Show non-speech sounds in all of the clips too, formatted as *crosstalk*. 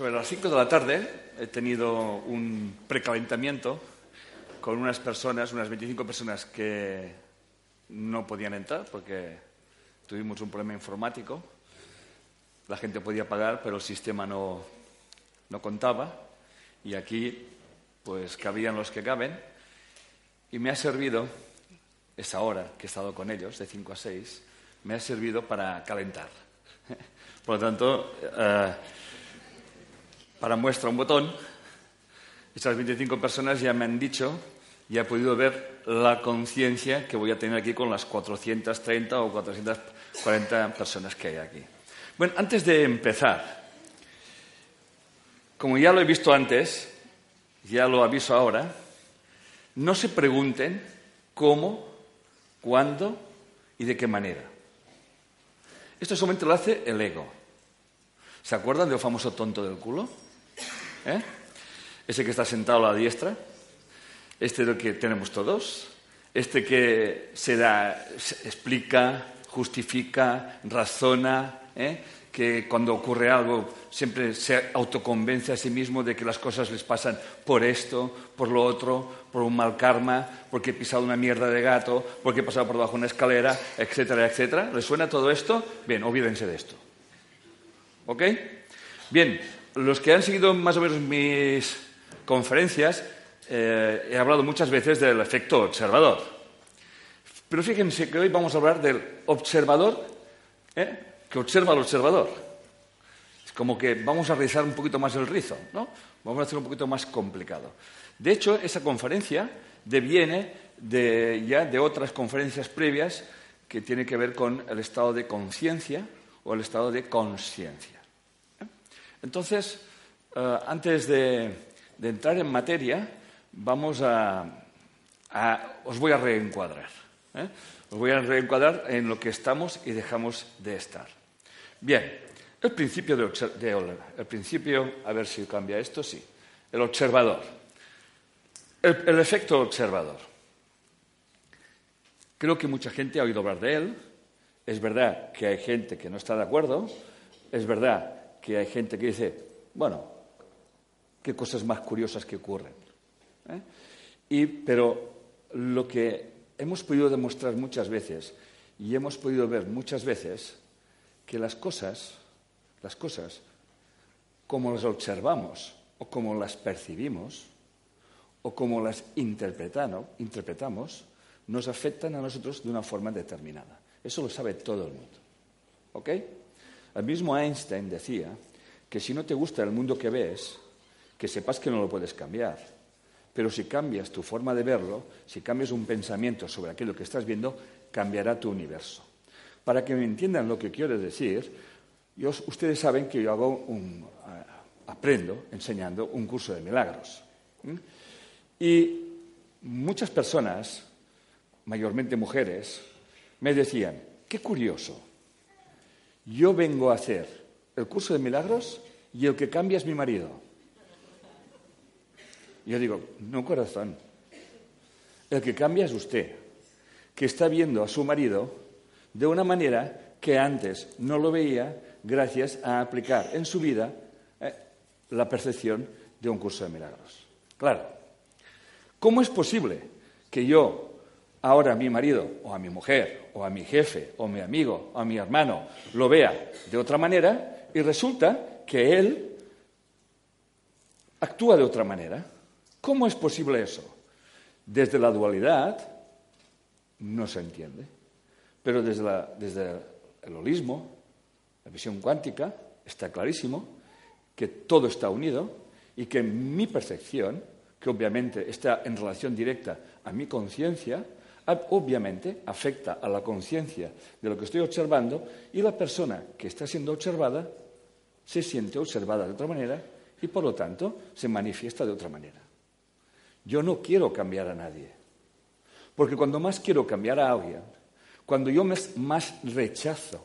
Sobre las 5 de la tarde he tenido un precalentamiento con unas personas, unas 25 personas que no podían entrar porque tuvimos un problema informático. La gente podía pagar, pero el sistema no, no contaba. Y aquí, pues, cabían los que caben. Y me ha servido, esa hora que he estado con ellos, de 5 a 6, me ha servido para calentar. *laughs* Por lo tanto, eh, para muestra un botón, estas 25 personas ya me han dicho y he podido ver la conciencia que voy a tener aquí con las 430 o 440 personas que hay aquí. Bueno, antes de empezar, como ya lo he visto antes, ya lo aviso ahora, no se pregunten cómo, cuándo y de qué manera. Esto solamente lo hace el ego. ¿Se acuerdan del famoso tonto del culo? ¿Eh? Ese que está sentado a la diestra. Este lo que tenemos todos. Este que se da, explica, justifica, razona, ¿eh? que cuando ocurre algo siempre se autoconvence a sí mismo de que las cosas les pasan por esto, por lo otro, por un mal karma, porque he pisado una mierda de gato, porque he pasado por debajo de una escalera, etcétera, etcétera. ¿Les suena todo esto? Bien, olvídense de esto. ¿Ok? Bien, los que han seguido más o menos mis conferencias, eh, he hablado muchas veces del efecto observador. Pero fíjense que hoy vamos a hablar del observador ¿eh? que observa al observador. Es como que vamos a realizar un poquito más el rizo, ¿no? Vamos a hacer un poquito más complicado. De hecho, esa conferencia deviene de, ya de otras conferencias previas que tienen que ver con el estado de conciencia o el estado de conciencia. Entonces, eh, antes de, entrar en materia, vamos a, os voy a reencuadrar. ¿eh? Os voy a reencuadrar en lo que estamos y dejamos de estar. Bien, el principio de, el principio, a ver si cambia esto, sí. El observador. El, efecto observador. Creo que mucha gente ha oído hablar de él. Es verdad que hay gente que no está de acuerdo. Es verdad que hay gente que dice, bueno, qué cosas más curiosas que ocurren. ¿eh? Y, pero lo que hemos podido demostrar muchas veces y hemos podido ver muchas veces que las cosas, las cosas, como las observamos o como las percibimos o como las interpretamos, nos afectan a nosotros de una forma determinada. Eso lo sabe todo el mundo. ¿Ok? El mismo Einstein decía que si no te gusta el mundo que ves, que sepas que no lo puedes cambiar. Pero si cambias tu forma de verlo, si cambias un pensamiento sobre aquello que estás viendo, cambiará tu universo. Para que me entiendan lo que quiero decir, ustedes saben que yo hago un, aprendo enseñando un curso de milagros. Y muchas personas, mayormente mujeres, me decían, qué curioso, yo vengo a hacer el curso de milagros y el que cambia es mi marido. yo digo, no corazón, el que cambia es usted, que está viendo a su marido de una manera que antes no lo veía gracias a aplicar en su vida eh, la percepción de un curso de milagros. Claro, ¿cómo es posible que yo ahora a mi marido o a mi mujer o a mi jefe o a mi amigo o a mi hermano lo vea de otra manera y resulta que él actúa de otra manera? ¿Cómo es posible eso? Desde la dualidad no se entiende. Pero desde, el holismo, la visión cuántica, está clarísimo que todo está unido y que mi percepción, que obviamente está en relación directa a mi conciencia, obviamente afecta a la conciencia de lo que estoy observando y la persona que está siendo observada se siente observada de otra manera y por lo tanto se manifiesta de otra manera. Yo no quiero cambiar a nadie, porque cuando más quiero cambiar a alguien, cuando yo más rechazo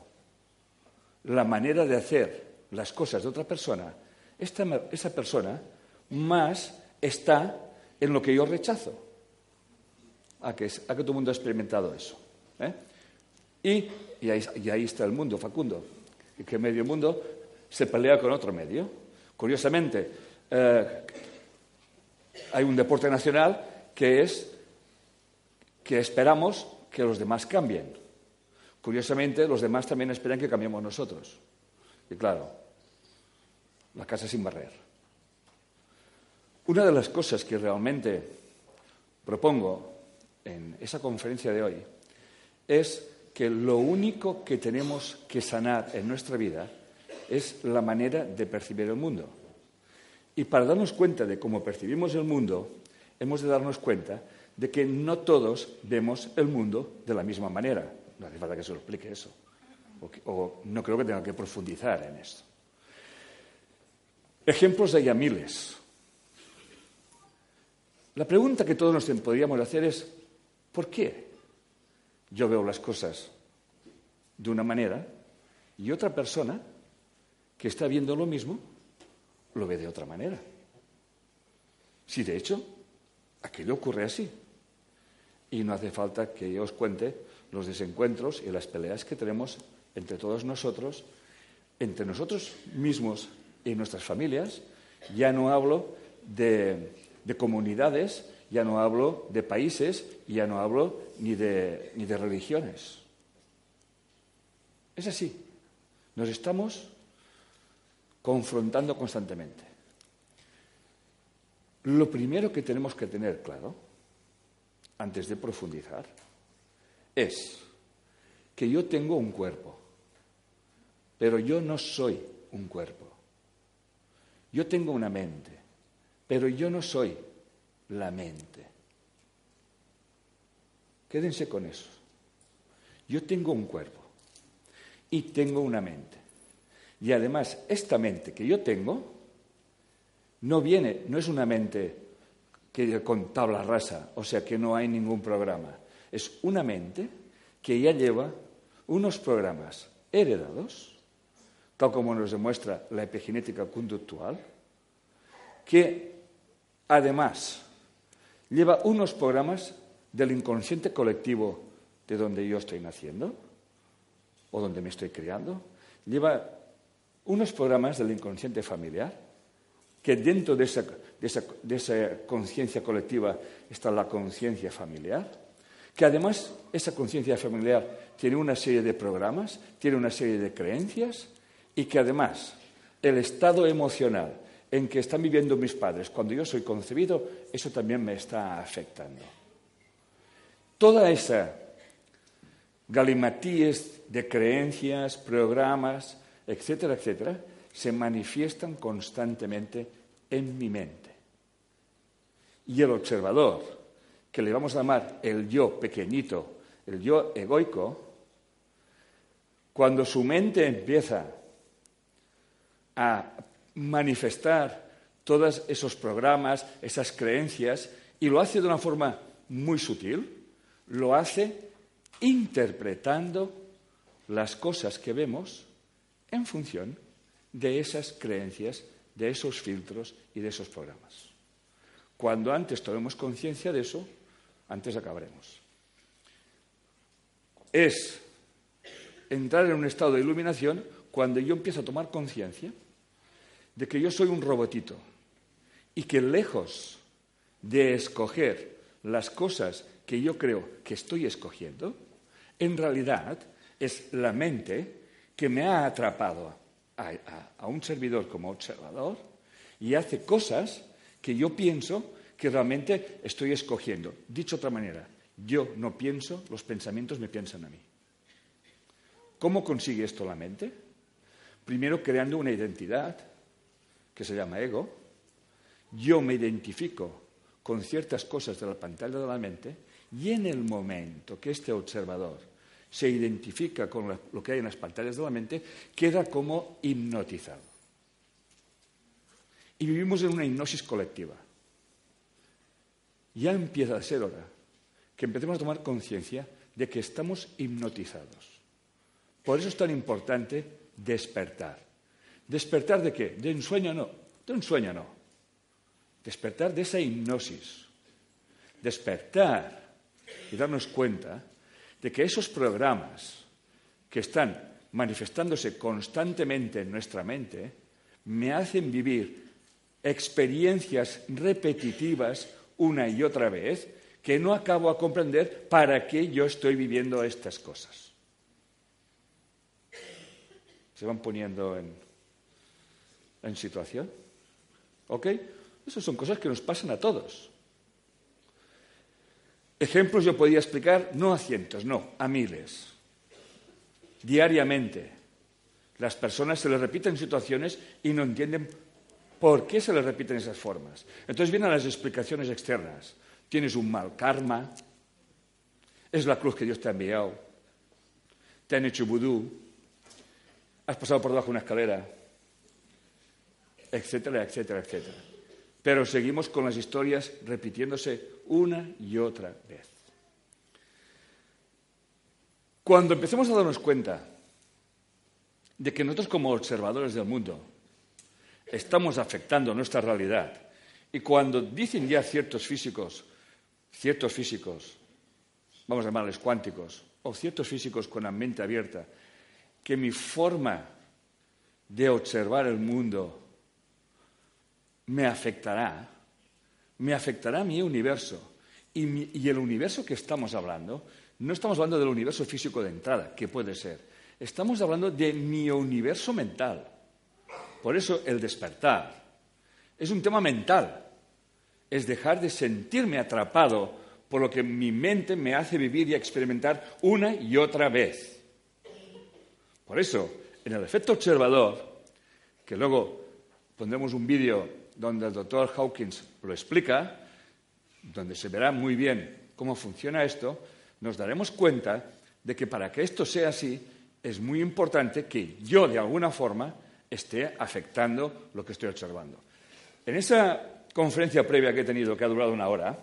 la manera de hacer las cosas de otra persona, esa persona más está en lo que yo rechazo. A que, a que todo el mundo ha experimentado eso. ¿eh? Y, ahí, está el mundo, Facundo, que medio mundo se pelea con otro medio. Curiosamente, eh, hay un deporte nacional que es que esperamos que los demás cambien. Curiosamente, los demás también esperan que cambiemos nosotros. Y claro, la casa sin barrer. Una de las cosas que realmente propongo en esa conferencia de hoy es que lo único que tenemos que sanar en nuestra vida es la manera de percibir el mundo. Y para darnos cuenta de cómo percibimos el mundo, hemos de darnos cuenta de que no todos vemos el mundo de la misma manera. No hace falta que se lo explique eso. O, no creo que tenga que profundizar en esto. Ejemplos de miles. La pregunta que todos nos podríamos hacer es, ¿por qué yo veo las cosas de una manera y otra persona que está viendo lo mismo lo ve de otra manera? Si de hecho aquello ocurre así. Y no hace falta que yo os cuente los desencuentros y las peleas que tenemos entre todos nosotros, entre nosotros mismos y nuestras familias. Ya no hablo de, comunidades, ya no hablo de países, ya no hablo ni de, ni de religiones. Es así. Nos estamos confrontando constantemente. Lo primero que tenemos que tener claro, antes de profundizar, es que yo tengo un cuerpo, pero yo no soy un cuerpo. Yo tengo una mente, pero yo no soy la mente. Quédense con eso. Yo tengo un cuerpo y tengo una mente. Y además, esta mente que yo tengo no viene, no es una mente que con tabla rasa, o sea que no hay ningún programa. Es una mente que ya lleva unos programas heredados, tal como nos demuestra la epigenética conductual, que además lleva unos programas del inconsciente colectivo de donde yo estoy naciendo o donde me estoy criando, lleva unos programas del inconsciente familiar, que dentro de esa, de esa conciencia colectiva está la conciencia familiar, que además esa conciencia familiar tiene una serie de programas, tiene una serie de creencias y que además el estado emocional en que están viviendo mis padres cuando yo soy concebido, eso también me está afectando. Toda esa galimatíes de creencias, programas, etcétera, etcétera, se manifiestan constantemente en mi mente. Y el observador, que le vamos a llamar el yo pequeñito, el yo egoico, cuando su mente empieza a manifestar todos esos programas, esas creencias, y lo hace de una forma muy sutil, lo hace interpretando las cosas que vemos en función de esas creencias, de esos filtros y de esos programas. Cuando antes tomemos conciencia de eso, antes acabaremos. Es entrar en un estado de iluminación cuando yo empiezo a tomar conciencia de que yo soy un robotito y que lejos de escoger las cosas que yo creo que estoy escogiendo, en realidad es la mente que me ha atrapado a, un servidor como observador y hace cosas que yo pienso que realmente estoy escogiendo. Dicho de otra manera, yo no pienso, los pensamientos me piensan a mí. ¿Cómo consigue esto la mente? Primero creando una identidad que se llama ego. Yo me identifico con ciertas cosas de la pantalla de la mente y en el momento que este observador se identifica con lo que hay en las pantallas de la mente, queda como hipnotizado. Y vivimos en una hipnosis colectiva ya empieza a ser hora que empecemos a tomar conciencia de que estamos hipnotizados. Por eso es tan importante despertar. ¿Despertar de qué? De un sueño no. De un sueño no. Despertar de esa hipnosis. Despertar y darnos cuenta de que esos programas que están manifestándose constantemente en nuestra mente me hacen vivir experiencias repetitivas una y otra vez que no acabo a comprender para qué yo estoy viviendo estas cosas. Se van poniendo en, en situación. ¿Ok? Esas son cosas que nos pasan a todos. Ejemplos yo podría explicar no a cientos, no, a miles. Diariamente. Las personas se les repiten situaciones y no entienden por qué se les repiten esas formas. Entonces vienen las explicaciones externas. Tienes un mal karma, es la cruz que Dios te ha enviado, te han hecho vudú, has pasado por debajo de una escalera, etcétera, etcétera, etcétera. Pero seguimos con las historias repitiéndose una y otra vez. Cuando empecemos a darnos cuenta de que nosotros como observadores del mundo estamos afectando nuestra realidad y cuando dicen ya ciertos físicos, ciertos físicos, vamos a llamarles cuánticos, o ciertos físicos con la mente abierta, que mi forma de observar el mundo me afectará, me afectará mi universo. Y, el universo que estamos hablando, no estamos hablando del universo físico de entrada, que puede ser. Estamos hablando de mi universo mental. Por eso el despertar es un tema mental. Es dejar de sentirme atrapado por lo que mi mente me hace vivir y experimentar una y otra vez. Por eso, en el efecto observador, que luego pondremos un vídeo donde el doctor Hawkins lo explica, donde se verá muy bien cómo funciona esto, nos daremos cuenta de que para que esto sea así es muy importante que yo, de alguna forma, esté afectando lo que estoy observando. En esa conferencia previa que he tenido, que ha durado una hora,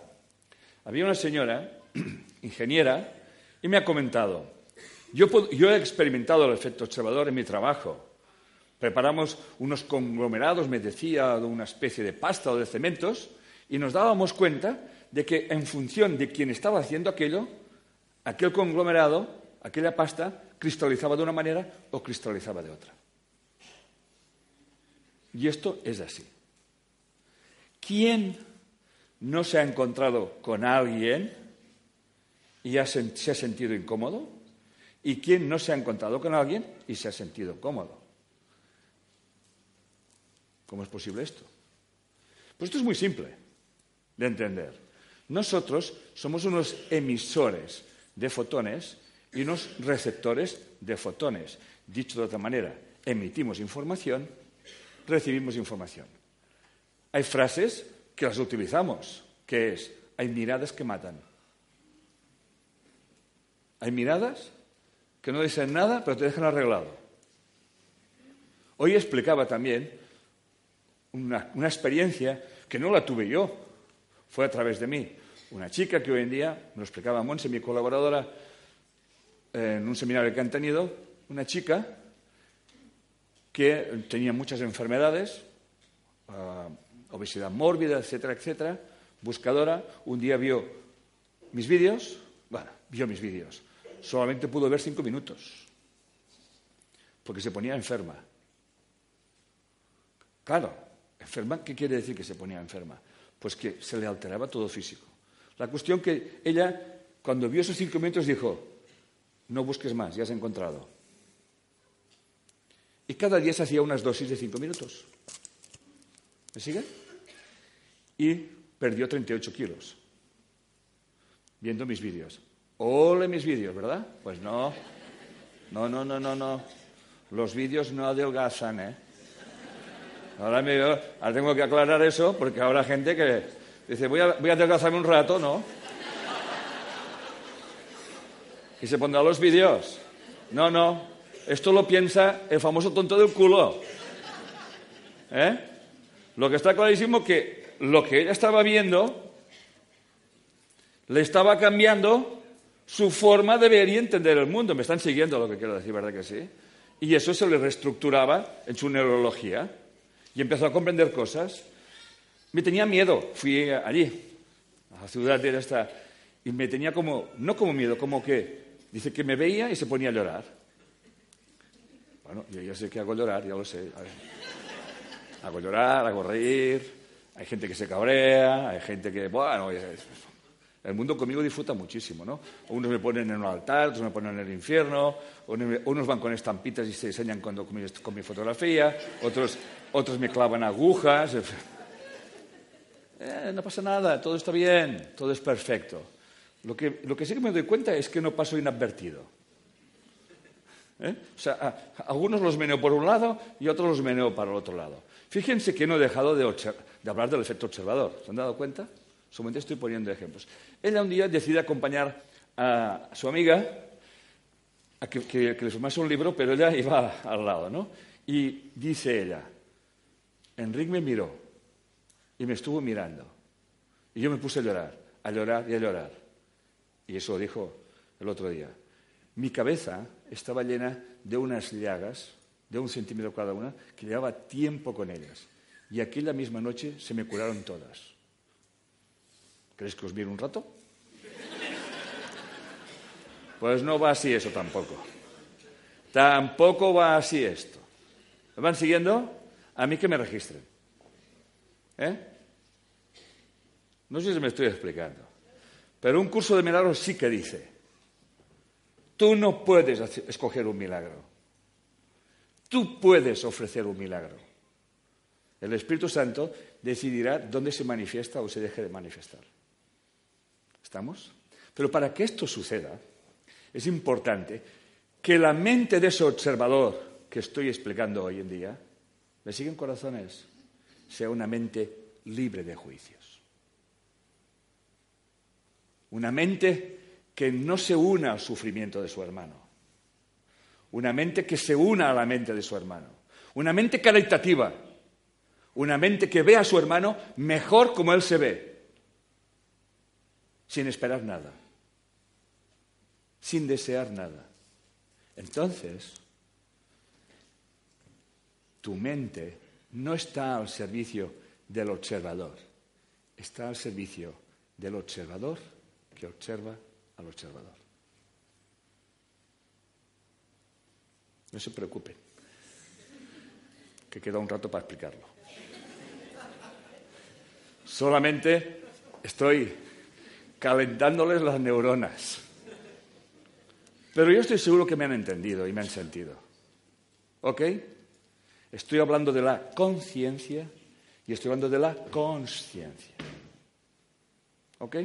había una señora, *clears throat* ingeniera, y me ha comentado, yo, yo he experimentado el efecto observador en mi trabajo, Preparamos unos conglomerados, me decía, de una especie de pasta o de cementos, y nos dábamos cuenta de que en función de quien estaba haciendo aquello, aquel conglomerado, aquella pasta, cristalizaba de una manera o cristalizaba de otra. Y esto es así. ¿Quién no se ha encontrado con alguien y se ha sentido incómodo? ¿Y quién no se ha encontrado con alguien y se ha sentido cómodo? ¿Cómo es posible esto? Pues esto es muy simple de entender. Nosotros somos unos emisores de fotones y unos receptores de fotones. Dicho de otra manera, emitimos información, recibimos información. Hay frases que las utilizamos, que es, hay miradas que matan. Hay miradas que no dicen nada, pero te dejan arreglado. Hoy explicaba también una, experiencia que no la tuve yo, fue a través de mí. Una chica que hoy en día, me lo explicaba Monse, mi colaboradora, en un seminario que han tenido, una chica que tenía muchas enfermedades, ah, obesidad mórbida, etcétera, etcétera, buscadora, un día vio mis vídeos, bueno, vio mis vídeos, solamente pudo ver cinco minutos, porque se ponía enferma. Claro, ¿Enferma? ¿Qué quiere decir que se ponía enferma? Pues que se le alteraba todo físico. La cuestión que ella, cuando vio esos cinco minutos, dijo, no busques más, ya has encontrado. Y cada día se hacía unas dosis de cinco minutos. ¿Me sigue? Y perdió 38 kilos viendo mis vídeos. Ole mis vídeos, ¿verdad? Pues no. No, no, no, no, no. Los vídeos no adelgazan, ¿eh? Ahora, me, tengo que aclarar eso porque habrá gente que dice, voy a, voy a adelgazarme un rato, ¿no? Y se pondrá los vídeos. No, no. Esto lo piensa el famoso tonto del culo. ¿Eh? Lo que está clarísimo que lo que ella estaba viendo le estaba cambiando su forma de ver y entender el mundo. Me están siguiendo lo que quiero decir, ¿verdad que sí? Y eso se le reestructuraba en su neurología y empezó a comprender cosas. Me tenía miedo, fui allí, a la ciudad de esta, y me tenía como, no como miedo, como que, dice que me veía y se ponía a llorar. Bueno, yo ya sé que hago llorar, ya lo sé. Hago llorar, hago reír, hay gente que se cabrea, hay gente que, bueno, el mundo conmigo disfruta muchísimo, ¿no? Unos me ponen en un altar, otros me ponen en el infierno, unos van con estampitas y se enseñan con, mi fotografía, otros, otros me clavan agujas. Eh, no pasa nada, todo está bien, todo es perfecto. Lo que, lo que sí que me doy cuenta es que no paso inadvertido. ¿Eh? O sea, algunos los meneo por un lado y otros los meneo para el otro lado. Fíjense que no he dejado de, de hablar del efecto observador. ¿Se han dado cuenta? Solamente estoy poniendo ejemplos. Ella un día decide acompañar a su amiga a que, le firmase un libro, pero ella iba al lado, ¿no? Y dice ella, Enrique me miró y me estuvo mirando. Y yo me puse a llorar, a llorar y a llorar. Y eso dijo el otro día. Mi cabeza estaba llena de unas llagas, de un centímetro cada una, que llevaba tiempo con ellas. Y aquella misma noche se me curaron todas. ¿Queréis que os mire un rato? Pues no va así eso tampoco. Tampoco va así esto. ¿Me van siguiendo? A mí que me registren. ¿Eh? No sé si me estoy explicando. Pero un curso de milagros sí que dice, tú no puedes escoger un milagro. Tú puedes ofrecer un milagro. El Espíritu Santo decidirá dónde se manifiesta o se deje de manifestar. ¿Estamos? Pero para que esto suceda, es importante que la mente de ese observador que estoy explicando hoy en día, ¿me siguen corazones? Sea una mente libre de juicios. Una mente que no se una al sufrimiento de su hermano. Una mente que se una a la mente de su hermano. Una mente caritativa. Una mente que ve a su hermano mejor como él se ve sin esperar nada, sin desear nada. Entonces, tu mente no está al servicio del observador, está al servicio del observador que observa al observador. No se preocupe, que queda un rato para explicarlo. Solamente estoy calentándoles las neuronas. Pero yo estoy seguro que me han entendido y me han sentido. ¿Ok? Estoy hablando de la conciencia y estoy hablando de la conciencia. ¿Ok?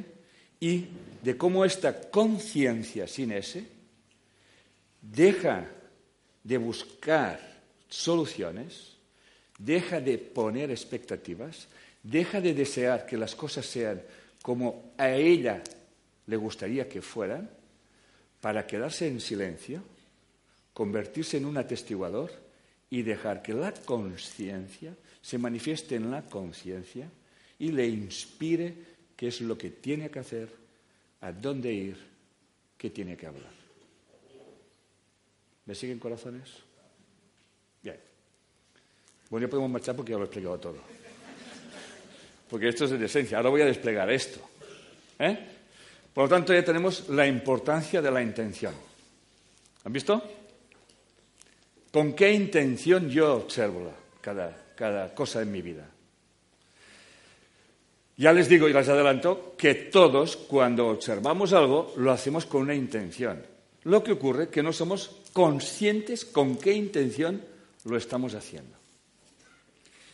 Y de cómo esta conciencia sin ese deja de buscar soluciones, deja de poner expectativas, deja de desear que las cosas sean como a ella le gustaría que fueran, para quedarse en silencio, convertirse en un atestiguador y dejar que la conciencia se manifieste en la conciencia y le inspire qué es lo que tiene que hacer, a dónde ir, qué tiene que hablar. ¿Me siguen corazones? Bien. Bueno, ya podemos marchar porque ya lo he explicado todo porque esto es de esencia. Ahora voy a desplegar esto. ¿eh? Por lo tanto, ya tenemos la importancia de la intención. ¿Han visto? ¿Con qué intención yo observo cada, cada cosa en mi vida? Ya les digo y les adelanto que todos, cuando observamos algo, lo hacemos con una intención. Lo que ocurre es que no somos conscientes con qué intención lo estamos haciendo.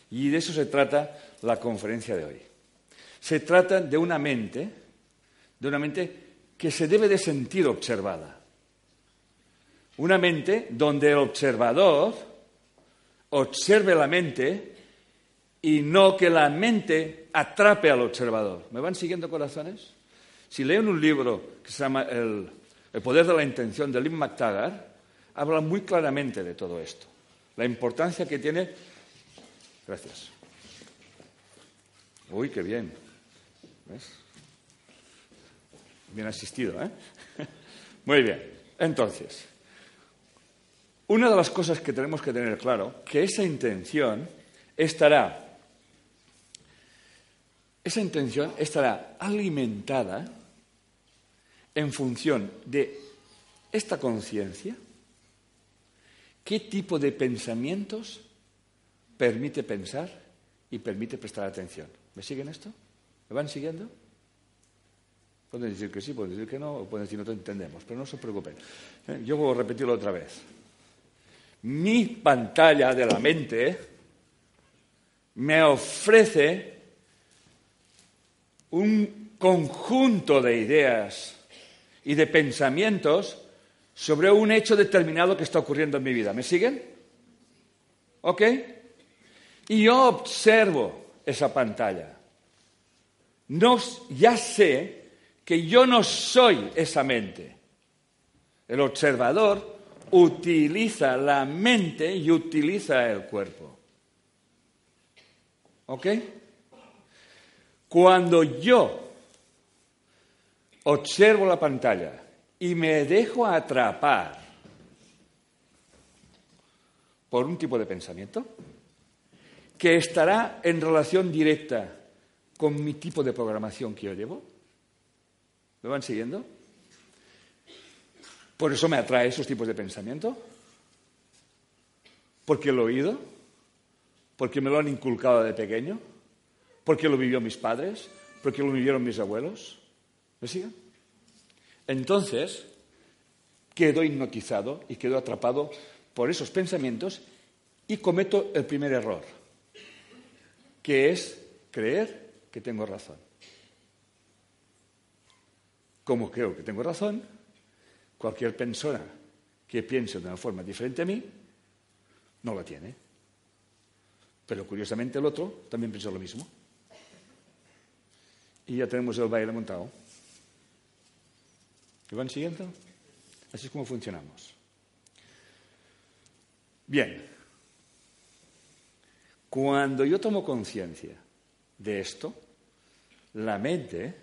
Y de eso se trata la conferencia de hoy. Se trata de una mente, de una mente que se debe de sentir observada. Una mente donde el observador observe la mente y no que la mente atrape al observador. ¿Me van siguiendo corazones? Si leen un libro que se llama El, poder de la intención de Lynn McTaggart, habla muy claramente de todo esto. La importancia que tiene. Gracias. Uy, qué bien. ¿Ves? Bien asistido, ¿eh? *laughs* Muy bien. Entonces, una de las cosas que tenemos que tener claro, que esa intención estará, esa intención estará alimentada en función de esta conciencia, qué tipo de pensamientos permite pensar y permite prestar atención. ¿Me siguen esto? ¿Me van siguiendo? Pueden decir que sí, pueden decir que no, pueden decir no te entendemos, pero no se preocupen. ¿Eh? Yo voy a repetirlo otra vez. Mi pantalla de la mente me ofrece un conjunto de ideas y de pensamientos sobre un hecho determinado que está ocurriendo en mi vida. ¿Me siguen? ¿Ok? Y yo observo esa pantalla. No, ya sé que yo no soy esa mente. El observador utiliza la mente y utiliza el cuerpo. ¿Ok? Cuando yo observo la pantalla y me dejo atrapar por un tipo de pensamiento que estará en relación directa con mi tipo de programación que yo llevo, ¿Me van siguiendo? Por eso me atrae esos tipos de pensamiento. Porque lo he oído. Porque me lo han inculcado de pequeño. Porque lo vivió mis padres. Porque lo vivieron mis abuelos. ¿Me siguen? Entonces, quedo hipnotizado y quedo atrapado por esos pensamientos y cometo el primer error, que es creer que tengo razón. Como creo que tengo razón, cualquier persona que piense de una forma diferente a mí no la tiene. Pero curiosamente el otro también piensa lo mismo. Y ya tenemos el baile montado. ¿Me van siguiendo? Así es como funcionamos. Bien. Cuando yo tomo conciencia de esto, la mente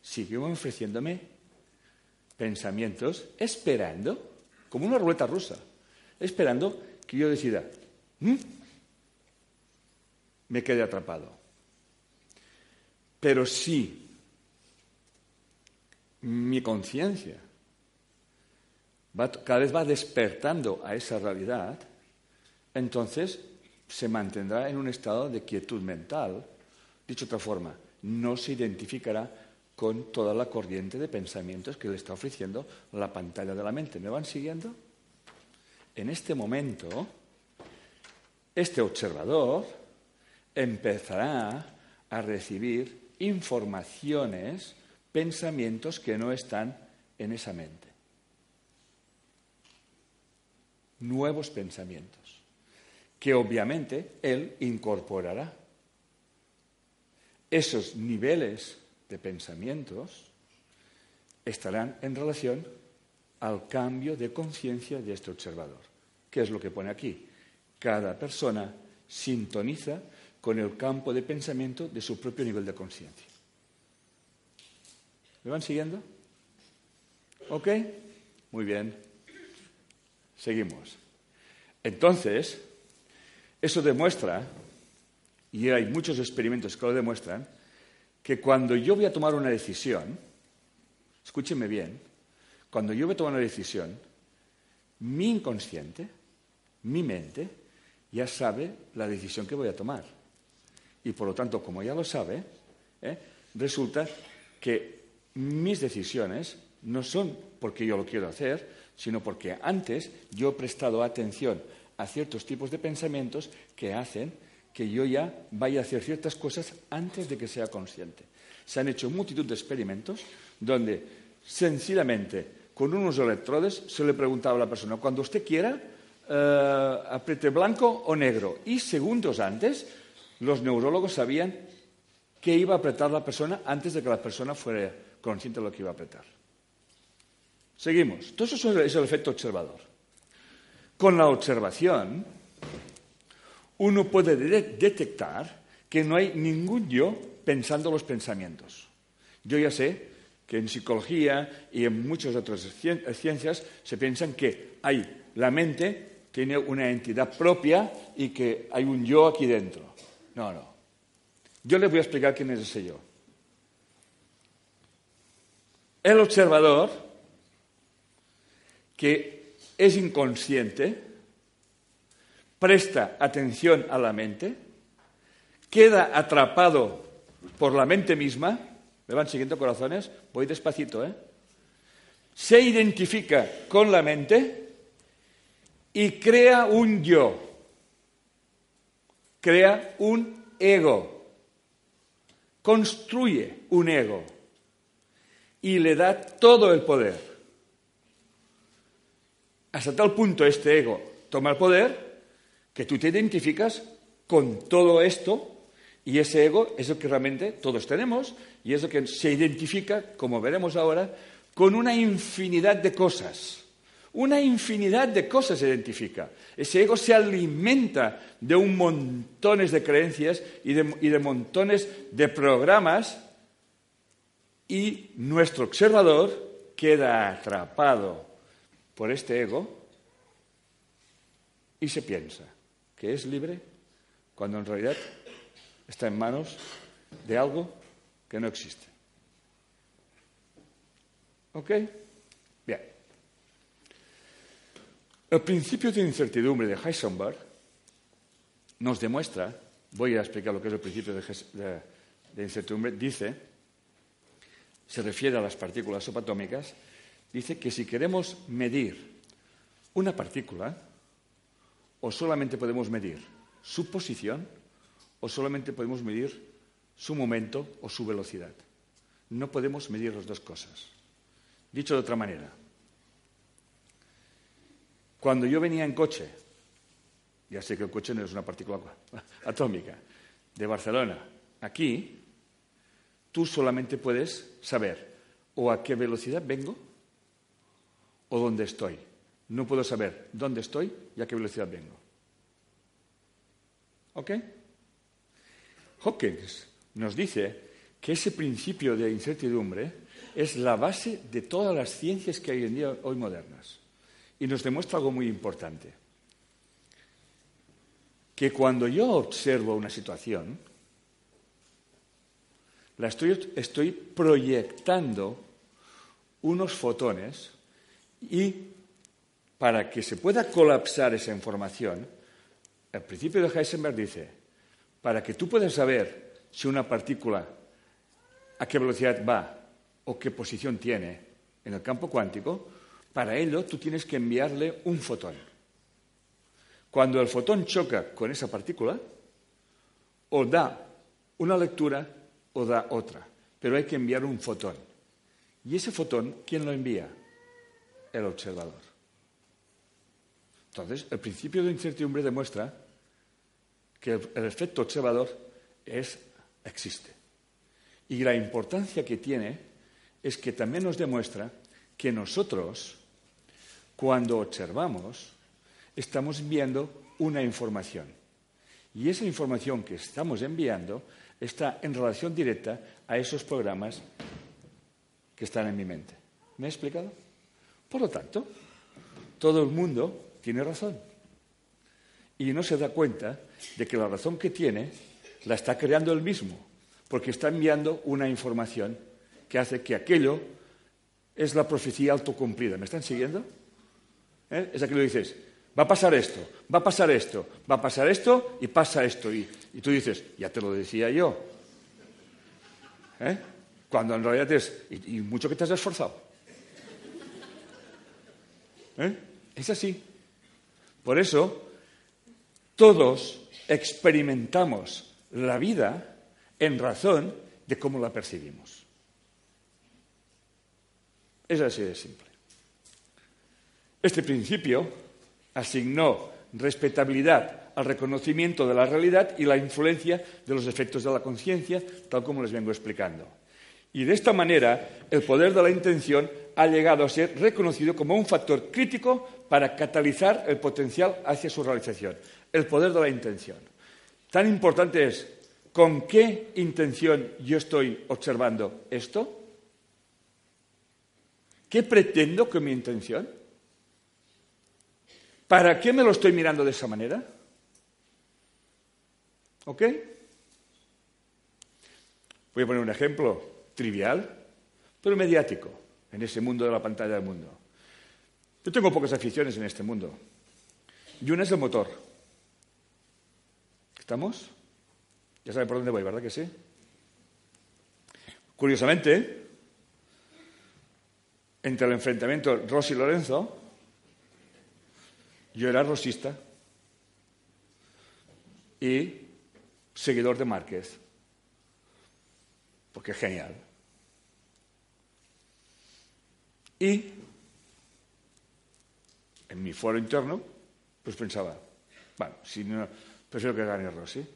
siguió ofreciéndome pensamientos, esperando, como una ruleta rusa, esperando que yo decida, mm, me quede atrapado. Pero si mi conciencia cada vez va despertando a esa realidad, entonces se mantendrá en un estado de quietud mental. Dicho de otra forma, no se identificará con toda la corriente de pensamientos que le está ofreciendo la pantalla de la mente. ¿Me van siguiendo? En este momento, este observador empezará a recibir informaciones, pensamientos que no están en esa mente. Nuevos pensamientos, que obviamente él incorporará. Esos niveles de pensamientos estarán en relación al cambio de conciencia de este observador. ¿Qué es lo que pone aquí? Cada persona sintoniza con el campo de pensamiento de su propio nivel de conciencia. ¿Me van siguiendo? ¿Ok? Muy bien. Seguimos. Entonces, eso demuestra, y hay muchos experimentos que lo demuestran, que cuando yo voy a tomar una decisión, escúcheme bien, cuando yo voy a tomar una decisión, mi inconsciente, mi mente, ya sabe la decisión que voy a tomar. Y por lo tanto, como ya lo sabe, ¿eh? resulta que mis decisiones no son porque yo lo quiero hacer, sino porque antes yo he prestado atención a ciertos tipos de pensamientos que hacen que yo ya vaya a hacer ciertas cosas antes de que sea consciente. Se han hecho multitud de experimentos donde sencillamente con unos electrodes se le preguntaba a la persona, cuando usted quiera, eh, apriete blanco o negro. Y segundos antes, los neurólogos sabían qué iba a apretar la persona antes de que la persona fuera consciente de lo que iba a apretar. Seguimos. Todo eso es el efecto observador. Con la observación, uno puede detectar que no hay ningún yo pensando los pensamientos. Yo ya sé que en psicología y en muchas otras ciencias se piensan que hay la mente tiene una entidad propia y que hay un yo aquí dentro. No, no. Yo les voy a explicar quién es ese yo. El observador, que es inconsciente, presta atención a la mente, queda atrapado por la mente misma, ¿me van siguiendo corazones? Voy despacito, ¿eh? Se identifica con la mente y crea un yo, crea un ego, construye un ego y le da todo el poder. Hasta tal punto este ego toma el poder que tú te identificas con todo esto y ese ego es lo que realmente todos tenemos y es lo que se identifica, como veremos ahora, con una infinidad de cosas. Una infinidad de cosas se identifica. Ese ego se alimenta de un montones de creencias y de, y de montones de programas y nuestro observador queda atrapado por este ego y se piensa que es libre cuando en realidad está en manos de algo que no existe. ¿Ok? Bien. El principio de incertidumbre de Heisenberg nos demuestra, voy a explicar lo que es el principio de, incertidumbre, dice, se refiere a las partículas subatómicas, dice que si queremos medir una partícula, o solamente podemos medir su posición, o solamente podemos medir su momento o su velocidad. No podemos medir las dos cosas. Dicho de otra manera, cuando yo venía en coche, ya sé que el coche no es una partícula *laughs* atómica, de Barcelona, aquí, tú solamente puedes saber o a qué velocidad vengo o dónde estoy. No puedo saber dónde estoy y a qué velocidad vengo. ¿Ok? Hawkins nos dice que ese principio de incertidumbre es la base de todas las ciencias que hay en día hoy modernas. Y nos demuestra algo muy importante. Que cuando yo observo una situación, la estoy, estoy proyectando unos fotones y para que se pueda colapsar esa información, el principio de Heisenberg dice, para que tú puedas saber si una partícula a qué velocidad va o qué posición tiene en el campo cuántico, para ello tú tienes que enviarle un fotón. Cuando el fotón choca con esa partícula, o da una lectura o da otra, pero hay que enviar un fotón. ¿Y ese fotón quién lo envía? El observador. Entonces, el principio de incertidumbre demuestra que el efecto observador es, existe. Y la importancia que tiene es que también nos demuestra que nosotros, cuando observamos, estamos enviando una información. Y esa información que estamos enviando está en relación directa a esos programas que están en mi mente. ¿Me he explicado? Por lo tanto, todo el mundo tiene razón y no se da cuenta de que la razón que tiene la está creando él mismo, porque está enviando una información que hace que aquello es la profecía autocumplida. ¿Me están siguiendo? ¿Eh? Es aquello que dices, va a pasar esto, va a pasar esto, va a pasar esto y pasa esto. Y, tú dices, ya te lo decía yo. ¿Eh? Cuando en realidad es, y, mucho que te has esforzado. ¿Eh? Es así. Por eso, todos experimentamos la vida en razón de cómo la percibimos. Es así de simple. Este principio asignó respetabilidad al reconocimiento de la realidad y la influencia de los efectos de la conciencia, tal como les vengo explicando. Y de esta manera, el poder de la intención ha llegado a ser reconocido como un factor crítico para catalizar el potencial hacia su realización el poder de la intención. Tan importante es con qué intención yo estoy observando esto. ¿Qué pretendo con mi intención? ¿Para qué me lo estoy mirando de esa manera? ¿Ok? Voy a poner un ejemplo trivial, pero mediático, en ese mundo de la pantalla del mundo. Yo tengo pocas aficiones en este mundo. Y una es el motor. ¿Estamos? Ya sabe por dónde voy, ¿verdad que sí? Curiosamente, entre el enfrentamiento Rossi Lorenzo, yo era rosista y seguidor de Márquez, porque es genial. Y en mi foro interno, pues pensaba, bueno, si no, prefiero que gane Rossi.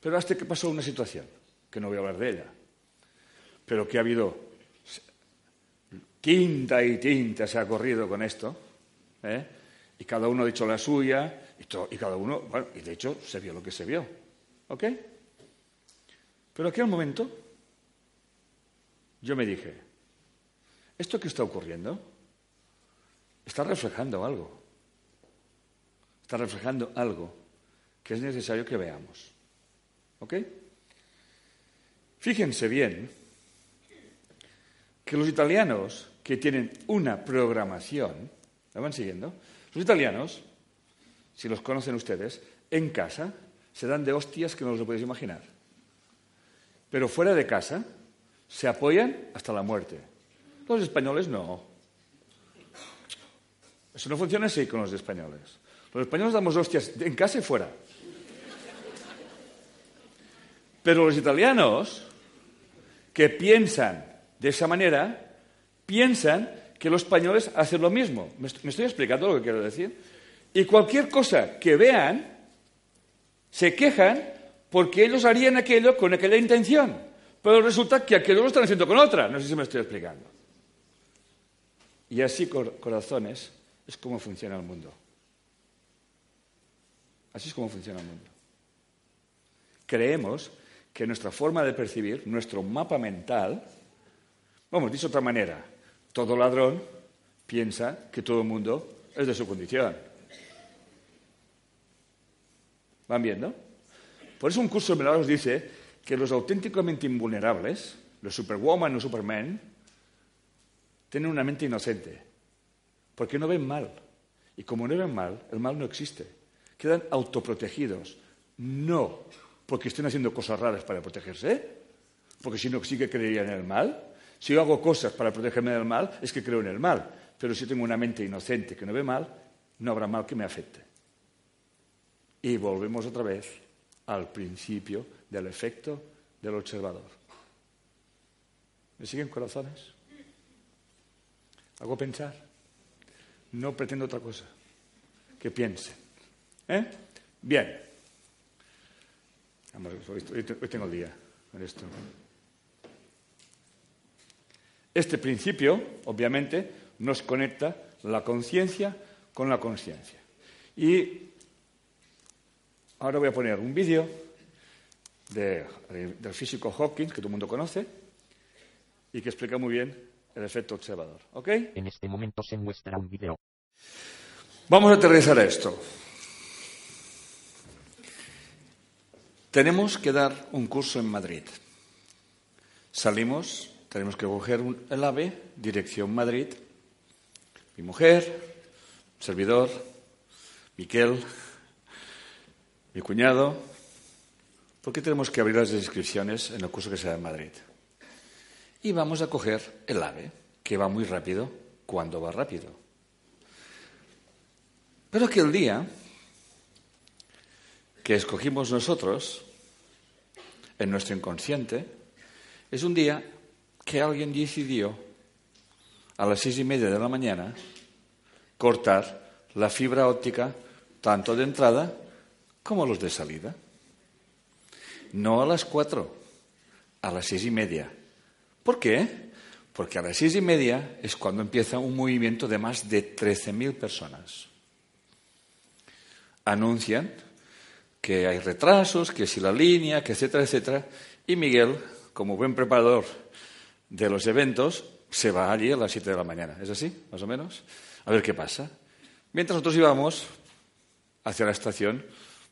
Pero hasta que pasó una situación, que no voy a hablar de ella, pero que ha habido tinta y tinta se ha corrido con esto, ¿eh? y cada uno ha dicho la suya, y, y cada uno, bueno, y de hecho se vio lo que se vio. ¿Ok? Pero aquí al momento yo me dije, ¿esto que está ocurriendo? Está reflejando algo. Está reflejando algo que es necesario que veamos. ¿Ok? Fíjense bien que los italianos que tienen una programación, ¿la van siguiendo? Los italianos, si los conocen ustedes, en casa se dan de hostias que no os lo podéis imaginar. Pero fuera de casa se apoyan hasta la muerte. Los españoles no. Eso no funciona así con los españoles. Los españoles damos hostias en casa y fuera. Pero los italianos que piensan de esa manera, piensan que los españoles hacen lo mismo. ¿Me estoy explicando lo que quiero decir? Y cualquier cosa que vean, se quejan porque ellos harían aquello con aquella intención. Pero resulta que aquello lo están haciendo con otra. No sé si me estoy explicando. Y así, corazones, es como funciona el mundo. Así es como funciona el mundo. Creemos que nuestra forma de percibir, nuestro mapa mental, vamos, dicho de otra manera, todo ladrón piensa que todo el mundo es de su condición. ¿Van viendo? Por eso un curso de milagros dice que los auténticamente invulnerables, los superwoman o superman, tienen una mente inocente, porque no ven mal. Y como no ven mal, el mal no existe. Quedan autoprotegidos, no porque estén haciendo cosas raras para protegerse, porque si no sí que creería en el mal. Si yo hago cosas para protegerme del mal, es que creo en el mal. Pero si tengo una mente inocente que no ve mal, no habrá mal que me afecte. Y volvemos otra vez al principio del efecto del observador. ¿Me siguen corazones? Hago pensar. No pretendo otra cosa. Que piensen. ¿Eh? Bien. Hoy tengo el día con esto. Este principio, obviamente, nos conecta la conciencia con la conciencia. Y ahora voy a poner un vídeo del físico Hawking, que todo el mundo conoce, y que explica muy bien el efecto observador. ¿Ok? En este momento se muestra un vídeo. Vamos a aterrizar a esto. Tenemos que dar un curso en Madrid. Salimos, tenemos que coger el AVE, dirección Madrid. Mi mujer, servidor, Miquel, mi cuñado. ¿Por qué tenemos que abrir las inscripciones en el curso que se da en Madrid? Y vamos a coger el AVE, que va muy rápido cuando va rápido. Pero aquel día que escogimos nosotros en nuestro inconsciente es un día que alguien decidió a las seis y media de la mañana cortar la fibra óptica tanto de entrada como los de salida. No a las cuatro, a las seis y media. ¿Por qué? Porque a las seis y media es cuando empieza un movimiento de más de 13.000 personas. Anuncian que hay retrasos, que si la línea, que etcétera, etcétera. Y Miguel, como buen preparador de los eventos, se va allí a las 7 de la mañana. ¿Es así, más o menos? A ver qué pasa. Mientras nosotros íbamos hacia la estación,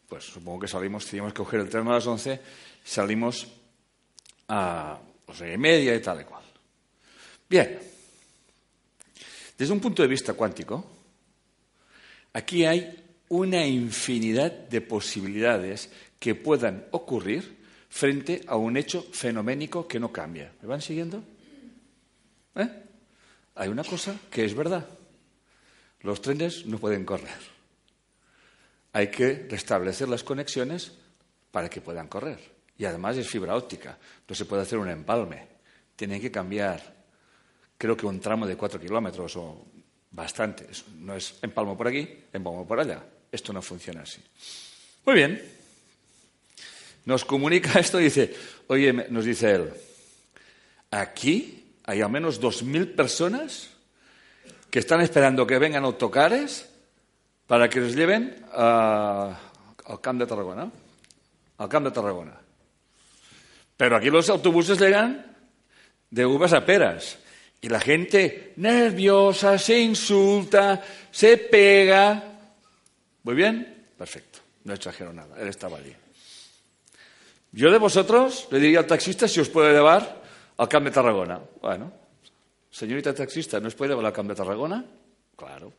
pues supongo que salimos, teníamos que coger el tren a las 11, salimos a las y media y tal y cual. Bien. Desde un punto de vista cuántico, aquí hay una infinidad de posibilidades que puedan ocurrir frente a un hecho fenoménico que no cambia. ¿Me van siguiendo? ¿Eh? Hay una cosa que es verdad. Los trenes no pueden correr. Hay que restablecer las conexiones para que puedan correr. Y además es fibra óptica. No se puede hacer un empalme. Tienen que cambiar, creo que un tramo de cuatro kilómetros o bastante. No es empalmo por aquí, empalmo por allá. Esto no funciona así. Muy bien. Nos comunica *laughs* esto y dice, oye, nos dice él, aquí hay al menos dos mil personas que están esperando que vengan autocares para que los lleven al Camp de Tarragona. Al Camp de Tarragona. Pero aquí los autobuses llegan de uvas a peras. Y la gente nerviosa, se insulta, se pega. ¿Muy bien? Perfecto. No exagero nada. Él estaba allí. Yo de vosotros le diría al taxista si os puede llevar al Camp Tarragona. Bueno, señorita taxista, ¿no os puede llevar al Camp Tarragona? Claro,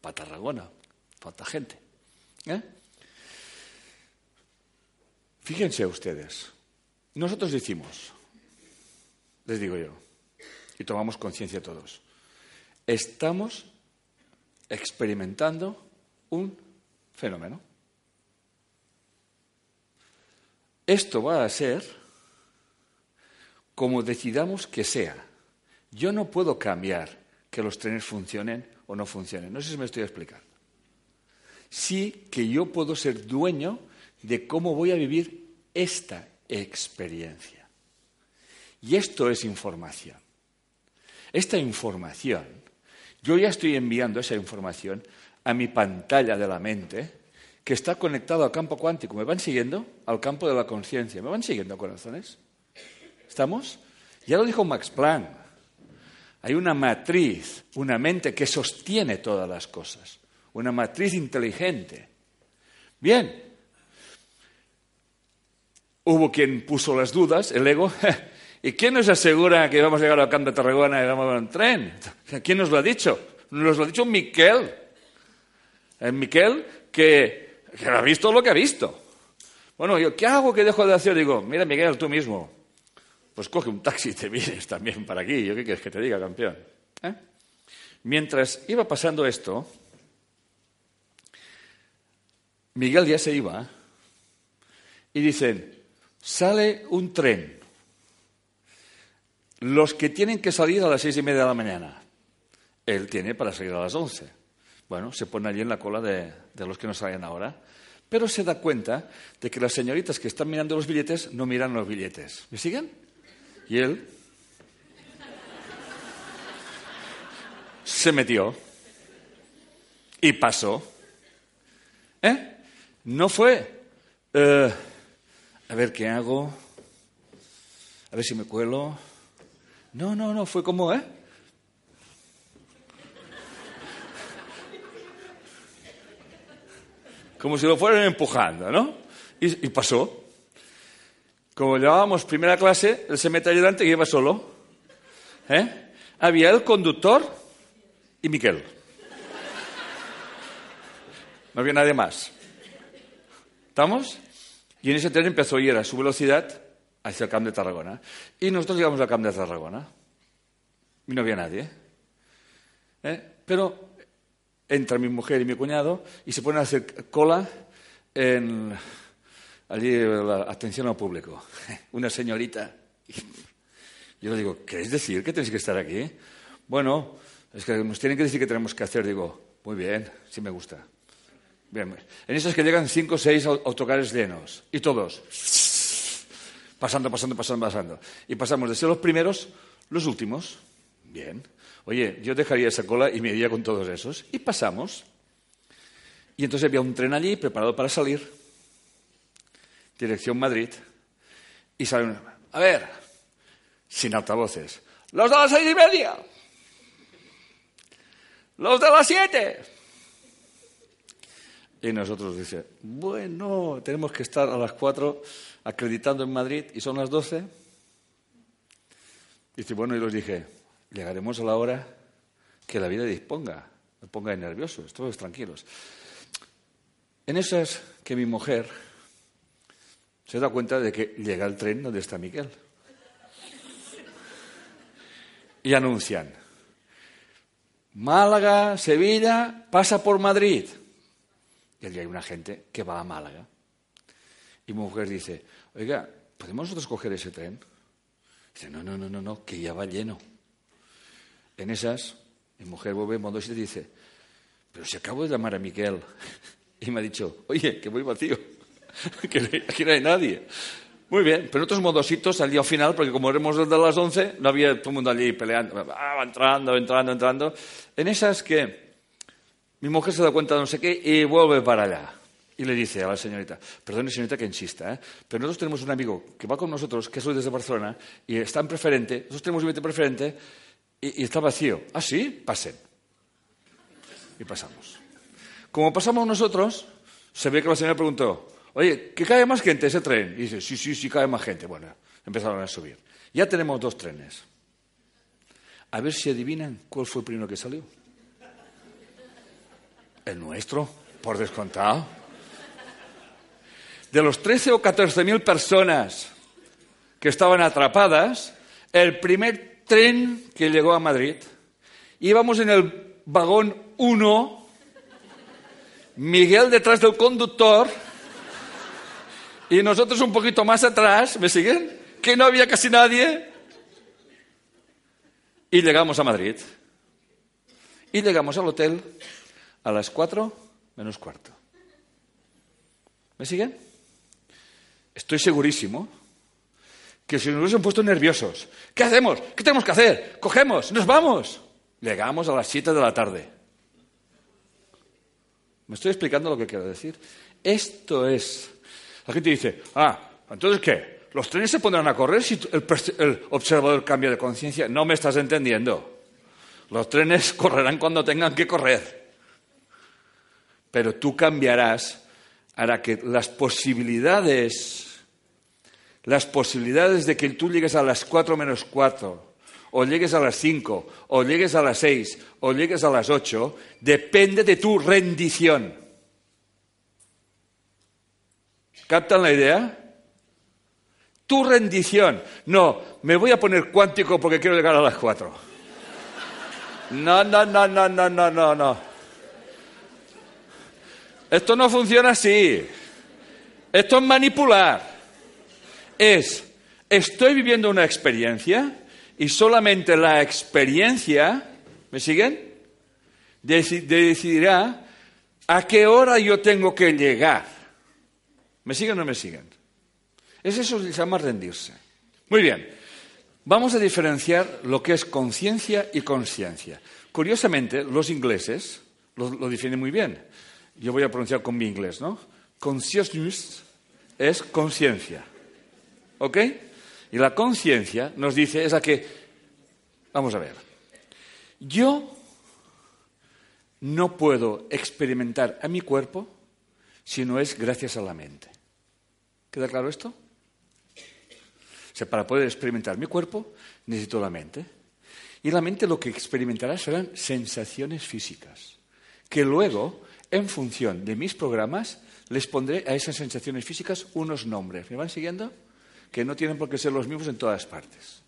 para Tarragona. Falta gente. ¿Eh? Fíjense ustedes. Nosotros decimos, les digo yo, y tomamos conciencia todos, estamos experimentando un fenómeno. Esto va a ser como decidamos que sea. Yo no puedo cambiar que los trenes funcionen o no funcionen. No sé si me estoy explicando. Sí que yo puedo ser dueño de cómo voy a vivir esta experiencia. Y esto es información. Esta información, yo ya estoy enviando esa información a mi pantalla de la mente, que está conectado al campo cuántico. ¿Me van siguiendo? Al campo de la conciencia. ¿Me van siguiendo, corazones? ¿Estamos? Ya lo dijo Max Planck. Hay una matriz, una mente que sostiene todas las cosas. Una matriz inteligente. Bien. Hubo quien puso las dudas, el ego. *laughs* ¿Y quién nos asegura que vamos a llegar al campo de Tarragona y vamos a un tren? *laughs* ¿Quién nos lo ha dicho? Nos lo ha dicho Miquel. El Miquel que que ha visto lo que ha visto. Bueno, yo, ¿qué hago que dejo de hacer? Digo, mira, Miguel, tú mismo. Pues coge un taxi y te vienes también para aquí. ¿Yo qué quieres que te diga, campeón? ¿Eh? Mientras iba pasando esto, Miguel ya se iba y dicen, sale un tren. Los que tienen que salir a las seis y media de la mañana, él tiene para salir a las once. Bueno, se pone allí en la cola de, los que no salen ahora. Pero se da cuenta de que las señoritas que están mirando los billetes no miran los billetes. ¿Me siguen? Y él se metió y pasó. ¿Eh? No fue, eh, a ver qué hago, a ver si me cuelo. No, no, no, fue como, ¿eh? como si lo fueran empujando, ¿no? Y, pasó. Como llevábamos primera clase, él se mete delante y iba solo. ¿Eh? Había el conductor y Miquel. No había nadie más. ¿Estamos? Y en ese tren empezó a ir a su velocidad hacia el Camp de Tarragona. Y nosotros llegamos al Camp de Tarragona. Y no había nadie. ¿Eh? Pero entra mi mujer y mi cuñado y se ponen a hacer cola en allí la atención al público. *laughs* Una señorita. Yo le digo, ¿queréis decir que tenéis que estar aquí? Bueno, es que nos tienen que decir qué tenemos que hacer. Digo, muy bien, sí me gusta. En eso es que llegan cinco o seis autocares llenos y todos pasando, pasando, pasando, pasando. Y pasamos de ser los primeros, los últimos. Bien. Oye, yo dejaría esa cola y me iría con todos esos. Y pasamos. Y entonces había un tren allí preparado para salir, dirección Madrid, y salen, a ver, sin altavoces, los de las seis y media, los de las siete. Y nosotros dice, bueno, tenemos que estar a las cuatro acreditando en Madrid y son las doce. Dice, bueno, y los dije, llegaremos a la hora que la vida disponga, me ponga nerviosos, todos tranquilos. En eso es que mi mujer se da cuenta de que llega el tren donde está Miguel. Y anuncian, Málaga, Sevilla, pasa por Madrid. Y allí hay una gente que va a Málaga. Y mi mujer dice, oiga, ¿podemos nosotros coger ese tren? Dice, no, no, no, no, no, que ya va lleno. En esas, mi mujer vuelve en modo y dice, pero si acabo de llamar a Miguel *laughs* y me ha dicho, oye, que voy vacío, *laughs* que aquí no hay nadie. Muy bien, pero otros modositos al día final, porque como éramos desde las 11, no había todo el mundo allí peleando, ah, entrando, entrando, entrando. En esas que mi mujer se da cuenta de no sé qué y vuelve para allá. Y le dice a la señorita, perdone señorita que insista, ¿eh? pero nosotros tenemos un amigo que va con nosotros, que es desde Barcelona, y está en preferente, nosotros tenemos un billete preferente, y, y está vacío. Ah, sí, pasen. Y pasamos. Como pasamos nosotros, se ve que la señora preguntó, oye, ¿que cae más gente ese tren? Y dice, sí, sí, sí, cae más gente. Bueno, empezaron a subir. Ya tenemos dos trenes. A ver si adivinan cuál fue el primero que salió. El nuestro, por descontado de los 13 o 14 mil personas que estaban atrapadas, el primer tren que llegó a Madrid, íbamos en el vagón 1, Miguel detrás del conductor y nosotros un poquito más atrás, ¿me siguen? Que no había casi nadie. Y llegamos a Madrid. Y llegamos al hotel a las 4 menos cuarto. ¿Me siguen? Estoy segurísimo que si nos hubiesen puesto nerviosos, ¿qué hacemos? ¿Qué tenemos que hacer? Cogemos, nos vamos. Llegamos a las 7 de la tarde. ¿Me estoy explicando lo que quiero decir? Esto es. La gente dice, ah, entonces ¿qué? ¿Los trenes se pondrán a correr si el, el observador cambia de conciencia? No me estás entendiendo. Los trenes correrán cuando tengan que correr. Pero tú cambiarás hará que las posibilidades las posibilidades de que tú llegues a las 4 menos 4, o llegues a las 5, o llegues a las 6, o llegues a las 8, depende de tu rendición. ¿Captan la idea? Tu rendición. No, me voy a poner cuántico porque quiero llegar a las 4. No, no, no, no, no, no, no, no. Esto no funciona así. Esto es manipular es, estoy viviendo una experiencia y solamente la experiencia, ¿me siguen? decidirá a qué hora yo tengo que llegar. ¿Me siguen o no me siguen? Es eso que se llama rendirse. Muy bien, vamos a diferenciar lo que es conciencia y conciencia. Curiosamente, los ingleses lo, lo definen muy bien. Yo voy a pronunciar con mi inglés, ¿no? Consciousness es conciencia. ¿Ok? Y la conciencia nos dice, es la que, vamos a ver, yo no puedo experimentar a mi cuerpo si no es gracias a la mente. ¿Queda claro esto? O sea, para poder experimentar mi cuerpo necesito la mente. Y la mente lo que experimentará serán sensaciones físicas, que luego, en función de mis programas, les pondré a esas sensaciones físicas unos nombres. ¿Me van siguiendo? que no tienen por qué ser los mismos en todas partes.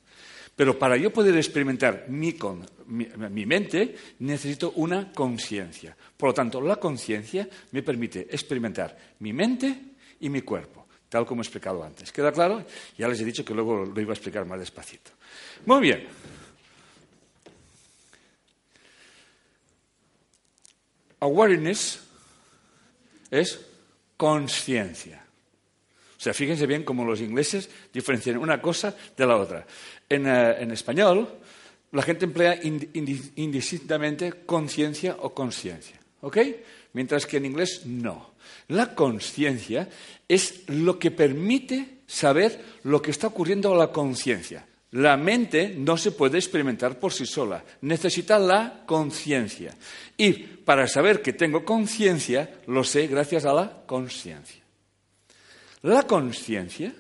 Pero para yo poder experimentar mi, mente, necesito una conciencia. Por lo tanto, la conciencia me permite experimentar mi mente y mi cuerpo, tal como he explicado antes. ¿Queda claro? Ya les he dicho que luego lo iba a explicar más despacito. Muy bien. Awareness es conciencia. O sea, fíjense bien cómo los ingleses diferencian una cosa de la otra. En, eh, español, la gente emplea indistintamente conciencia o conciencia. ¿Ok? Mientras que en inglés no. La conciencia es lo que permite saber lo que está ocurriendo a la conciencia. La mente no se puede experimentar por sí sola, necesita la conciencia. Y para saber que tengo conciencia, lo sé gracias a la conciencia. La conciencia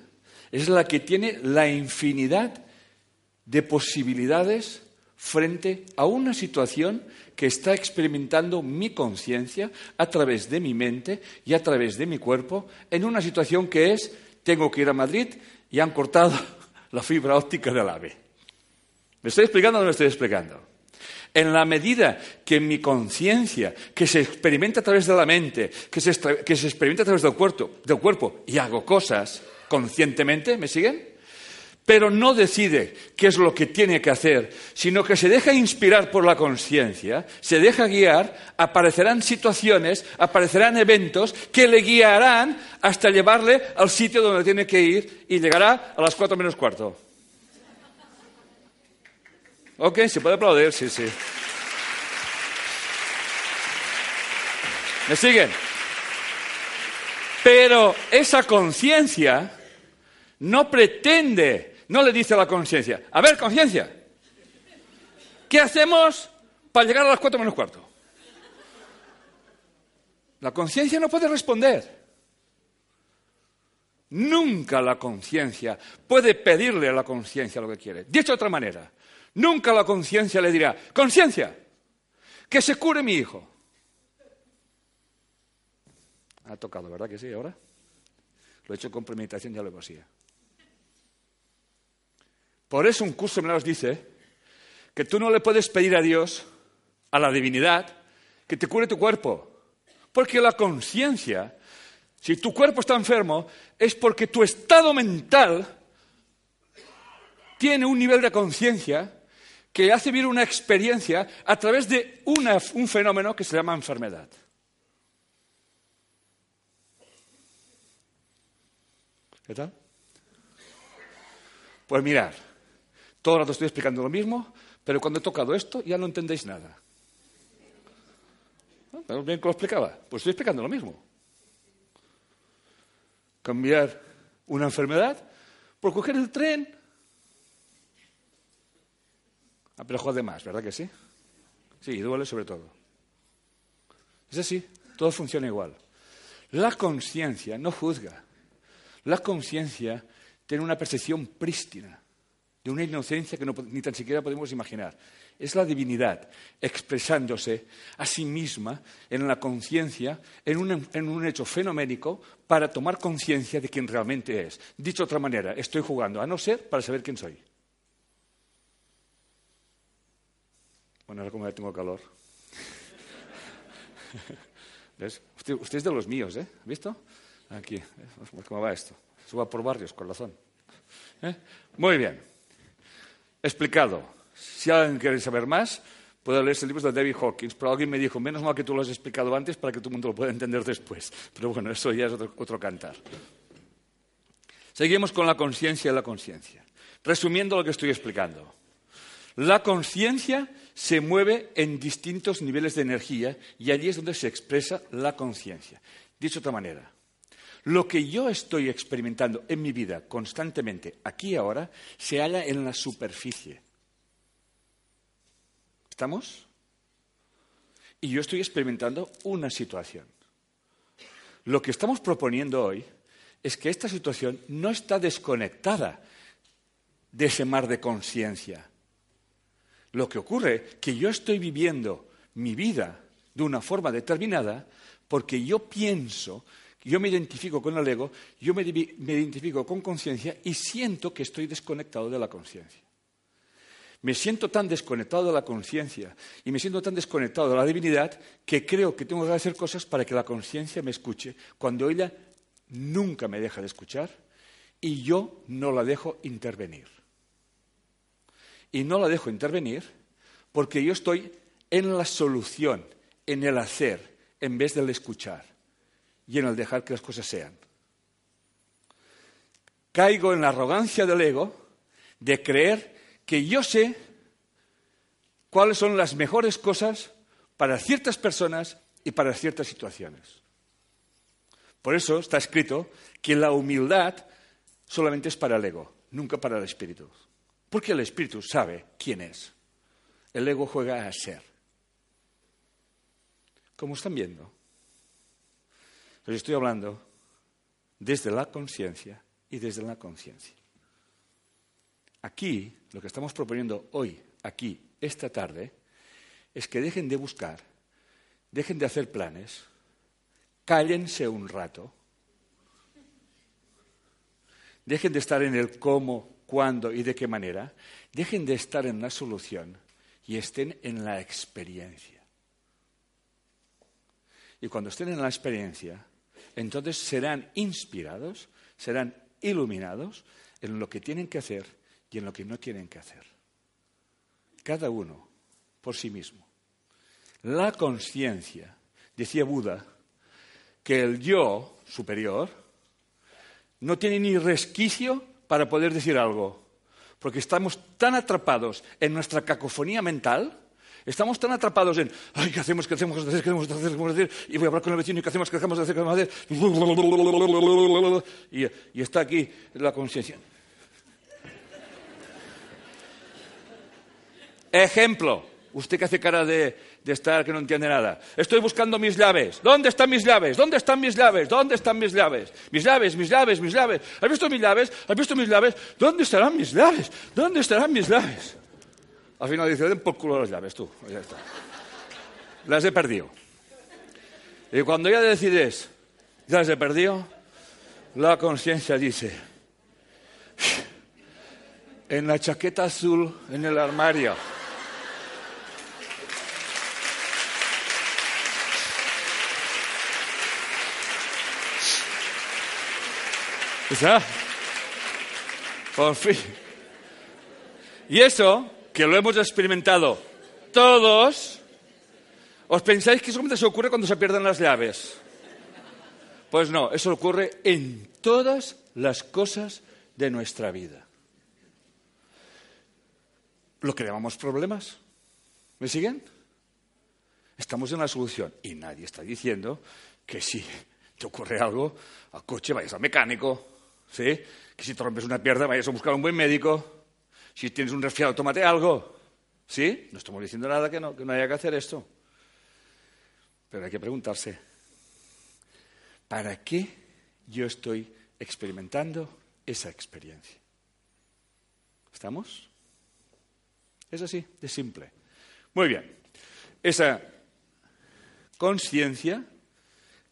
es la que tiene la infinidad de posibilidades frente a una situación que está experimentando mi conciencia a través de mi mente y a través de mi cuerpo en una situación que es tengo que ir a Madrid y han cortado la fibra óptica del AVE. ¿Me estoy explicando o no me estoy explicando? En la medida que mi conciencia, que se experimenta a través de la mente, que se, que se experimenta a través del cuerpo, del cuerpo, y hago cosas conscientemente, ¿me siguen? Pero no decide qué es lo que tiene que hacer, sino que se deja inspirar por la conciencia, se deja guiar, aparecerán situaciones, aparecerán eventos que le guiarán hasta llevarle al sitio donde tiene que ir y llegará a las cuatro menos cuarto. Ok, se puede aplaudir, sí, sí. ¿Me siguen? Pero esa conciencia no pretende, no le dice a la conciencia, a ver, conciencia, ¿qué hacemos para llegar a las cuatro menos cuarto? La conciencia no puede responder. Nunca la conciencia puede pedirle a la conciencia lo que quiere. Dicho de otra manera, Nunca la conciencia le dirá, conciencia, que se cure mi hijo. Ha tocado, ¿verdad que sí? Ahora lo he hecho con premeditación, ya lo hacía. Por eso un curso me nos dice que tú no le puedes pedir a Dios, a la divinidad, que te cure tu cuerpo. Porque la conciencia, si tu cuerpo está enfermo, es porque tu estado mental tiene un nivel de conciencia que hace vivir una experiencia a través de un fenómeno que se llama enfermedad. ¿Qué tal? Pues mirar, todo el rato estoy explicando lo mismo, pero cuando he tocado esto ya no entendéis nada. ¿No? bien que lo explicaba? Pues estoy explicando lo mismo. Cambiar una enfermedad por coger el tren Ah, pero jode más, ¿verdad que sí? Sí, duele sobre todo. Es así, todo funciona igual. La conciencia no juzga. La conciencia tiene una percepción prístina, de una inocencia que ni tan siquiera podemos imaginar. Es la divinidad expresándose a sí misma en la conciencia, en un, en un hecho fenoménico, para tomar conciencia de quién realmente es. Dicho de otra manera, estoy jugando a no ser para saber quién soy. Bueno, ahora como ya tengo calor. *laughs* ¿Ves? Usted, es de los míos, ¿eh? ¿Ha visto? Aquí, ¿eh? ¿cómo va esto? Suba por barrios, corazón. ¿Eh? Muy bien. Explicado. Si alguien quiere saber más, puede leerse libros de David Hawkins, pero alguien me dijo, menos mal que tú lo has explicado antes para que todo el mundo lo pueda entender después. Pero bueno, eso ya es otro, otro cantar. Seguimos con la conciencia y la conciencia. Resumiendo lo que estoy explicando. La conciencia se mueve en distintos niveles de energía y allí es donde se expresa la conciencia. Dicho de otra manera, lo que yo estoy experimentando en mi vida constantemente, aquí y ahora, se halla en la superficie. ¿Estamos? Y yo estoy experimentando una situación. Lo que estamos proponiendo hoy es que esta situación no está desconectada de ese mar de conciencia lo que ocurre es que yo estoy viviendo mi vida de una forma determinada porque yo pienso, yo me identifico con el ego, yo me, identifico con conciencia y siento que estoy desconectado de la conciencia. Me siento tan desconectado de la conciencia y me siento tan desconectado de la divinidad que creo que tengo que hacer cosas para que la conciencia me escuche cuando ella nunca me deja de escuchar y yo no la dejo intervenir y no la dejo intervenir porque yo estoy en la solución, en el hacer, en vez del escuchar y en el dejar que las cosas sean. Caigo en la arrogancia del ego de creer que yo sé cuáles son las mejores cosas para ciertas personas y para ciertas situaciones. Por eso está escrito que la humildad solamente es para el ego, nunca para el espíritu. Porque el espíritu sabe quién es. El ego juega a ser. Como están viendo, les estoy hablando desde la conciencia y desde la conciencia. Aquí, lo que estamos proponiendo hoy, aquí, esta tarde, es que dejen de buscar, dejen de hacer planes, cállense un rato dejen de estar en el cómo, cuándo y de qué manera, dejen de estar en la solución y estén en la experiencia. Y cuando estén en la experiencia, entonces serán inspirados, serán iluminados en lo que tienen que hacer y en lo que no tienen que hacer. Cada uno por sí mismo. La conciencia, decía Buda, que el yo superior no tiene ni resquicio para poder decir algo, porque estamos tan atrapados en nuestra cacofonía mental, estamos tan atrapados en, ay, ¿qué hacemos? ¿Qué hacemos? ¿Qué hacemos? ¿Qué hacemos? ¿Qué hacemos? ¿Qué hacemos? Y voy a hablar con el vecino, ¿y qué hacemos? ¿Qué hacemos? ¿Qué hacemos? ¿Qué hacemos? Y, y está aquí la conciencia. Ejemplo, usted que hace cara de, de, estar que no entiende nada. Estoy buscando mis llaves. ¿Dónde están mis llaves? ¿Dónde están mis llaves? ¿Dónde están mis llaves? Mis llaves, mis llaves, mis llaves. ¿Has visto mis llaves? ¿Has visto mis llaves? ¿Dónde estarán mis llaves? ¿Dónde estarán mis llaves? Al final dice, den por culo las llaves, tú. Ya está. Las he perdido. Y cuando ya decides, ya las he perdido, la conciencia dice, en la chaqueta azul, en el armario. ¿Ya? Por fin. Y eso, que lo hemos experimentado todos, ¿os pensáis que solamente se ocurre cuando se pierden las llaves? Pues no, eso ocurre en todas las cosas de nuestra vida. Lo que llamamos problemas. ¿Me siguen? Estamos en la solución y nadie está diciendo que si te ocurre algo, al coche vayas al mecánico, ¿sí? Que si te rompes una pierna vayas a buscar un buen médico. Si tienes un resfriado, tómate algo. ¿Sí? No estamos diciendo nada que no, que no haya que hacer esto. Pero hay que preguntarse, ¿para qué yo estoy experimentando esa experiencia? ¿Estamos? Es así, de simple. Muy bien. Esa conciencia,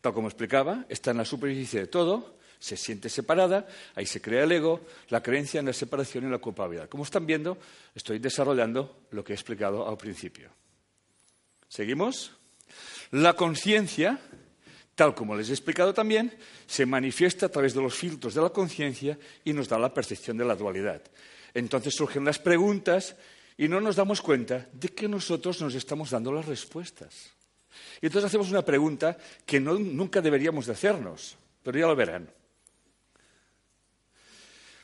tal como explicaba, está en la superficie de todo se siente separada, ahí se crea el ego, la creencia en la separación y la culpabilidad. Como están viendo, estoy desarrollando lo que he explicado al principio. ¿Seguimos? La conciencia, tal como les he explicado también, se manifiesta a través de los filtros de la conciencia y nos da la percepción de la dualidad. Entonces surgen las preguntas y no nos damos cuenta de que nosotros nos estamos dando las respuestas. Y entonces hacemos una pregunta que nunca deberíamos de hacernos, pero ya lo verán.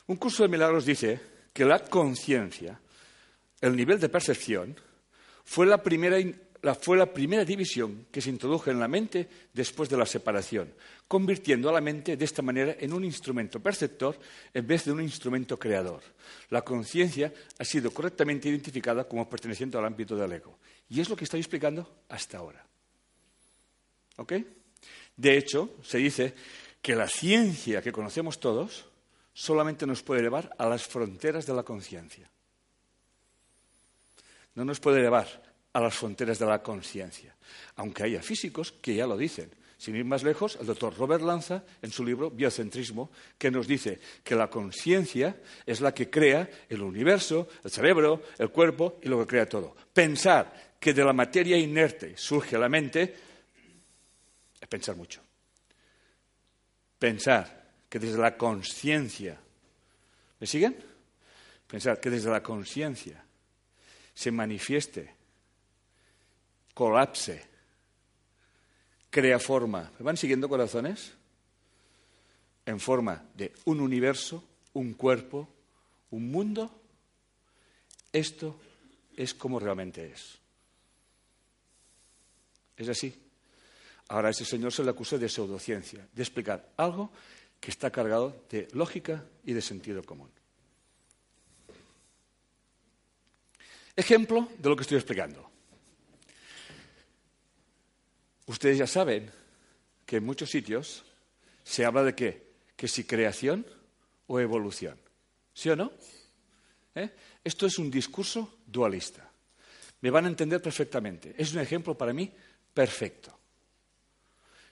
Un curso de milagros dice que la conciencia, el nivel de percepción, fue la, primera, fue la primera división que se introdujo en la mente después de la separación, convirtiendo a la mente de esta manera en un instrumento perceptor en vez de un instrumento creador. La conciencia ha sido correctamente identificada como perteneciente al ámbito del ego. Y es lo que estoy explicando hasta ahora. ¿Ok? De hecho, se dice que la ciencia que conocemos todos solamente nos puede llevar a las fronteras de la conciencia. No nos puede llevar a las fronteras de la conciencia, aunque haya físicos que ya lo dicen. Sin ir más lejos, el doctor Robert Lanza, en su libro Biocentrismo, que nos dice que la conciencia es la que crea el universo, el cerebro, el cuerpo y lo que crea todo. Pensar que de la materia inerte surge la mente es pensar mucho. Pensar que desde la conciencia, ¿me siguen? Pensar que desde la conciencia se manifieste, colapse, crea forma. ¿Me van siguiendo corazones? En forma de un universo, un cuerpo, un mundo. Esto es como realmente es. Es así. Ahora a ese señor se le acusa de pseudociencia, de explicar algo que está cargado de lógica y de sentido común. Ejemplo de lo que estoy explicando. Ustedes ya saben que en muchos sitios se habla de qué? Que si creación o evolución. ¿Sí o no? ¿Eh? Esto es un discurso dualista. Me van a entender perfectamente. Es un ejemplo para mí perfecto.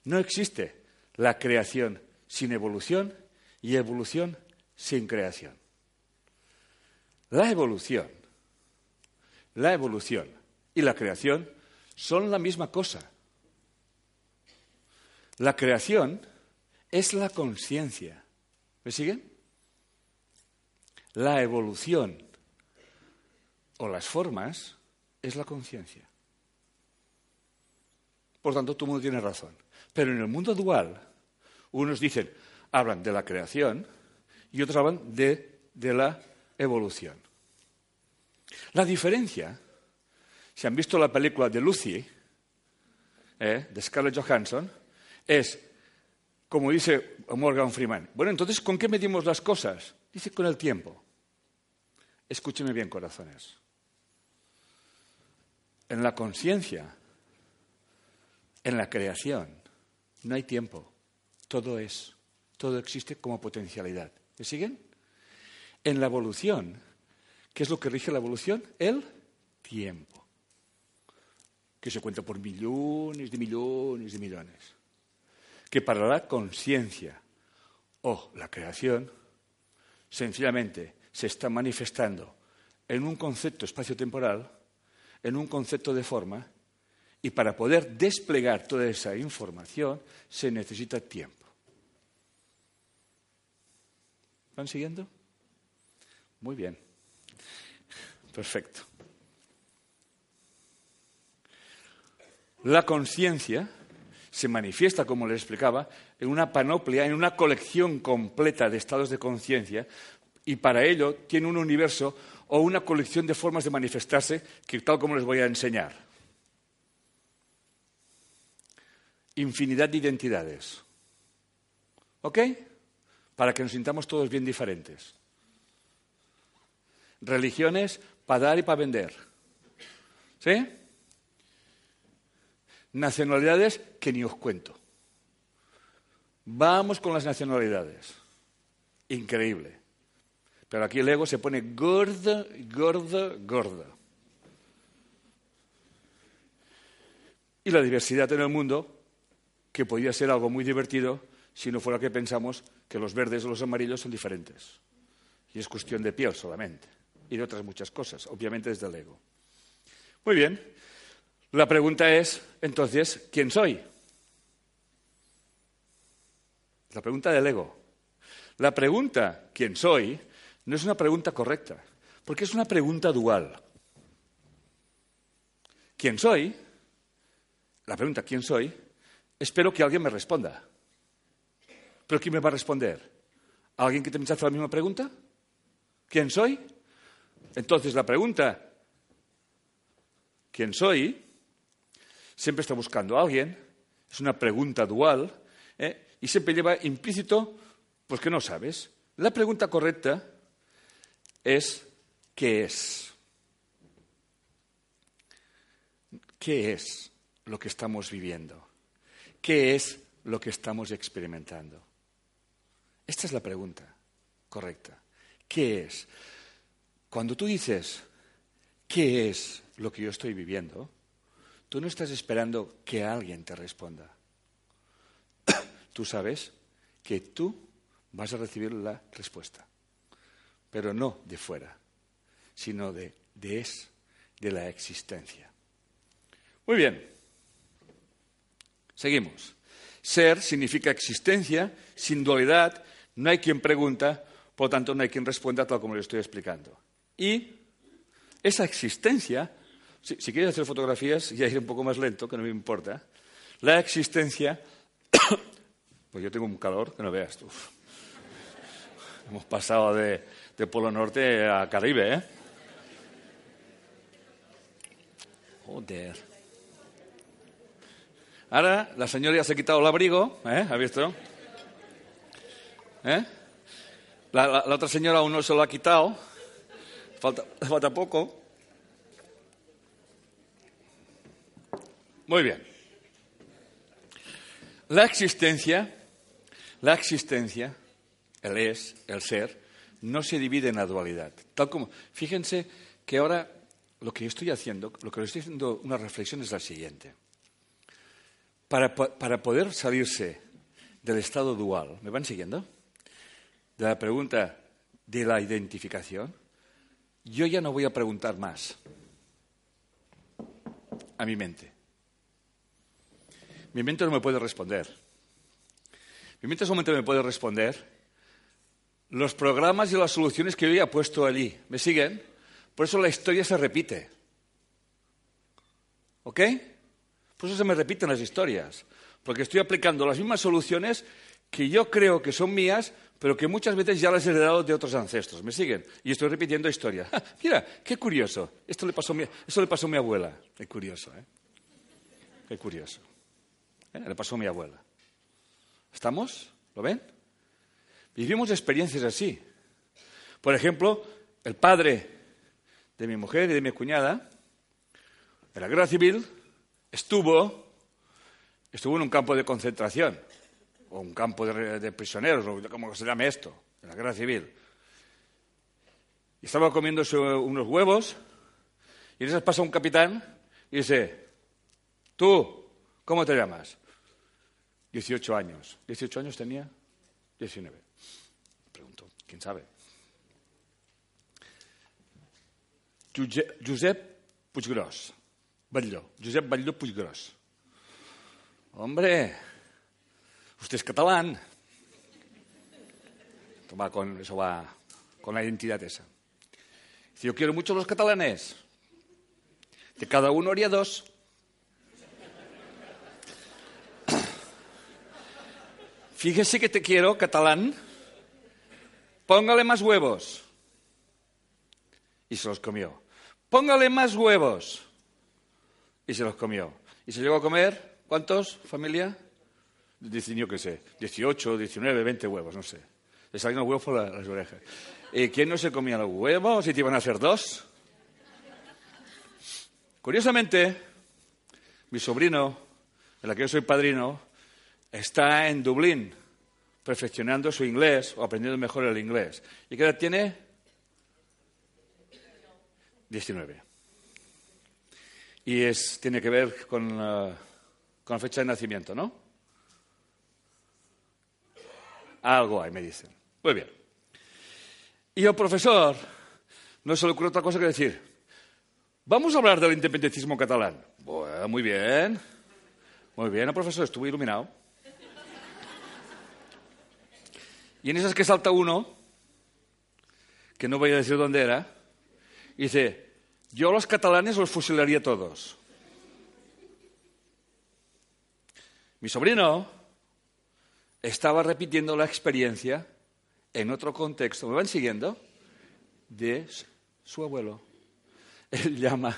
No existe la creación sin evolución y evolución sin creación. La evolución, la evolución y la creación son la misma cosa. La creación es la conciencia. ¿Me siguen? La evolución o las formas es la conciencia. Por tanto, todo el mundo tiene razón. Pero en el mundo dual, unos dicen, hablan de la creación y otros hablan de, de la evolución. La diferencia, si han visto la película de Lucy, eh, de Scarlett Johansson, es, como dice Morgan Freeman, bueno, entonces, ¿con qué medimos las cosas? Dice, con el tiempo. Escúcheme bien, corazones. En la conciencia, en la creación, no hay tiempo. Todo es, todo existe como potencialidad. ¿Me siguen? En la evolución, ¿qué es lo que rige la evolución? El tiempo, que se cuenta por millones de millones de millones que para la conciencia o la creación sencillamente se está manifestando en un concepto espacio-temporal, en un concepto de forma, y para poder desplegar toda esa información se necesita tiempo. ¿Van siguiendo? Muy bien. Perfecto. La conciencia se manifiesta, como les explicaba, en una panoplia, en una colección completa de estados de conciencia, y para ello tiene un universo o una colección de formas de manifestarse que tal como les voy a enseñar. Infinidad de identidades. ¿Ok? Para que nos sintamos todos bien diferentes. Religiones para dar y para vender. ¿Sí? Nacionalidades que ni os cuento. Vamos con las nacionalidades. Increíble. Pero aquí el ego se pone gorda, gorda, gorda. Y la diversidad en el mundo, que podría ser algo muy divertido si no fuera que pensamos que los verdes o los amarillos son diferentes. Y es cuestión de piel solamente. Y de otras muchas cosas, obviamente desde el ego. Muy bien. La pregunta es, entonces, ¿quién soy? La pregunta del ego. La pregunta, ¿quién soy? no es una pregunta correcta, porque es una pregunta dual. ¿Quién soy? La pregunta, ¿quién soy? Espero que alguien me responda. ¿Pero quién me va a responder? ¿Alguien que te hace la misma pregunta? ¿Quién soy? Entonces la pregunta, ¿quién soy? siempre está buscando a alguien, es una pregunta dual, ¿eh? y siempre lleva implícito, pues que no sabes. La pregunta correcta es, ¿qué es? ¿Qué es lo que estamos viviendo? ¿Qué es lo que estamos experimentando? Esta es la pregunta correcta. ¿Qué es? Cuando tú dices, ¿qué es lo que yo estoy viviendo? Tú no estás esperando que alguien te responda. *coughs* Tú sabes que tú vas a recibir la respuesta, pero no de fuera, sino de, de es, de la existencia. Muy bien. Seguimos. Ser significa existencia, sin dualidad, no hay quien pregunta, por lo tanto no hay quien responda tal como le estoy explicando. Y esa existencia si, quieres hacer fotografías, ya ir un poco más lento, que no me importa. La existencia, *coughs* pues yo tengo un calor que no veas tú. *laughs* Hemos pasado de, Polo Norte a Caribe, ¿eh? Joder. Ahora la señora ya se ha quitado el abrigo, ¿eh? ¿Ha visto? ¿Eh? La, otra señora aún no se lo ha quitado. Falta, falta poco. Muy bien. La existencia, la existencia, el es, el ser, no se divide en la dualidad. Tal como, fíjense que ahora lo que yo estoy haciendo, lo que estoy haciendo una reflexión es la siguiente. Para, para poder salirse del estado dual, ¿me van siguiendo? De la pregunta, de la identificación, yo ya no voy a preguntar más a mi mente. Mi mente no me puede responder. Mi mente solamente me puede responder los programas y las soluciones que yo ya he puesto allí. ¿Me siguen? Por eso la historia se repite. ¿Ok? Por eso se me repiten las historias. Porque estoy aplicando las mismas soluciones que yo creo que son mías, pero que muchas veces ya las he heredado de otros ancestros. ¿Me siguen? Y estoy repitiendo historia. *laughs* Mira, qué curioso. Esto le pasó a mi, le pasó a mi abuela. Qué curioso, ¿eh? Qué curioso. ¿Eh? Le pasó a mi abuela. ¿Estamos? ¿Lo ven? Vivimos experiencias así. Por ejemplo, el padre de mi mujer y de mi cuñada, en la guerra civil, estuvo, estuvo en un campo de concentración, o un campo de, prisioneros, o como se llame esto, en la guerra civil. Y estaba comiéndose unos huevos, y en esas pasa un capitán y dice, tú, ¿cómo te llamas? 18 años. ¿18 años tenía? 19. Pregunto, ¿quién sabe? Josep Puiggrós. Batlló. Josep Batlló Puiggrós. Hombre, usted es catalán. Toma con, eso va con la identidad esa. Dice, yo quiero mucho a los catalanes. De cada uno haría dos. *coughs* Fíjese que te quiero, catalán. Póngale más huevos. Y se los comió. Póngale más huevos. Y se los comió. Y se llegó a comer, ¿cuántos, familia? Yo qué sé, 18, 19, 20 huevos, no sé. Le salían los huevos por las, orejas. ¿Y quién no se comía los huevos? ¿Si te iban a ser dos? Curiosamente, mi sobrino, de la que yo soy padrino, está en Dublín perfeccionando su inglés o aprendiendo mejor el inglés. ¿Y qué edad tiene? 19. Y es, tiene que ver con, con la fecha de nacimiento, ¿no? Algo hay, me dicen. Muy bien. Y al profesor no se le ocurre otra cosa que decir, vamos a hablar del independentismo catalán. Bueno, muy bien. Muy bien, profesor estuvo iluminado. Y en esas que salta uno, que no voy a decir dónde era, dice, yo a los catalanes los fusilaría todos. Mi sobrino estaba repitiendo la experiencia en otro contexto, ¿me van siguiendo? De su abuelo. Él *laughs* llama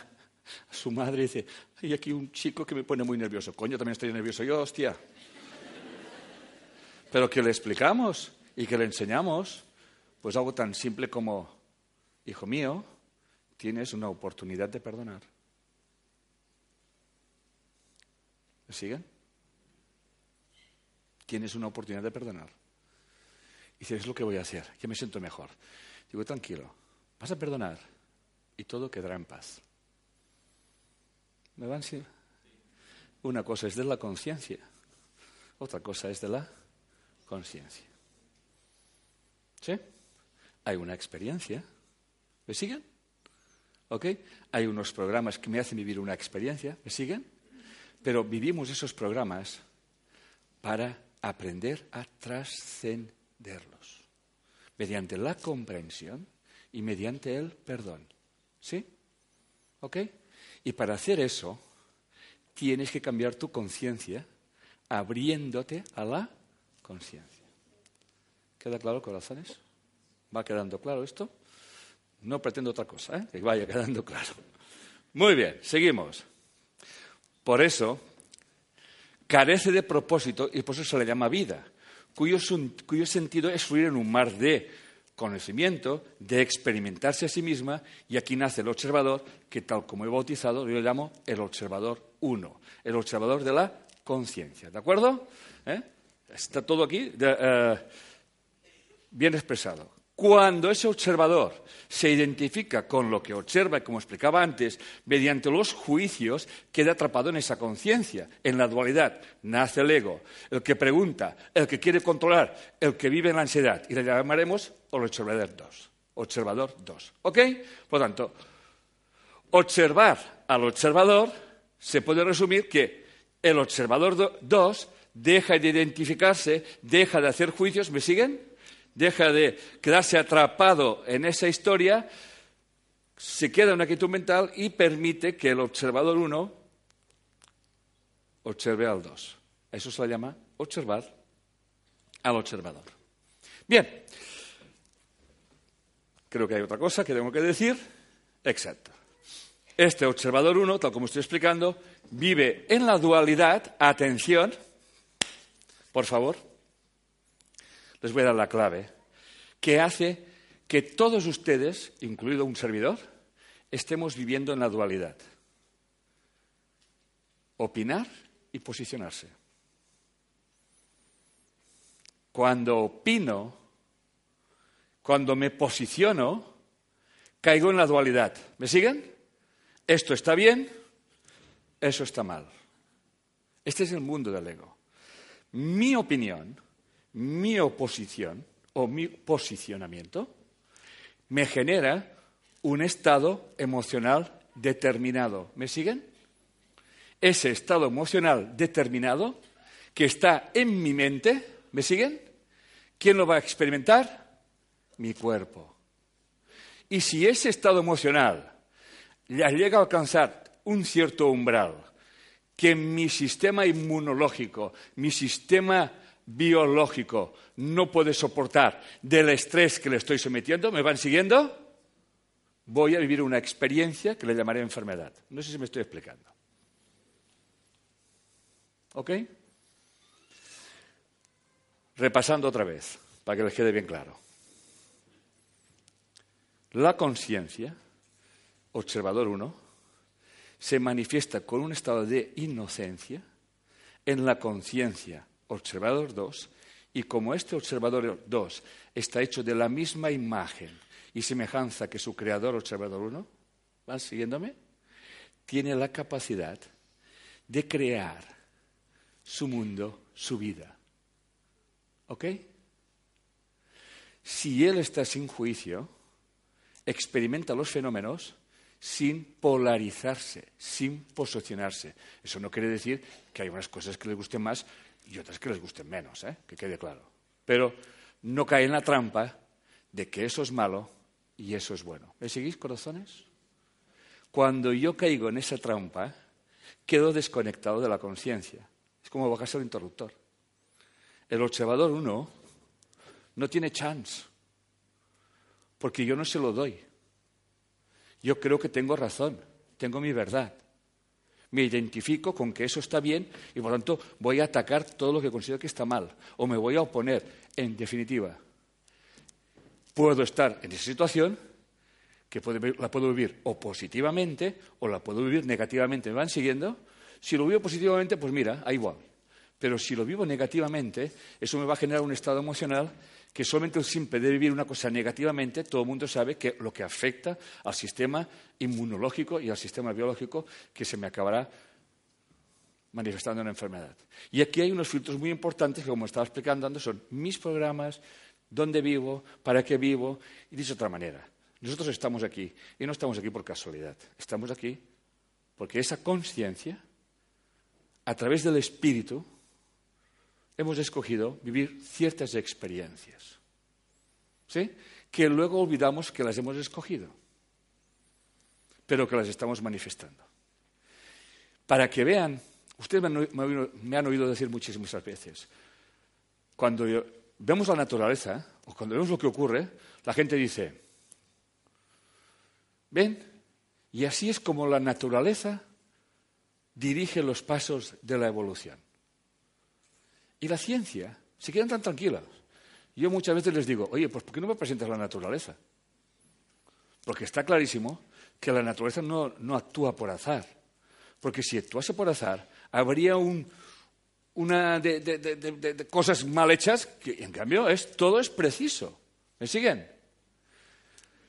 a su madre y dice, hay aquí un chico que me pone muy nervioso. Coño, también estoy nervioso yo, hostia. *laughs* Pero que le explicamos y que le enseñamos pues algo tan simple como, hijo mío, tienes una oportunidad de perdonar. ¿Me siguen? Tienes una oportunidad de perdonar. Y dices, es lo que voy a hacer, ya me siento mejor. Digo, tranquilo, vas a perdonar y todo quedará en paz. ¿Me van a Una cosa es de la conciencia, otra cosa es de la conciencia. ¿Sí? Hay una experiencia. ¿Me siguen? ¿Ok? Hay unos programas que me hacen vivir una experiencia. ¿Me siguen? Pero vivimos esos programas para aprender a trascenderlos. Mediante la comprensión y mediante el perdón. ¿Sí? ¿Ok? Y para hacer eso, tienes que cambiar tu conciencia abriéndote a la conciencia. ¿Queda claro, corazones? ¿Va quedando claro esto? No pretendo otra cosa, ¿eh? que vaya quedando claro. Muy bien, seguimos. Por eso, carece de propósito y por eso se le llama vida, cuyo, sentido es fluir en un mar de conocimiento, de experimentarse a sí misma, y aquí nace el observador, que tal como he bautizado, yo lo llamo el observador uno, el observador de la conciencia. ¿De acuerdo? ¿Eh? Está todo aquí. Eh, bien expresado. Cuando ese observador se identifica con lo que observa, como explicaba antes, mediante los juicios, queda atrapado en esa conciencia, en la dualidad. Nace el ego, el que pregunta, el que quiere controlar, el que vive en la ansiedad. Y le llamaremos el observador 2. Observador 2. ¿Ok? Por lo tanto, observar al observador se puede resumir que el observador 2 deja de identificarse, deja de hacer juicios. ¿Me siguen? Deja de quedarse atrapado en esa historia, se queda en una quietud mental y permite que el observador 1 observe al 2. Eso se le llama observar al observador. Bien, creo que hay otra cosa que tengo que decir. Exacto. Este observador 1, tal como estoy explicando, vive en la dualidad. Atención, por favor les voy a dar la clave, que hace que todos ustedes, incluido un servidor, estemos viviendo en la dualidad. Opinar y posicionarse. Cuando opino, cuando me posiciono, caigo en la dualidad. ¿Me siguen? Esto está bien, eso está mal. Este es el mundo del ego. Mi opinión mi oposición o mi posicionamiento me genera un estado emocional determinado. ¿Me siguen? Ese estado emocional determinado que está en mi mente, ¿me siguen? ¿Quién lo va a experimentar? Mi cuerpo. Y si ese estado emocional llega a alcanzar un cierto umbral, que mi sistema inmunológico, mi sistema biológico no puede soportar del estrés que le estoy sometiendo, ¿me van siguiendo? Voy a vivir una experiencia que le llamaré enfermedad. No sé si me estoy explicando. ¿Ok? Repasando otra vez, para que les quede bien claro. La conciencia, observador 1, se manifiesta con un estado de inocencia en la conciencia observador 2, y como este observador 2 está hecho de la misma imagen y semejanza que su creador observador 1, ¿van siguiéndome? Tiene la capacidad de crear su mundo, su vida. ¿Ok? Si él está sin juicio, experimenta los fenómenos sin polarizarse, sin posicionarse. Eso no quiere decir que hay unas cosas que le gusten más y otras que les gusten menos, ¿eh? que quede claro. Pero no cae en la trampa de que eso es malo y eso es bueno. ¿Me seguís, corazones? Cuando yo caigo en esa trampa, quedo desconectado de la conciencia. Es como bajarse el interruptor. El observador uno no tiene chance, porque yo no se lo doy. Yo creo que tengo razón, tengo mi verdad me identifico con que eso está bien y por lo tanto voy a atacar todo lo que considero que está mal o me voy a oponer. En definitiva, puedo estar en esa situación que la puedo vivir o positivamente o la puedo vivir negativamente. ¿Me van siguiendo? Si lo vivo positivamente, pues mira, ahí voy. Pero si lo vivo negativamente, eso me va a generar un estado emocional que solamente simple de vivir una cosa negativamente, todo el mundo sabe que lo que afecta al sistema inmunológico y al sistema biológico que se me acabará manifestando en enfermedad. Y aquí hay unos filtros muy importantes que, como estaba explicando son mis programas, dónde vivo, para qué vivo, y dicho de otra manera. Nosotros estamos aquí, y no estamos aquí por casualidad, estamos aquí porque esa conciencia, a través del espíritu, hemos escogido vivir ciertas experiencias, ¿sí? que luego olvidamos que las hemos escogido, pero que las estamos manifestando. Para que vean, ustedes me han, oído decir muchísimas veces, cuando vemos la naturaleza o cuando vemos lo que ocurre, la gente dice, ven, y así es como la naturaleza dirige los pasos de la evolución. Y la ciencia se quedan tan tranquilas. Yo muchas veces les digo, oye, pues ¿por qué no me presentas la naturaleza? Porque está clarísimo que la naturaleza no, actúa por azar. Porque si actuase por azar, habría una de, cosas mal hechas que, en cambio, es, todo es preciso. ¿Me siguen?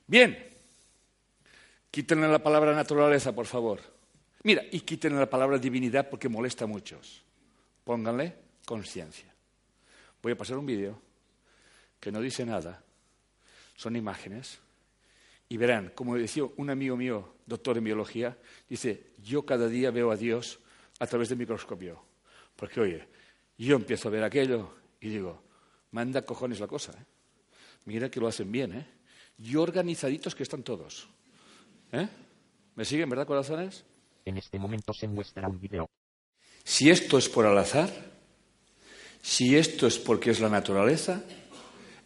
Bien. Quítenle la palabra naturaleza, por favor. Mira, y quítenle la palabra divinidad porque molesta a muchos. Pónganle conciencia. Voy a pasar un vídeo que no dice nada, son imágenes, y verán, como decía un amigo mío, doctor en biología, dice, yo cada día veo a Dios a través del microscopio. Porque, oye, yo empiezo a ver aquello y digo, manda cojones la cosa. ¿eh? Mira que lo hacen bien, ¿eh? Y organizaditos que están todos. ¿Eh? ¿Me siguen, verdad, corazones? En este momento se muestra un video. Si esto es por al azar, si esto es porque es la naturaleza,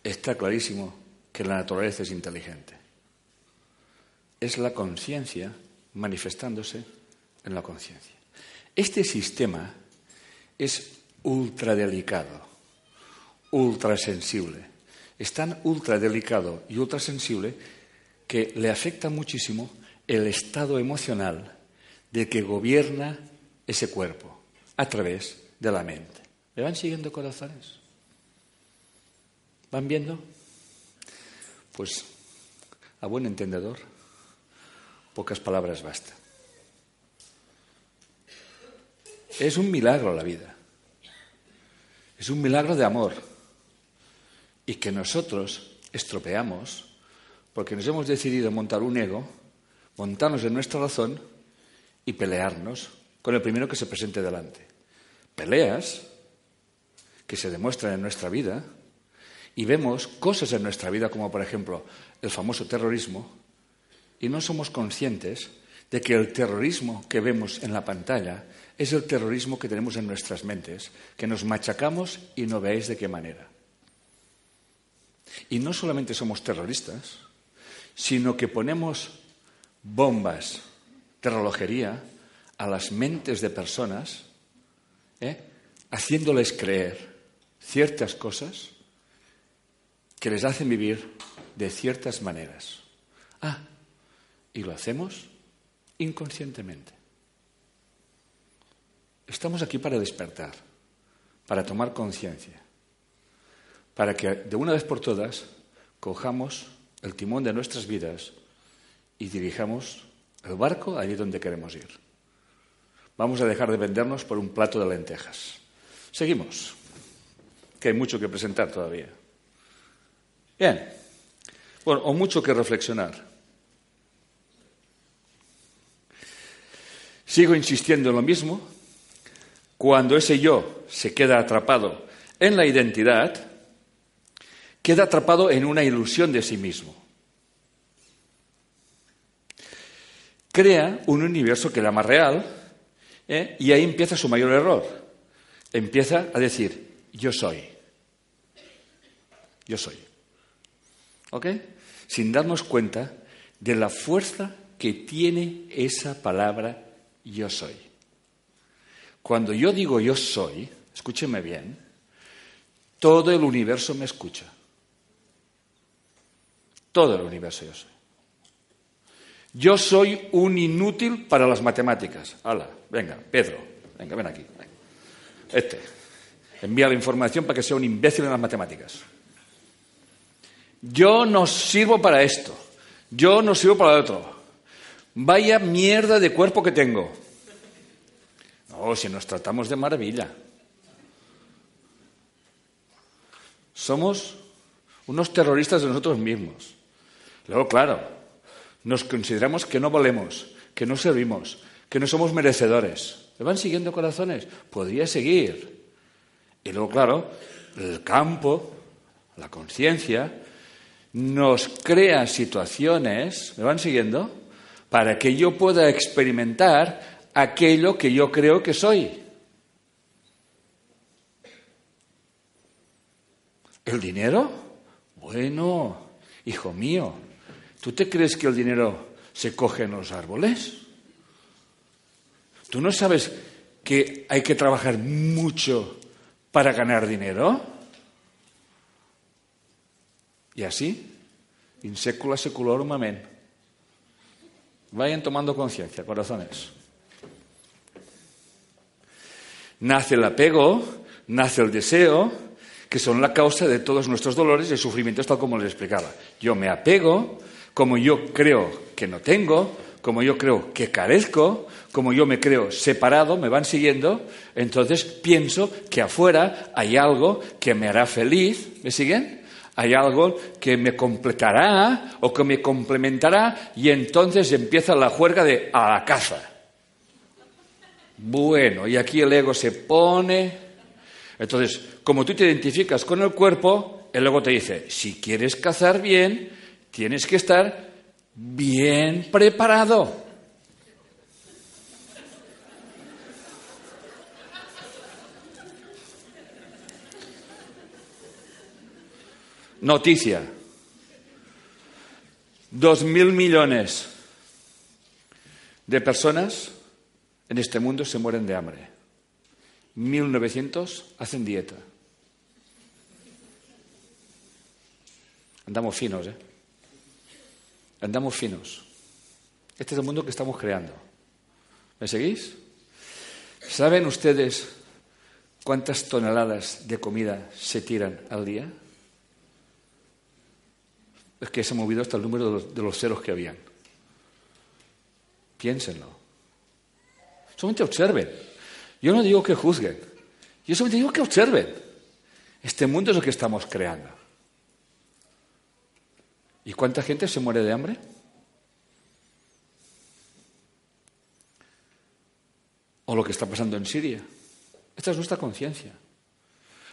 está clarísimo que la naturaleza es inteligente. Es la conciencia manifestándose en la conciencia. Este sistema es ultradelicado, ultrasensible. Es tan ultradelicado y ultrasensible que le afecta muchísimo el estado emocional de que gobierna ese cuerpo a través de la mente. ¿Me van siguiendo corazones? ¿Van viendo? Pues a buen entendedor, pocas palabras bastan. Es un milagro la vida. Es un milagro de amor. Y que nosotros estropeamos porque nos hemos decidido montar un ego, montarnos en nuestra razón y pelearnos con el primero que se presente delante. Peleas que se demuestran en nuestra vida y vemos cosas en nuestra vida como por ejemplo el famoso terrorismo y no somos conscientes de que el terrorismo que vemos en la pantalla es el terrorismo que tenemos en nuestras mentes, que nos machacamos y no veis de qué manera. Y no solamente somos terroristas, sino que ponemos bombas de relojería a las mentes de personas, ¿eh? haciéndoles creer ciertas cosas que les hacen vivir de ciertas maneras. Ah, y lo hacemos inconscientemente. Estamos aquí para despertar, para tomar conciencia, para que de una vez por todas cojamos el timón de nuestras vidas y dirijamos el barco allí donde queremos ir. Vamos a dejar de vendernos por un plato de lentejas. Seguimos, que hay mucho que presentar todavía. Bien, bueno, o mucho que reflexionar. Sigo insistiendo en lo mismo. Cuando ese yo se queda atrapado en la identidad, queda atrapado en una ilusión de sí mismo. Crea un universo que era más real ¿eh? y ahí empieza su mayor error. Empieza a decir, yo soy. Yo soy. ¿Ok? Sin darnos cuenta de la fuerza que tiene esa palabra yo soy. Cuando yo digo yo soy, escúcheme bien, todo el universo me escucha. Todo el universo yo soy. Yo soy un inútil para las matemáticas. Hala, venga, Pedro, venga, ven aquí. Este, envía la información para que sea un imbécil en las matemáticas. Yo no sirvo para esto. Yo no sirvo para lo otro. Vaya mierda de cuerpo que tengo. No, si nos tratamos de maravilla. Somos unos terroristas de nosotros mismos. Luego, claro, nos consideramos que no valemos, que no servimos, que no somos merecedores. ¿Me van siguiendo corazones? Podría seguir. Y luego, claro, el campo, la conciencia, nos crea situaciones, ¿me van siguiendo? Para que yo pueda experimentar aquello que yo creo que soy. ¿El dinero? Bueno, hijo mío, ¿Tú te crees que el dinero se coge en los árboles? ¿Tú no sabes que hay que trabajar mucho para ganar dinero? Y así, in secula seculorum, amén. Vayan tomando conciencia, corazones. Nace el apego, nace el deseo, que son la causa de todos nuestros dolores y sufrimientos, tal como les explicaba. Yo me apego, como yo creo que no tengo, como yo creo que carezco, como yo me creo separado, me van siguiendo, entonces pienso que afuera hay algo que me hará feliz, ¿me siguen? Hay algo que me completará o que me complementará y entonces empieza la juerga de a la caza. Bueno, y aquí el ego se pone. Entonces, como tú te identificas con el cuerpo, el ego te dice, si quieres cazar bien, tienes que estar bien preparado. Noticia. Dos mil millones de personas en este mundo se mueren de hambre. Mil novecientos hacen dieta. Andamos finos, ¿eh? Andamos finos. Este es el mundo que estamos creando. ¿Me seguís? ¿Saben ustedes cuántas toneladas de comida se tiran al día? Es que se ha movido hasta el número de los, ceros que habían. Piénsenlo. Solamente observen. Yo no digo que juzguen. Yo solamente digo que observen. Este mundo es lo que estamos creando. ¿Y cuánta gente se muere de hambre? O lo que está pasando en Siria. Esta es nuestra conciencia.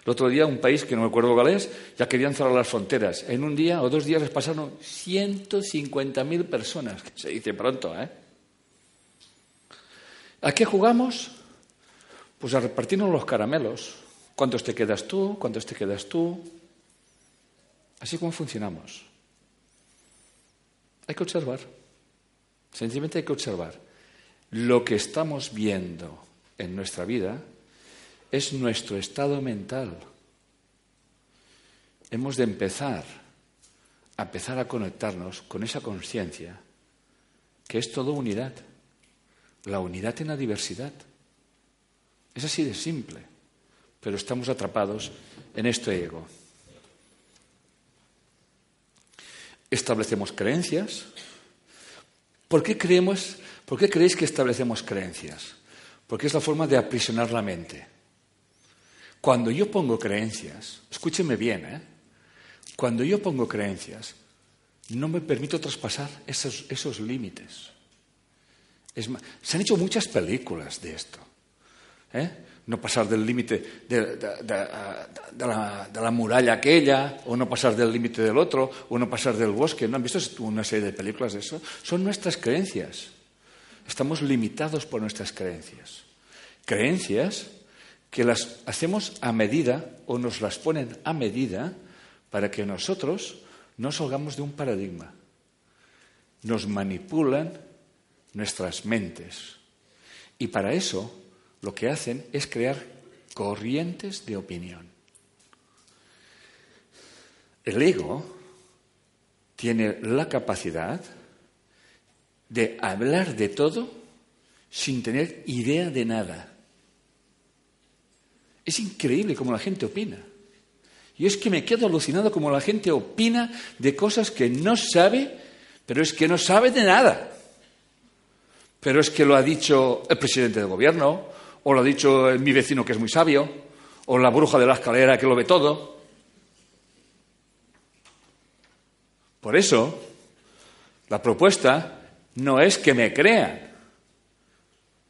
El otro día un país que no me acuerdo cuál es, ya querían cerrar las fronteras. En un día o dos días les pasaron 150.000 personas, que se dice pronto, ¿eh? ¿A qué jugamos? Pues a repartirnos los caramelos. ¿Cuántos te quedas tú? ¿Cuántos te quedas tú? Así como funcionamos. Hay que observar. Sencillamente hay que observar. Lo que estamos viendo en nuestra vida es nuestro estado mental. Hemos de empezar a empezar a conectarnos con esa conciencia que es todo unidad. La unidad en la diversidad. Es así de simple, pero estamos atrapados en este ego. establecemos creencias. ¿Por qué, creemos, ¿Por qué creéis que establecemos creencias? Porque es la forma de aprisionar la mente. Cuando yo pongo creencias, escúcheme bien, ¿eh? cuando yo pongo creencias, no me permito traspasar esos, esos límites. se han hecho muchas películas de esto. ¿eh? no pasar del límite de, la, muralla aquella, o no pasar del límite del otro, o no pasar del bosque. ¿No han visto una serie de películas de eso? Son nuestras creencias. Estamos limitados por nuestras creencias. Creencias que las hacemos a medida o nos las ponen a medida para que nosotros no salgamos de un paradigma. Nos manipulan nuestras mentes. Y para eso lo que hacen es crear corrientes de opinión. El ego tiene la capacidad de hablar de todo sin tener idea de nada. Es increíble cómo la gente opina. Y es que me quedo alucinado como la gente opina de cosas que no sabe, pero es que no sabe de nada. Pero es que lo ha dicho el presidente del gobierno, o lo ha dicho mi vecino que es muy sabio, o la bruja de la escalera que lo ve todo. Por eso, la propuesta no es que me crean,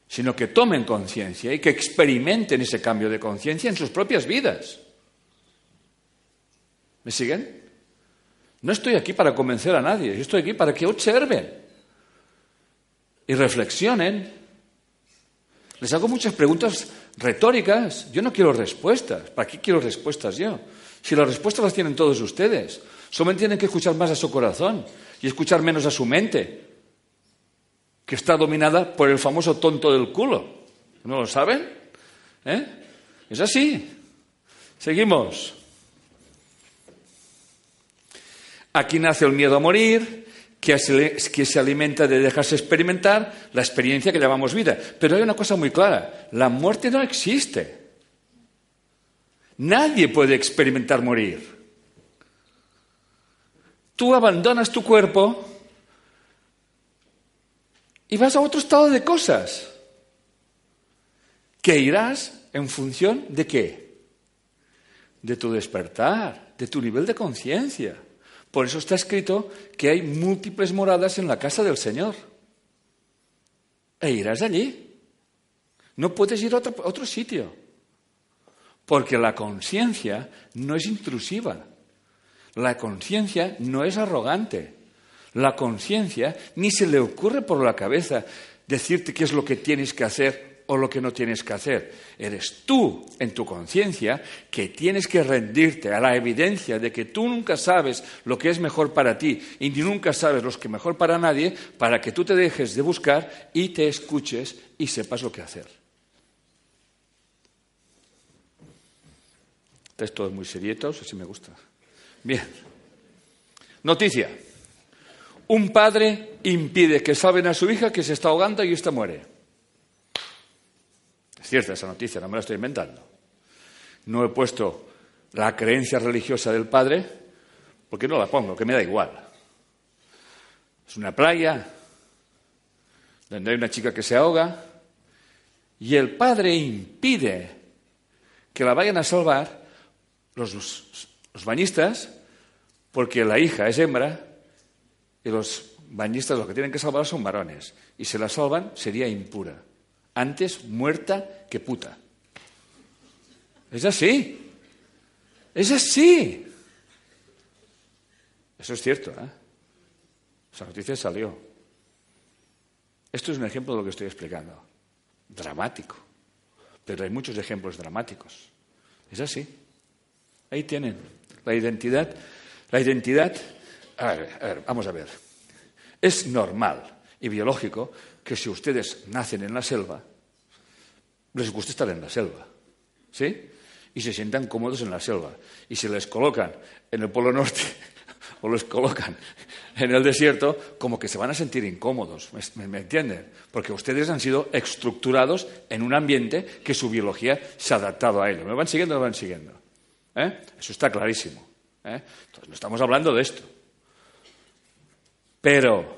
sino que tomen conciencia y que experimenten ese cambio de conciencia en sus propias vidas. ¿Me siguen? No estoy aquí para convencer a nadie, estoy aquí para que observen y reflexionen les hago muchas preguntas retóricas. Yo no quiero respuestas. ¿Para qué quiero respuestas yo? Si las respuestas las tienen todos ustedes. Solo tienen que escuchar más a su corazón y escuchar menos a su mente, que está dominada por el famoso tonto del culo. ¿No lo saben? ¿Eh? Es así. Seguimos. Aquí nace el miedo a morir, que se, alimenta de dejarse experimentar la experiencia que llamamos vida. Pero hay una cosa muy clara, la muerte no existe. Nadie puede experimentar morir. Tú abandonas tu cuerpo y vas a otro estado de cosas. Que irás en función de qué? De tu despertar, de tu nivel de conciencia. Por eso está escrito que hay múltiples moradas en la casa del Señor. E irás allí. No puedes ir a otro, a otro sitio. Porque la conciencia no es intrusiva. La conciencia no es arrogante. La conciencia ni se le ocurre por la cabeza decirte qué es lo que tienes que hacer o lo que no tienes que hacer. Eres tú, en tu conciencia, que tienes que rendirte a la evidencia de que tú nunca sabes lo que es mejor para ti y ni nunca sabes lo que es mejor para nadie, para que tú te dejes de buscar y te escuches y sepas lo que hacer. Texto es muy serietos, así me gusta. Bien. Noticia. Un padre impide que salven a su hija que se está ahogando y esta muere. Es cierta esa noticia, no me la estoy inventando. No he puesto la creencia religiosa del padre porque no la pongo, que me da igual. Es una playa donde hay una chica que se ahoga y el padre impide que la vayan a salvar los, bañistas porque la hija es hembra y los bañistas lo que tienen que salvar son varones y si la salvan sería impura antes muerta que puta. Es así. Es así. Eso es cierto, ¿eh? Esa noticia salió. Esto es un ejemplo de lo que estoy explicando. Dramático. Pero hay muchos ejemplos dramáticos. Es así. Ahí tienen. La identidad. La identidad. A ver, a ver, vamos a ver. Es normal y biológico que si ustedes nacen en la selva, les guste estar en la selva. ¿Sí? Y se sientan cómodos en la selva. Y si les colocan en el Polo Norte *laughs* o les colocan en el desierto, como que se van a sentir incómodos. ¿Me, entienden? Porque ustedes han sido estructurados en un ambiente que su biología se ha adaptado a ello. ¿Me van siguiendo o me van siguiendo? ¿Eh? Eso está clarísimo. ¿eh? Entonces, no estamos hablando de esto. Pero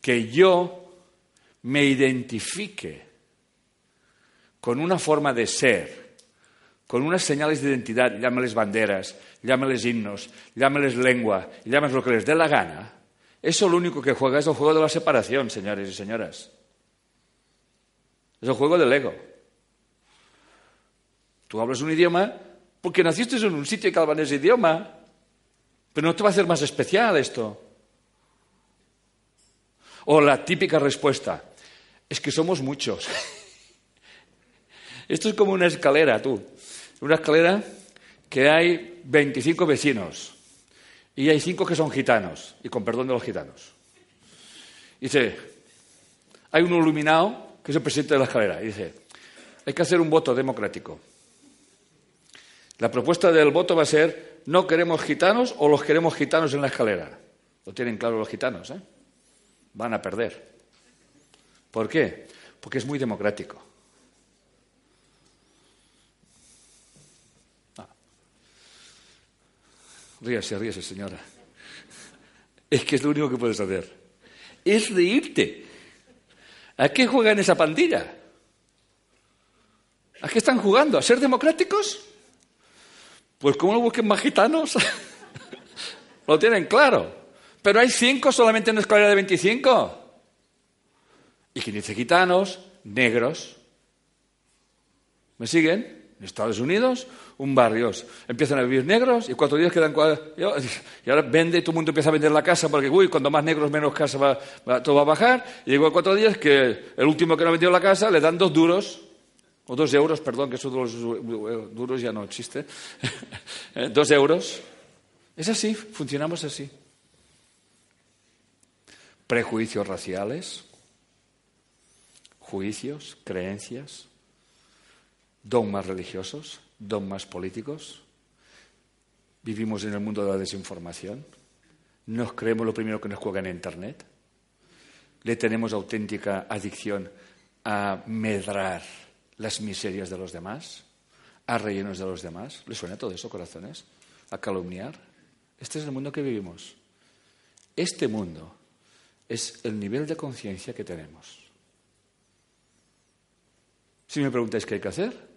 que yo me identifique con una forma de ser, con unas señales de identidad, llámales banderas, llámales himnos, llámales lengua, llámales lo que les dé la gana, eso lo único que juega es el juego de la separación, señores y señoras. Es el juego del ego. Tú hablas un idioma porque naciste en un sitio que hablan ese idioma, pero no te va a hacer más especial esto. O la típica respuesta, es que somos muchos. *laughs* Esto es como una escalera, tú. Una escalera que hay 25 vecinos y hay cinco que son gitanos, y con perdón de los gitanos. Dice, hay un iluminado que es el presidente de la escalera, y dice, hay que hacer un voto democrático. La propuesta del voto va a ser, no queremos gitanos o los queremos gitanos en la escalera. Lo tienen claro los gitanos, ¿eh? Van a perder. ¿Por qué? Porque es muy democrático. Ríase, ríase, señora. Es que es lo único que puedes hacer. Es reírte. ¿A qué juegan esa pandilla? ¿A qué están jugando? ¿A ser democráticos? Pues ¿cómo no busquen más gitanos? *laughs* lo tienen claro. Pero hay cinco solamente en la escalera de 25. Y quien dice gitanos, negros. ¿Me siguen? En Estados Unidos, un barrio. Empiezan a vivir negros y cuatro días quedan cuatro. Y ahora vende y todo el mundo empieza a vender la casa porque, uy, cuando más negros, menos casa va, todo va a bajar. Y llegó a cuatro días que el último que no ha vendido la casa le dan dos duros, o dos euros, perdón, que esos duros ya no existe. *laughs* Eh, dos euros. Es así, funcionamos así. Prejuicios raciales, juicios, creencias dogmas religiosos, dogmas políticos. Vivimos en el mundo de la desinformación. Nos creemos lo primero que nos juega en Internet. Le tenemos auténtica adicción a medrar las miserias de los demás, a rellenos de los demás. ¿Le suena todo eso, corazones? A calumniar. Este es el mundo que vivimos. Este mundo es el nivel de conciencia que tenemos. Si me preguntáis qué hay que hacer,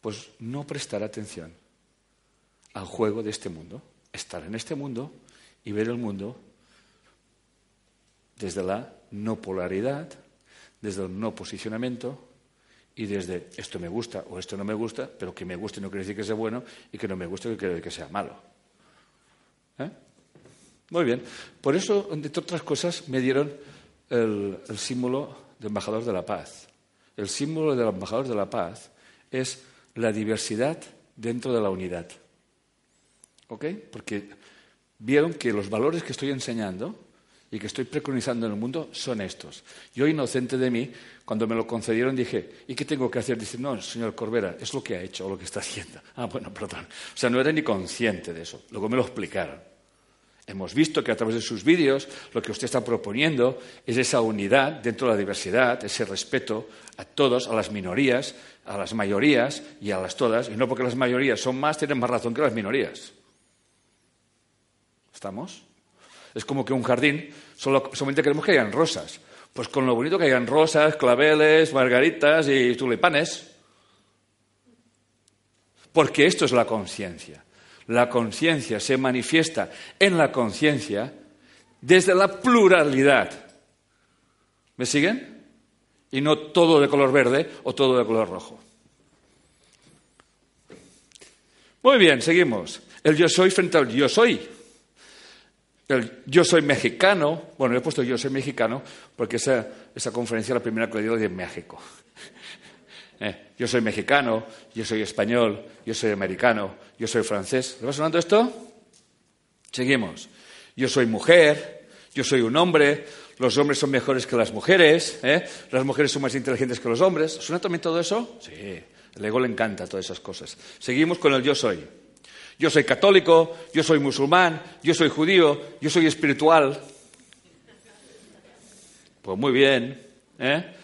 pues no prestar atención al juego de este mundo, estar en este mundo y ver el mundo desde la no polaridad, desde el no posicionamiento y desde esto me gusta o esto no me gusta, pero que me guste no quiere decir que sea bueno y que no me guste no quiere decir que sea malo. ¿Eh? Muy bien. Por eso, entre otras cosas, me dieron el, símbolo de embajador de la paz. El símbolo del embajador de la paz es la diversidad dentro de la unidad. ¿Ok? Porque vieron que los valores que estoy enseñando y que estoy preconizando en el mundo son estos. Yo, inocente de mí, cuando me lo concedieron dije, ¿y qué tengo que hacer? Dice, no, señor Corbera, es lo que ha hecho o lo que está haciendo. Ah, bueno, perdón. O sea, no era ni consciente de eso. Luego me lo explicaron. Hemos visto que a través de sus vídeos lo que usted está proponiendo es esa unidad dentro de la diversidad, ese respeto a todos, a las minorías, a las mayorías y a las todas. Y no porque las mayorías son más, tienen más razón que las minorías. ¿Estamos? Es como que un jardín solo, solamente queremos que hayan rosas. Pues con lo bonito que hayan rosas, claveles, margaritas y tulipanes. Porque esto es la conciencia. La conciencia se manifiesta en la conciencia desde la pluralidad. ¿Me siguen? Y no todo de color verde o todo de color rojo. Muy bien, seguimos. El yo soy frente al yo soy. El yo soy mexicano. Bueno, he puesto yo soy mexicano porque esa, esa conferencia, la primera que le dio de México. Eh, yo soy mexicano, yo soy español, yo soy americano, yo soy francés. ¿Le va sonando esto? Seguimos. Yo soy mujer, yo soy un hombre, los hombres son mejores que las mujeres, ¿eh? las mujeres son más inteligentes que los hombres. ¿Suena también todo eso? Sí, el ego le encanta todas esas cosas. Seguimos con el yo soy. Yo soy católico, yo soy musulmán, yo soy judío, yo soy espiritual. Pues muy bien. ¿eh?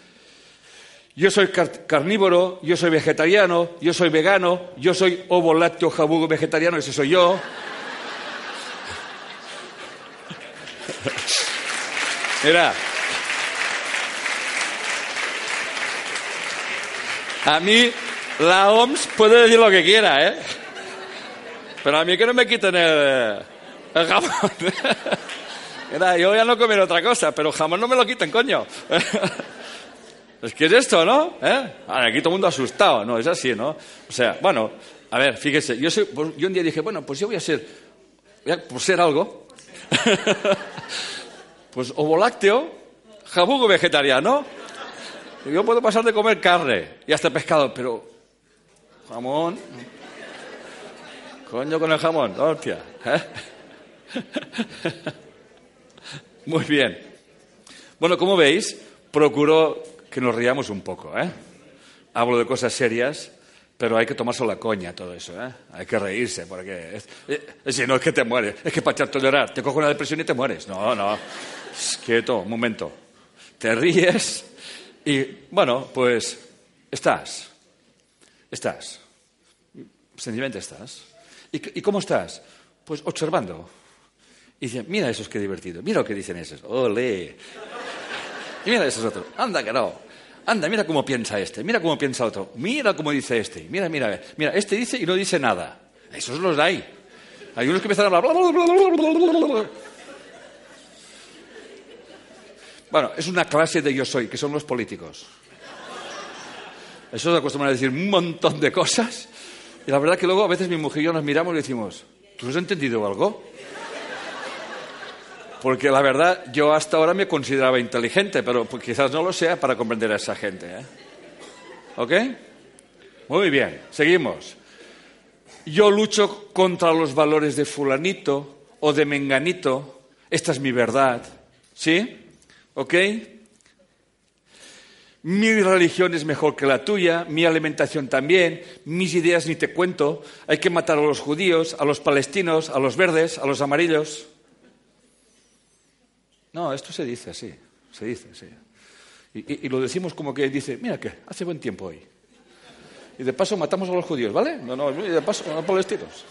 Yo soy carnívoro, yo soy vegetariano, yo soy vegano, yo soy ovo lácteo jabugo vegetariano, ese soy yo. *laughs* Mira. A mí la OMS puede decir lo que quiera, ¿eh? Pero a mí que no me quiten el, el jamón. *laughs* Mira, yo ya no comer otra cosa, pero jamón no me lo quiten, coño. *laughs* Es que es esto, ¿no? ¿Eh? aquí todo el mundo asustado, ¿no? Es así, ¿no? O sea, bueno, a ver, fíjese, yo, pues, un día dije, bueno, pues yo voy a ser, voy a, por ser algo, *laughs* pues ovo lácteo, jabugo vegetariano. Yo puedo pasar de comer carne y hasta pescado, pero jamón. Coño con el jamón, hostia. ¿eh? *laughs* Muy bien. Bueno, como veis, procuro que nos riamos un poco, ¿eh? Hablo de cosas serias, pero hay que tomarse la coña todo eso, ¿eh? Hay que reírse, porque... Es, si no, es que te mueres. Es que para echarte a llorar, te cojo una depresión y te mueres. No, no. Quieto, un momento. Te ríes y, bueno, pues estás. Estás. Sencillamente estás. ¿Y, cómo estás? Pues observando. Y dicen, mira esos qué divertido. Mira lo que dicen esos. Ole. Y mira esos otros. Anda que no. Anda, mira cómo piensa este. Mira cómo piensa otro. Mira cómo dice este. Mira, mira. Mira, este dice y no dice nada. Esos los hay. Hay unos que empiezan a hablar. Bueno, es una clase de yo soy, que son los políticos. Eso se acostumbran a decir un montón de cosas. Y la verdad que luego a veces mi mujer y yo nos miramos y decimos, ¿tú has entendido algo? Porque la verdad, yo hasta ahora me consideraba inteligente, pero pues quizás no lo sea para comprender a esa gente. ¿eh? ¿Ok? Muy bien, seguimos. Yo lucho contra los valores de fulanito o de menganito. Esta es mi verdad. ¿Sí? ¿Ok? Mi religión es mejor que la tuya, mi alimentación también, mis ideas ni te cuento. Hay que matar a los judíos, a los palestinos, a los verdes, a los amarillos. No, esto se dice así, se dice así. Y, lo decimos como que dice, mira que hace buen tiempo hoy. Y de paso matamos a los judíos, ¿vale? No, no, y de paso los palestinos.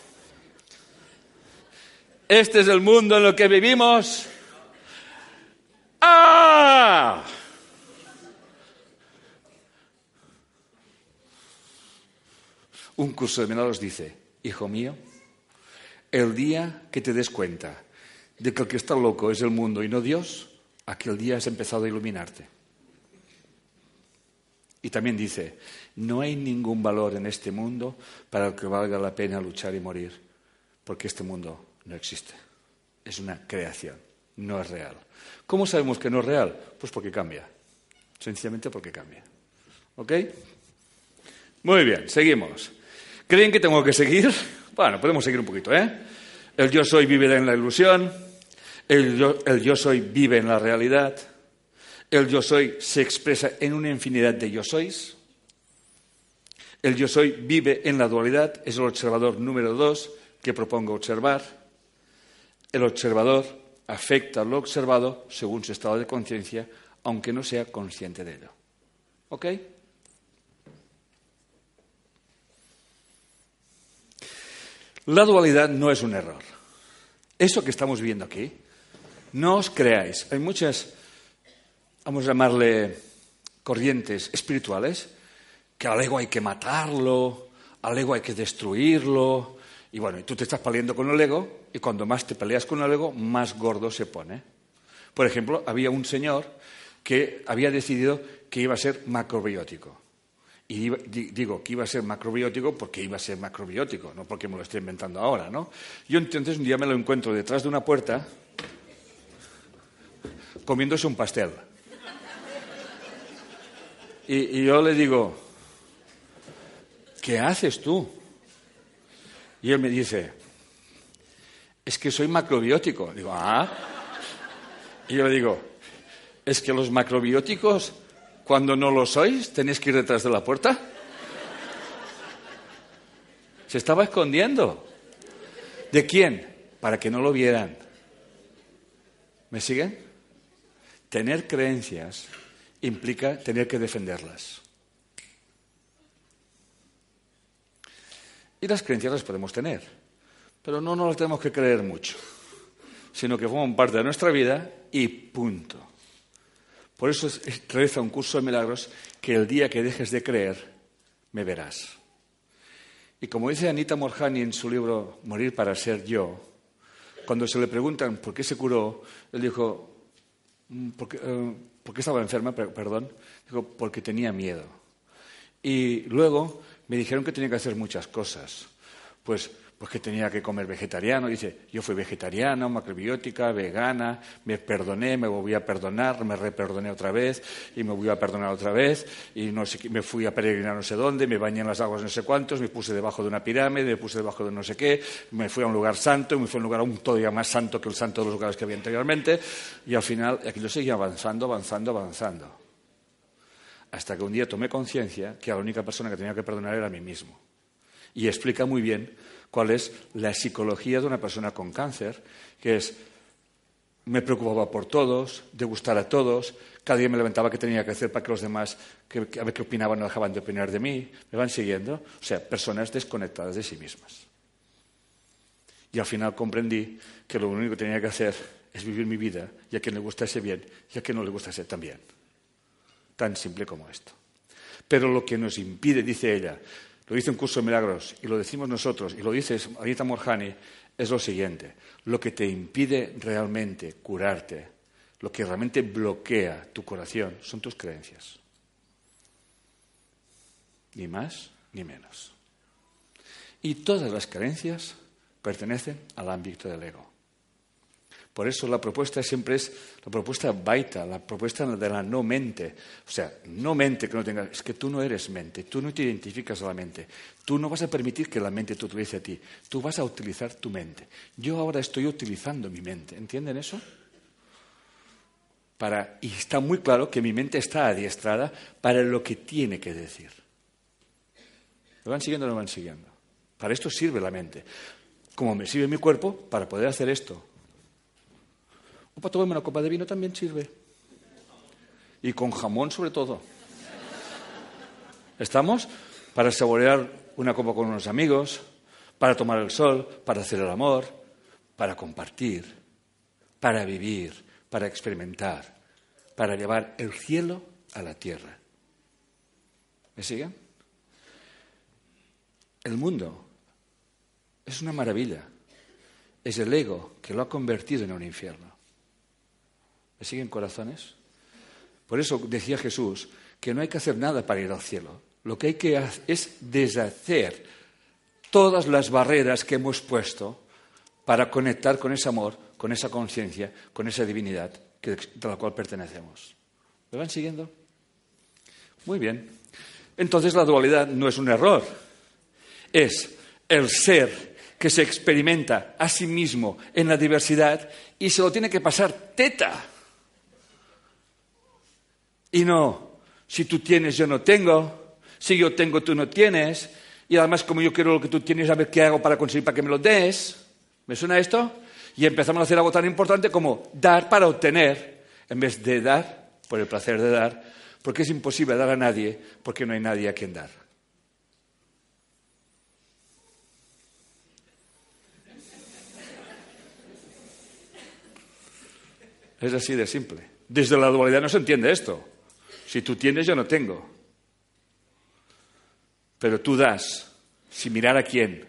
Este es el mundo en el que vivimos. ¡Ah! Un curso de milagros dice, hijo mío, el día que te des cuenta de que el que está loco es el mundo y no Dios, aquel día has empezado a iluminarte. Y también dice, no hay ningún valor en este mundo para el que valga la pena luchar y morir, porque este mundo no existe. Es una creación, no es real. ¿Cómo sabemos que no es real? Pues porque cambia. Sencillamente porque cambia. ¿Ok? Muy bien, seguimos. ¿Creen que tengo que seguir? Bueno, podemos seguir un poquito, ¿eh? El yo soy vive en la ilusión, el yo, soy vive en la realidad, el yo soy se expresa en una infinidad de yo sois, el yo soy vive en la dualidad, es el observador número dos que propongo observar. El observador afecta al observado según su estado de conciencia, aunque no sea consciente de ello. ¿Ok? La dualidad no es un error. Eso que estamos viendo aquí, no os creáis. Hay muchas, vamos a llamarle corrientes espirituales, que al ego hay que matarlo, al ego hay que destruirlo. Y bueno, tú te estás peleando con el ego, y cuando más te peleas con el ego, más gordo se pone. Por ejemplo, había un señor que había decidido que iba a ser macrobiótico. Y digo que iba a ser macrobiótico porque iba a ser macrobiótico, no porque me lo estoy inventando ahora, ¿no? Yo entonces un día me lo encuentro detrás de una puerta comiéndose un pastel. Y, yo le digo, ¿qué haces tú? Y él me dice, es que soy macrobiótico. Digo, ah. Y yo le digo, es que los macrobióticos cuando no lo sois, tenéis que ir detrás de la puerta. Se estaba escondiendo. ¿De quién? Para que no lo vieran. ¿Me siguen? Tener creencias implica tener que defenderlas. Y las creencias las podemos tener, pero no nos las tenemos que creer mucho, sino que forman parte de nuestra vida y punto. Por eso realiza un curso de milagros que el día que dejes de creer, me verás. Y como dice Anita Morjani en su libro Morir para ser yo, cuando se le preguntan por qué se curó, él dijo, mm, ¿por qué, eh, estaba enferma? Perdón. Dijo, porque tenía miedo. Y luego me dijeron que tenía que hacer muchas cosas. Pues pues que tenía que comer vegetariano. Dice, yo fui vegetariano, macrobiótica, vegana, me perdoné, me volví a perdonar, me reperdoné otra vez y me voy a perdonar otra vez y no sé, me fui a peregrinar no sé dónde, me bañé en las aguas no sé cuántos, me puse debajo de una pirámide, me puse debajo de no sé qué, me fui a un lugar santo, me fui a un lugar un todavía más santo que el santo de los lugares que había anteriormente y al final aquello seguía avanzando, avanzando, avanzando. Hasta que un día tomé conciencia que la única persona que tenía que perdonar era a mí mismo. Y explica muy bien cuál es la psicología de una persona con cáncer, que es me preocupaba por todos, de gustar a todos, cada día me levantaba qué tenía que hacer para que los demás, que, a ver qué opinaban, no dejaban de opinar de mí, me van siguiendo, o sea, personas desconectadas de sí mismas. Y al final comprendí que lo único que tenía que hacer es vivir mi vida y a quien le gustase bien y a quien no le gustase también. Tan simple como esto. Pero lo que nos impide, dice ella, lo dice un curso de milagros y lo decimos nosotros y lo dice Anita Morjani, es lo siguiente. Lo que te impide realmente curarte, lo que realmente bloquea tu corazón, son tus creencias. Ni más ni menos. Y todas las creencias pertenecen al ámbito del ego. Por eso la propuesta siempre es la propuesta baita, la propuesta de la no mente. O sea, no mente que no tenga. Es que tú no eres mente, tú no te identificas a la mente. Tú no vas a permitir que la mente te utilice a ti. Tú vas a utilizar tu mente. Yo ahora estoy utilizando mi mente. ¿Entienden eso? Para, y está muy claro que mi mente está adiestrada para lo que tiene que decir. ¿Lo van siguiendo o no lo van siguiendo? Para esto sirve la mente. Como me sirve mi cuerpo para poder hacer esto. O para tomarme una copa de vino también sirve. Y con jamón sobre todo. ¿Estamos? Para saborear una copa con unos amigos, para tomar el sol, para hacer el amor, para compartir, para vivir, para experimentar, para llevar el cielo a la tierra. ¿Me siguen? El mundo es una maravilla. Es el ego que lo ha convertido en un infierno. ¿Me siguen corazones? Por eso decía Jesús que no hay que hacer nada para ir al cielo. Lo que hay que hacer es deshacer todas las barreras que hemos puesto para conectar con ese amor, con esa conciencia, con esa divinidad de la cual pertenecemos. ¿Me van siguiendo? Muy bien. Entonces la dualidad no es un error, es el ser que se experimenta a sí mismo en la diversidad y se lo tiene que pasar teta. Y no, si tú tienes, yo no tengo, si yo tengo, tú no tienes, y además como yo quiero lo que tú tienes, a ver qué hago para conseguir para que me lo des. ¿Me suena esto? Y empezamos a hacer algo tan importante como dar para obtener, en vez de dar por el placer de dar, porque es imposible dar a nadie, porque no hay nadie a quien dar. Es así de simple. Desde la dualidad no se entiende esto. Si tú tienes, yo no tengo. Pero tú das, sin mirar a quién.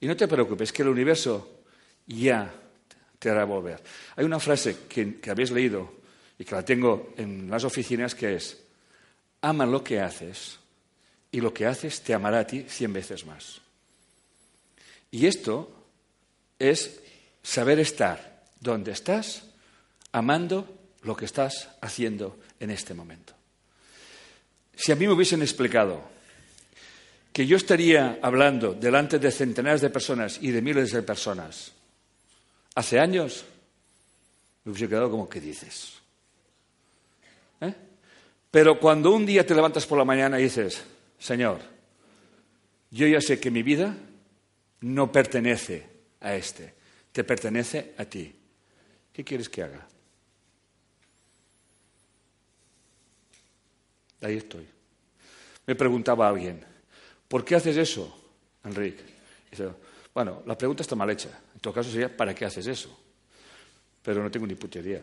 Y no te preocupes, que el universo ya te hará volver. Hay una frase que, habéis leído y que la tengo en las oficinas que es, ama lo que haces y lo que haces te amará a ti cien veces más. Y esto es saber estar donde estás amando lo que estás haciendo en este momento. Si a mí me hubiesen explicado que yo estaría hablando delante de centenares de personas y de miles de personas hace años, me hubiese quedado como, ¿qué dices? ¿Eh? Pero cuando un día te levantas por la mañana y dices, Señor, yo ya sé que mi vida no pertenece a este, te pertenece a ti. ¿Qué quieres que haga? Ahí estoy. Me preguntaba alguien, ¿por qué haces eso, Enrique? Bueno, la pregunta está mal hecha. En todo caso sería, ¿para qué haces eso? Pero no tengo ni putería.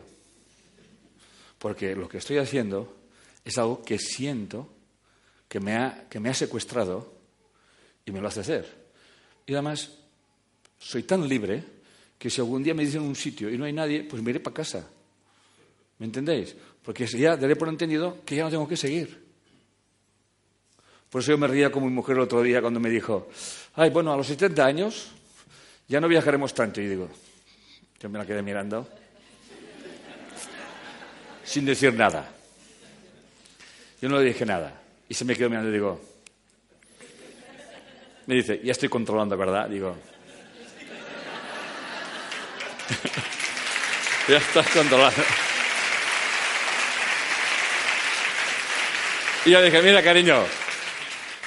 Porque lo que estoy haciendo es algo que siento que me ha, que me ha secuestrado y me lo hace hacer. Y además, soy tan libre que si algún día me dicen un sitio y no hay nadie, pues me iré para casa. ¿Me entendéis? Porque ya daré por entendido que ya no tengo que seguir. Por eso yo me ría como mi mujer el otro día cuando me dijo, ay, bueno, a los 70 años ya no viajaremos tanto. Y digo, yo me la quedé mirando sin decir nada. Yo no le dije nada. Y se me quedó mirando y digo, me dice, ya estoy controlando, ¿verdad? Digo, *laughs* ya estás controlando. Y yo dije, mira, cariño,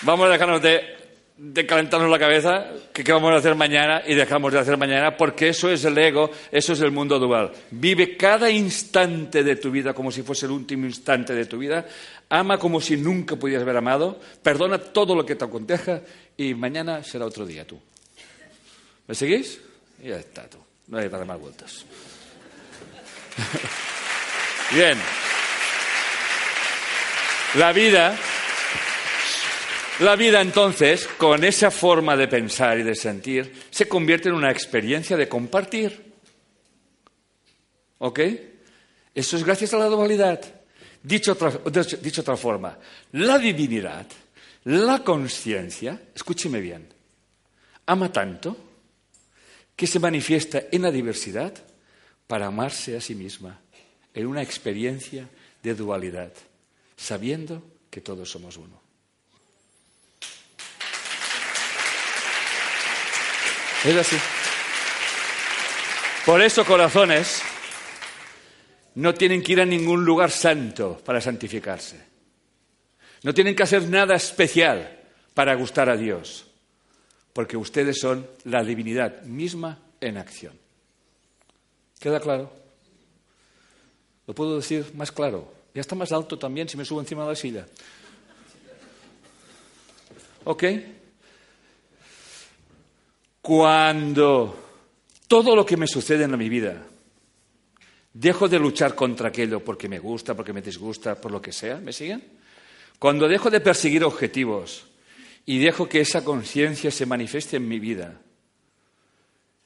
vamos a dejarnos de, calentarnos la cabeza, que qué vamos a hacer mañana y dejamos de hacer mañana, porque eso es el ego, eso es el mundo dual. Vive cada instante de tu vida como si fuese el último instante de tu vida, ama como si nunca pudieras haber amado, perdona todo lo que te aconteja y mañana será otro día tú. ¿Me seguís? Y ya está tú, no hay que dar más vueltas. *laughs* Bien. La vida, la vida entonces, con esa forma de pensar y de sentir, se convierte en una experiencia de compartir. ¿Ok? Eso es gracias a la dualidad. Dicho otra, dicho otra forma, la divinidad, la conciencia, escúcheme bien, ama tanto que se manifiesta en la diversidad para amarse a sí misma, en una experiencia de dualidad sabiendo que todos somos uno. Es así. Por eso, corazones, no tienen que ir a ningún lugar santo para santificarse. No tienen que hacer nada especial para gustar a Dios, porque ustedes son la divinidad misma en acción. ¿Queda claro? ¿Lo puedo decir más claro? Ya está más alto también si me subo encima de la silla. ¿Ok? Cuando todo lo que me sucede en mi vida dejo de luchar contra aquello porque me gusta, porque me disgusta, por lo que sea, ¿me siguen? Cuando dejo de perseguir objetivos y dejo que esa conciencia se manifieste en mi vida,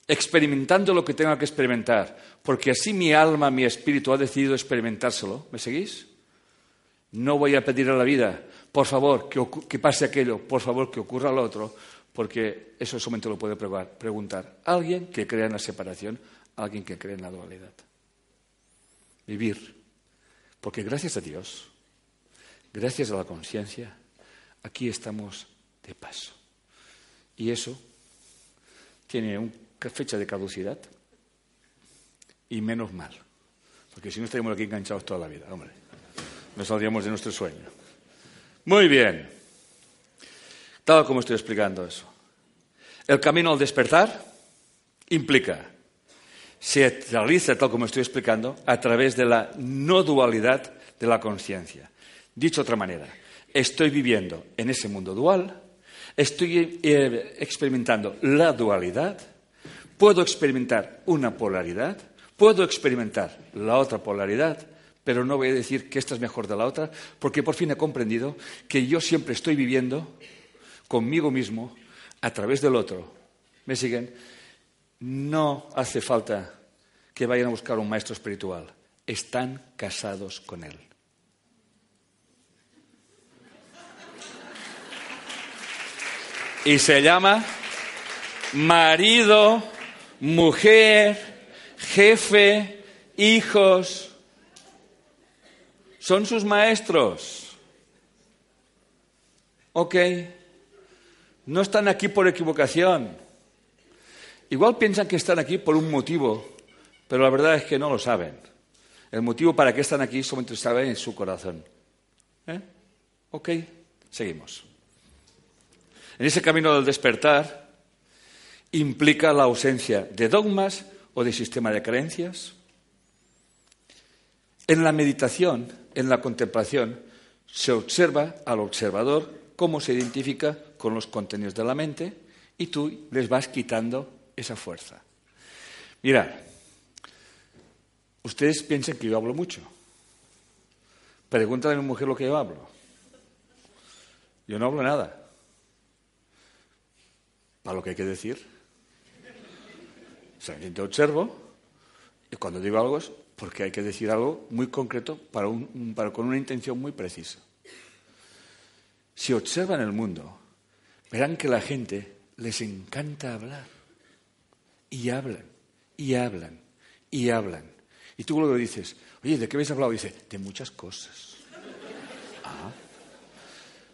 experimentando lo que tenga que experimentar, porque así mi alma, mi espíritu ha decidido experimentárselo, ¿me seguís? No voy a pedir a la vida, por favor, que, pase aquello, por favor, que ocurra lo otro, porque eso solamente lo puede preguntar alguien que crea en la separación, alguien que cree en la dualidad. Vivir. Porque gracias a Dios, gracias a la conciencia, aquí estamos de paso. Y eso tiene una fecha de caducidad y menos mal. Porque si no estaríamos aquí enganchados toda la vida, hombre. Nos saldríamos de nuestro sueño. Muy bien. Tal como estoy explicando eso. El camino al despertar implica, se realiza, tal como estoy explicando, a través de la no dualidad de la conciencia. Dicho de otra manera, estoy viviendo en ese mundo dual, estoy eh, experimentando la dualidad, puedo experimentar una polaridad, puedo experimentar la otra polaridad, pero no voy a decir que esta es mejor de la otra, porque por fin he comprendido que yo siempre estoy viviendo conmigo mismo a través del otro. ¿Me siguen? No hace falta que vayan a buscar un maestro espiritual. Están casados con él. Y se llama marido, mujer, jefe, hijos, son sus maestros. Ok, no están aquí por equivocación. Igual piensan que están aquí por un motivo, pero la verdad es que no lo saben. El motivo para que están aquí solamente saben en su corazón. ¿Eh? Ok, seguimos. En ese camino del despertar implica la ausencia de dogmas o de sistema de creencias. En la meditación en la contemplación se observa al observador cómo se identifica con los contenidos de la mente y tú les vas quitando esa fuerza. Mira, ustedes piensan que yo hablo mucho. Pregúntale a mi mujer lo que yo hablo. Yo no hablo nada. Para lo que hay que decir. O sea, yo observo y cuando digo algo es porque hay que decir algo muy concreto para con una intención muy precisa. Si observan el mundo, verán que la gente les encanta hablar. Y hablan, y hablan, y hablan. Y tú luego dices, oye, ¿de qué habéis hablado? Dice, de muchas cosas. Ah,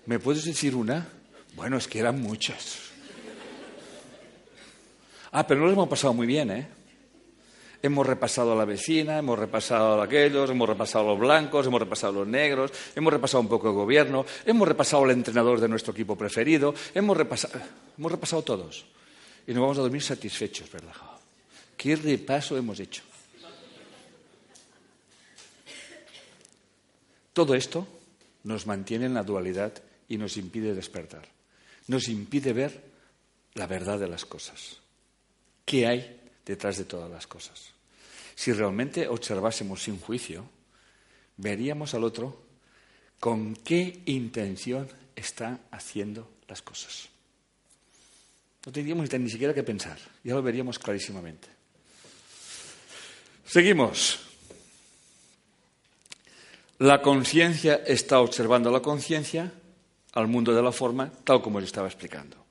¿Me puedes decir una? Bueno, es que eran muchas. Ah, pero no les hemos pasado muy bien, ¿eh? Hemos repasado a la vecina, hemos repasado a aquellos, hemos repasado a los blancos, hemos repasado a los negros, hemos repasado un poco el gobierno, hemos repasado al entrenador de nuestro equipo preferido, hemos repasado, hemos repasado todos. Y nos vamos a dormir satisfechos, ¿verdad? ¿Qué repaso hemos hecho? Todo esto nos mantiene en la dualidad y nos impide despertar. Nos impide ver la verdad de las cosas. ¿Qué hay detrás de todas las cosas. Si realmente observásemos sin juicio, veríamos al otro con qué intención está haciendo las cosas. No tendríamos ni siquiera que pensar, ya lo veríamos clarísimamente. Seguimos. La conciencia está observando la conciencia al mundo de la forma, tal como le estaba explicando.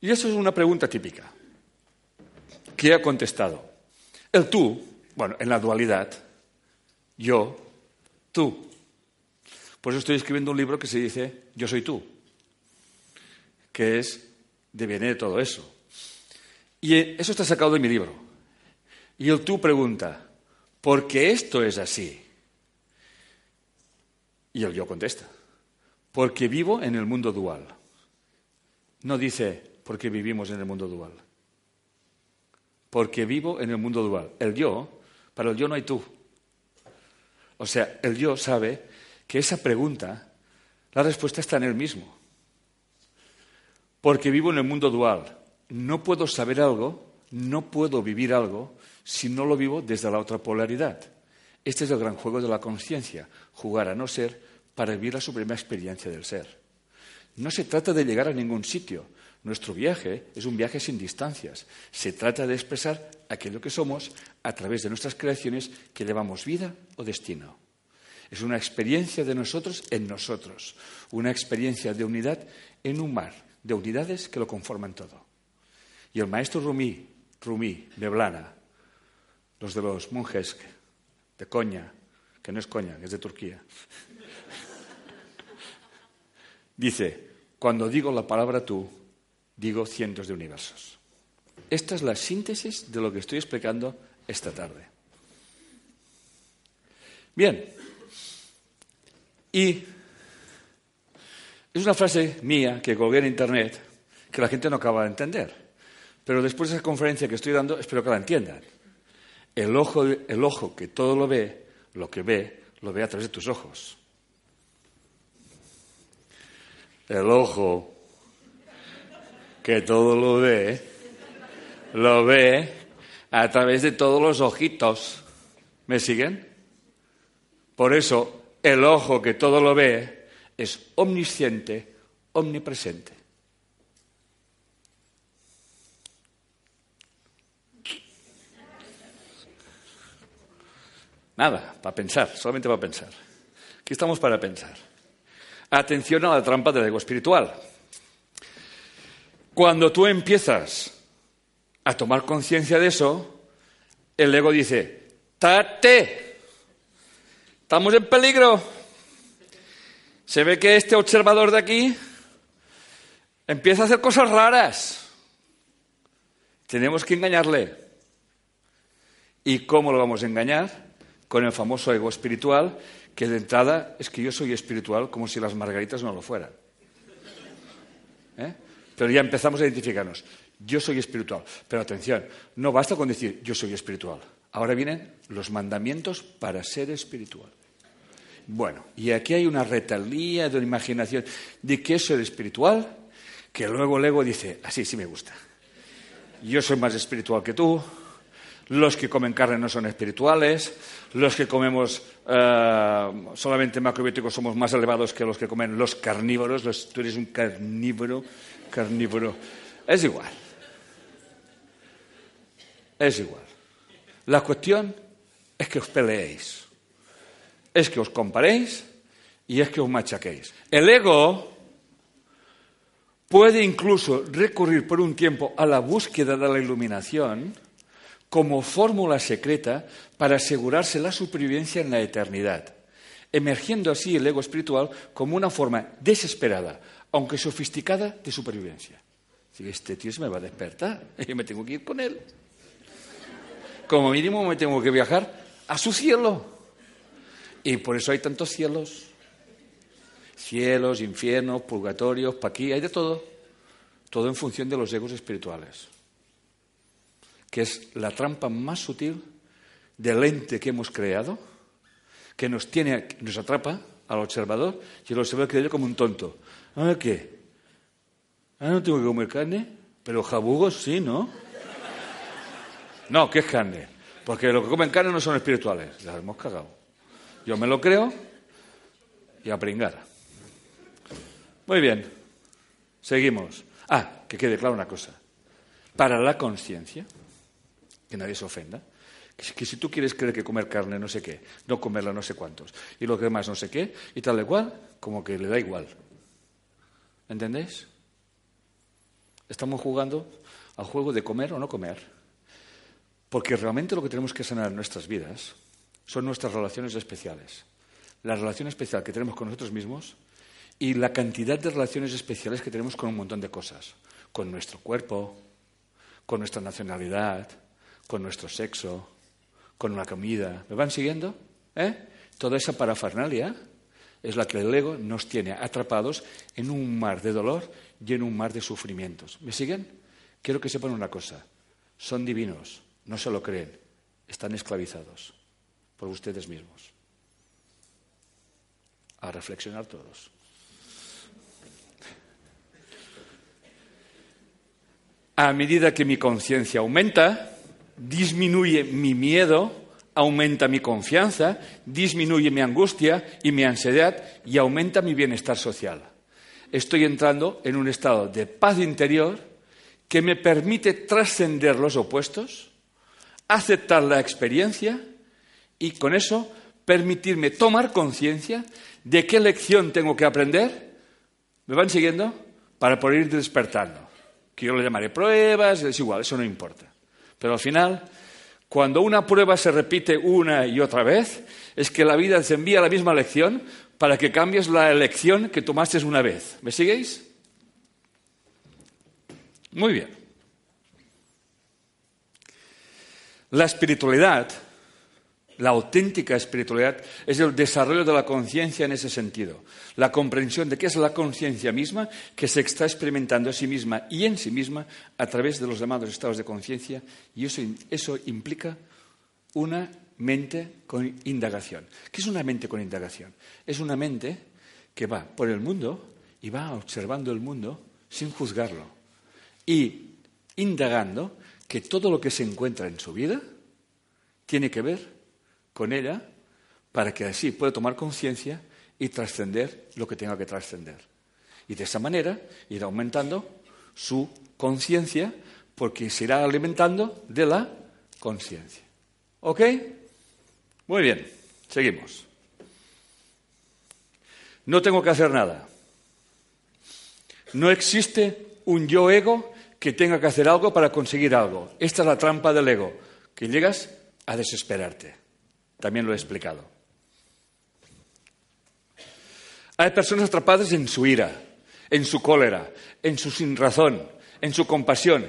Y eso es una pregunta típica. ¿Qué ha contestado? El tú, bueno, en la dualidad, yo, tú. Por eso estoy escribiendo un libro que se dice Yo soy tú, que es, deviene de todo eso. Y eso está sacado de mi libro. Y el tú pregunta, ¿por qué esto es así? Y el yo contesta, porque vivo en el mundo dual. No dice, porque vivimos en el mundo dual porque vivo en el mundo dual. El yo, para el yo no hay tú. O sea, el yo sabe que esa pregunta, la respuesta está en él mismo. Porque vivo en el mundo dual. No puedo saber algo, no puedo vivir algo si no lo vivo desde la otra polaridad. Este es el gran juego de la conciencia, jugar a no ser para vivir la suprema experiencia del ser. No se trata de llegar a ningún sitio. Nuestro viaje es un viaje sin distancias. Se trata de expresar aquello que somos a través de nuestras creaciones que llevamos vida o destino. Es una experiencia de nosotros en nosotros, una experiencia de unidad en un mar de unidades que lo conforman todo. Y el maestro Rumi, Rumi, Blana, los de los monjes de Coña, que no es Coña, es de Turquía, *laughs* dice, cuando digo la palabra tú, digo cientos de universos. Esta es la síntesis de lo que estoy explicando esta tarde. Bien, y es una frase mía que colgué en Internet que la gente no acaba de entender. Pero después de esa conferencia que estoy dando, espero que la entiendan. El ojo, el ojo que todo lo ve, lo que ve, lo ve a través de tus ojos. El ojo que todo lo ve, lo ve a través de todos los ojitos. ¿Me siguen? Por eso el ojo que todo lo ve es omnisciente, omnipresente. Nada, para pensar, solamente para pensar. Aquí estamos para pensar. Atención a la trampa del ego espiritual. Cuando tú empiezas a tomar conciencia de eso, el ego dice, tate, Estamos en peligro. Se ve que este observador de aquí empieza a hacer cosas raras. Tenemos que engañarle. ¿Y cómo lo vamos a engañar? Con el famoso ego espiritual, que de entrada es que yo soy espiritual como si las margaritas no lo fueran. ¿Eh? Pero ya empezamos a identificarnos. Yo soy espiritual. Pero atención, no basta con decir yo soy espiritual. Ahora vienen los mandamientos para ser espiritual. Bueno, y aquí hay una retalía de una imaginación de eso es espiritual, que luego el ego dice, así sí me gusta. Yo soy más espiritual que tú, los que comen carne no son espirituales, los que comemos eh, solamente macrobióticos somos más elevados que los que comen los carnívoros, tú eres un carnívoro, carnívoro. Es igual. Es igual. La cuestión es que os peleéis es que os comparéis y es que os machaquéis. El ego puede incluso recurrir por un tiempo a la búsqueda de la iluminación como fórmula secreta para asegurarse la supervivencia en la eternidad, emergiendo así el ego espiritual como una forma desesperada, aunque sofisticada, de supervivencia. Este tío se me va a despertar, *laughs* yo me tengo que ir con él. Como mínimo me tengo que viajar a su cielo. Y por eso hay tantos cielos. Cielos, infiernos, purgatorios, pa' aquí, hay de todo. Todo en función de los egos espirituales. Que es la trampa más sutil del ente que hemos creado, que nos tiene, nos atrapa al observador, y el observador cree como un tonto. ¿Ah, qué? ¿Ah, no tengo que comer carne? Pero jabugos sí, ¿no? No, ¿qué es carne? Porque los que comen carne no son espirituales. Las hemos cagado. Yo me lo creo y a pringar. Muy bien, seguimos. Ah, que quede claro una cosa. Para la conciencia, que nadie se ofenda, que, si tú quieres creer que comer carne no sé qué, no comerla no sé cuántos, y lo que demás no sé qué, y tal de cual, como que le da igual. ¿Entendéis? Estamos jugando al juego de comer o no comer. Porque realmente lo que tenemos que sanar en nuestras vidas son nuestras relaciones especiales. La relación especial que tenemos con nosotros mismos y la cantidad de relaciones especiales que tenemos con un montón de cosas. Con nuestro cuerpo, con nuestra nacionalidad, con nuestro sexo, con la comida. ¿Me van siguiendo? ¿Eh? Toda esa parafernalia es la que el ego nos tiene atrapados en un mar de dolor y en un mar de sufrimientos. ¿Me siguen? Quiero que sepan una cosa. Son divinos, no se lo creen, están esclavizados por ustedes mismos. A reflexionar todos. A medida que mi conciencia aumenta, disminuye mi miedo, aumenta mi confianza, disminuye mi angustia y mi ansiedad y aumenta mi bienestar social. Estoy entrando en un estado de paz interior que me permite trascender los opuestos, aceptar la experiencia y con eso permitirme tomar conciencia de qué lección tengo que aprender. ¿Me van siguiendo? Para poder ir despertando. Que yo lo llamaré pruebas, es igual, eso no importa. Pero al final, cuando una prueba se repite una y otra vez, es que la vida te envía la misma lección para que cambies la elección que tomaste una vez. ¿Me siguéis? Muy bien. La espiritualidad la auténtica espiritualidad es el desarrollo de la conciencia en ese sentido, la comprensión de qué es la conciencia misma que se está experimentando a sí misma y en sí misma a través de los llamados estados de conciencia y eso, implica una mente con indagación. ¿Qué es una mente con indagación? Es una mente que va por el mundo y va observando el mundo sin juzgarlo y indagando que todo lo que se encuentra en su vida tiene que ver con ella para que así pueda tomar conciencia y trascender lo que tenga que trascender. Y de esa manera ir aumentando su conciencia porque se irá alimentando de la conciencia. ¿Ok? Muy bien, seguimos. No tengo que hacer nada. No existe un yo ego que tenga que hacer algo para conseguir algo. Esta es la trampa del ego, que llegas a desesperarte. También lo he explicado. Hay personas atrapadas en su ira, en su cólera, en su sinrazón, en su compasión,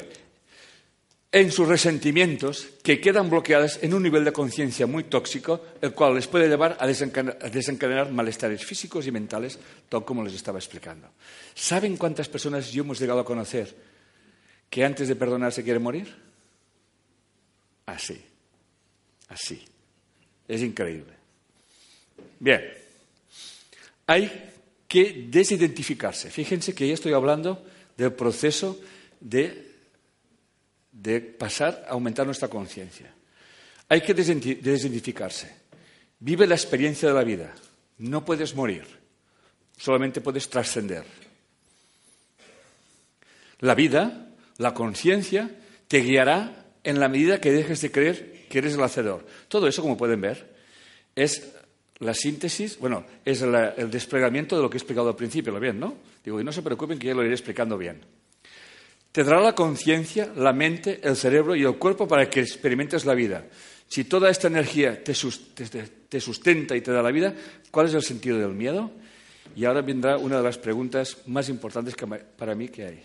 en sus resentimientos que quedan bloqueadas en un nivel de conciencia muy tóxico, el cual les puede llevar a desencadenar, malestares físicos y mentales, tal como les estaba explicando. ¿Saben cuántas personas yo hemos llegado a conocer que antes de perdonar se quieren morir? Así, así. Es increíble. Bien, hay que desidentificarse. Fíjense que ya estoy hablando del proceso de, de pasar a aumentar nuestra conciencia. Hay que desidentificarse. Vive la experiencia de la vida. No puedes morir, solamente puedes trascender. La vida, la conciencia, te guiará en la medida que dejes de creer que eres el hacedor. Todo eso, como pueden ver, es la síntesis, bueno, es el desplegamiento de lo que he explicado al principio, ¿lo bien, no? Digo, y no se preocupen que ya lo iré explicando bien. Te dará la conciencia, la mente, el cerebro y el cuerpo para que experimentes la vida. Si toda esta energía te, sustenta y te da la vida, ¿cuál es el sentido del miedo? Y ahora vendrá una de las preguntas más importantes para mí que hay.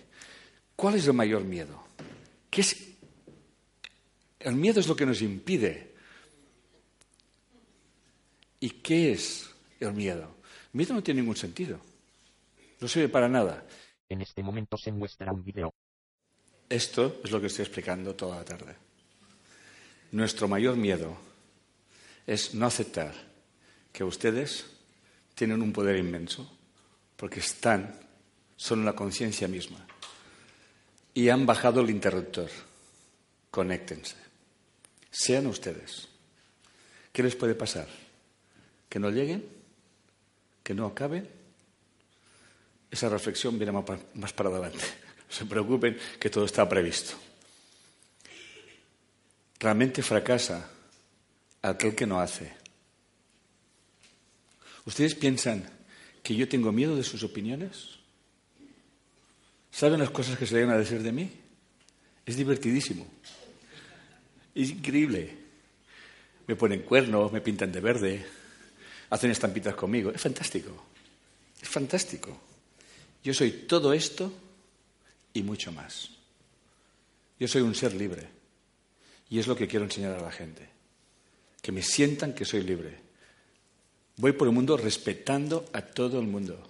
¿Cuál es el mayor miedo? ¿Qué es el miedo es lo que nos impide. ¿Y qué es el miedo? El miedo no tiene ningún sentido. No sirve para nada. En este momento se muestra un video. Esto es lo que estoy explicando toda la tarde. Nuestro mayor miedo es no aceptar que ustedes tienen un poder inmenso porque están, son la conciencia misma y han bajado el interruptor. Conéctense. Sean ustedes. ¿Qué les puede pasar? ¿Que no lleguen? ¿Que no acaben? Esa reflexión viene más para adelante. *laughs* No se preocupen que todo está previsto. Realmente fracasa aquel que no hace. ¿Ustedes piensan que yo tengo miedo de sus opiniones? ¿Saben las cosas que se llegan a decir de mí? Es divertidísimo. Es increíble. Me ponen cuernos, me pintan de verde, hacen estampitas conmigo. Es fantástico. Es fantástico. Yo soy todo esto y mucho más. Yo soy un ser libre. Y es lo que quiero enseñar a la gente. Que me sientan que soy libre. Voy por el mundo respetando a todo el mundo.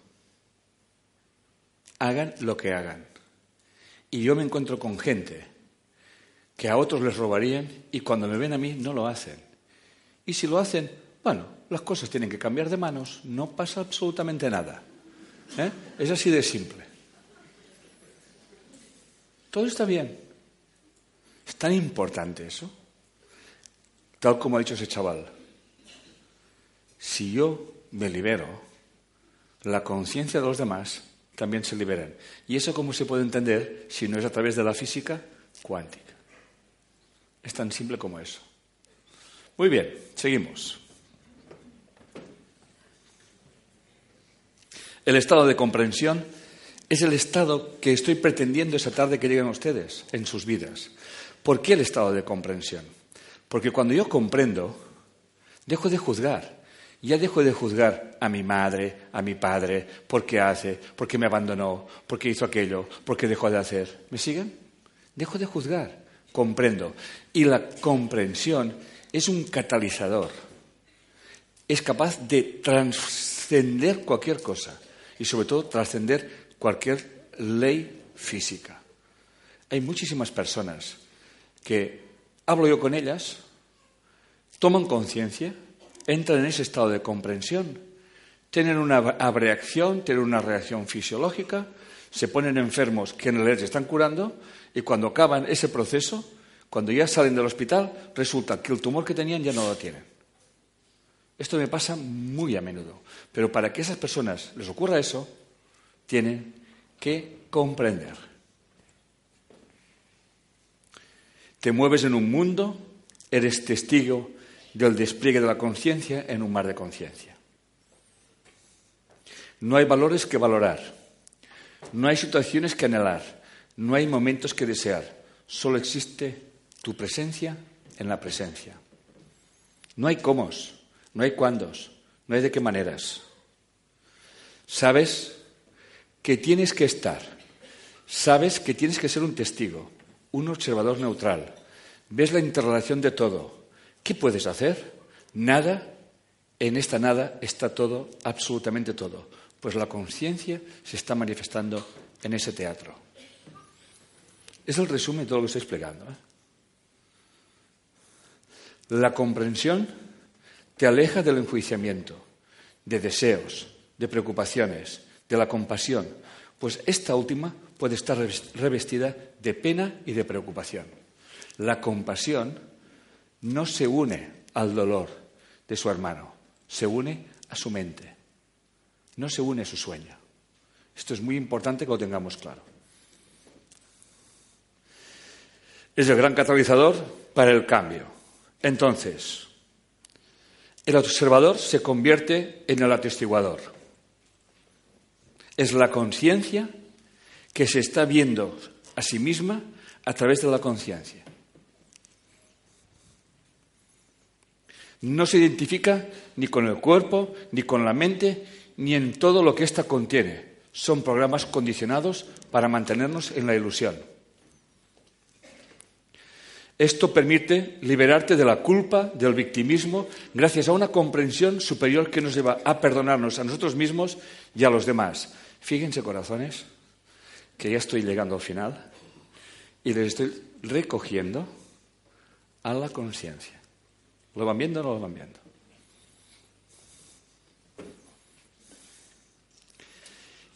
Hagan lo que hagan. Y yo me encuentro con gente que a otros les robarían y cuando me ven a mí no lo hacen. Y si lo hacen, bueno, las cosas tienen que cambiar de manos, no pasa absolutamente nada. ¿Eh? Es así de simple. Todo está bien. Es tan importante eso. tal como ha dicho ese chaval. Si yo me libero, la conciencia de los demás también se liberan. ¿Y eso cómo se puede entender si no es a través de la física cuántica? Es tan simple como eso. Muy bien, seguimos. El estado de comprensión es el estado que estoy pretendiendo esa tarde que lleguen ustedes en sus vidas. ¿Por qué el estado de comprensión? Porque cuando yo comprendo, dejo de juzgar. Ya dejo de juzgar a mi madre, a mi padre, por qué hace, por qué me abandonó, por qué hizo aquello, por qué dejó de hacer. ¿Me siguen? Dejo de juzgar, comprendo. Y la comprensión es un catalizador. Es capaz de trascender cualquier cosa y sobre todo trascender cualquier ley física. Hay muchísimas personas que hablo yo con ellas, toman conciencia, entran en ese estado de comprensión, tienen una abreacción, tienen una reacción fisiológica, se ponen enfermos que en realidad se están curando y cuando acaban ese proceso, cuando ya salen del hospital, resulta que el tumor que tenían ya no lo tienen. Esto me pasa muy a menudo. Pero para que a esas personas les ocurra eso, tienen que comprender. Te mueves en un mundo, eres testigo del despliegue de la conciencia en un mar de conciencia. No hay valores que valorar, no hay situaciones que anhelar, no hay momentos que desear, solo existe tu presencia en la presencia. No hay cómo, no hay cuándos, no hay de qué maneras. Sabes que tienes que estar, sabes que tienes que ser un testigo, un observador neutral. Ves la interrelación de todo. ¿Qué puedes hacer? Nada. En esta nada está todo, absolutamente todo. Pues la conciencia se está manifestando en ese teatro. Es el resumen de todo lo que estoy explicando. ¿eh? La comprensión te aleja del enjuiciamiento, de deseos, de preocupaciones, de la compasión, pues esta última puede estar revestida de pena y de preocupación. La compasión no se une al dolor de su hermano, se une a su mente, no se une a su sueño. Esto es muy importante que lo tengamos claro. Es el gran catalizador para el cambio. Entonces, el observador se convierte en el atestiguador. Es la conciencia que se está viendo a sí misma a través de la conciencia. No se identifica ni con el cuerpo, ni con la mente, ni en todo lo que ésta contiene. Son programas condicionados para mantenernos en la ilusión. Esto permite liberarte de la culpa, del victimismo, gracias a una comprensión superior que nos lleva a perdonarnos a nosotros mismos y a los demás. Fíjense, corazones, que ya estoy llegando al final y les estoy recogiendo a la conciencia. ¿Lo van viendo o no lo van viendo?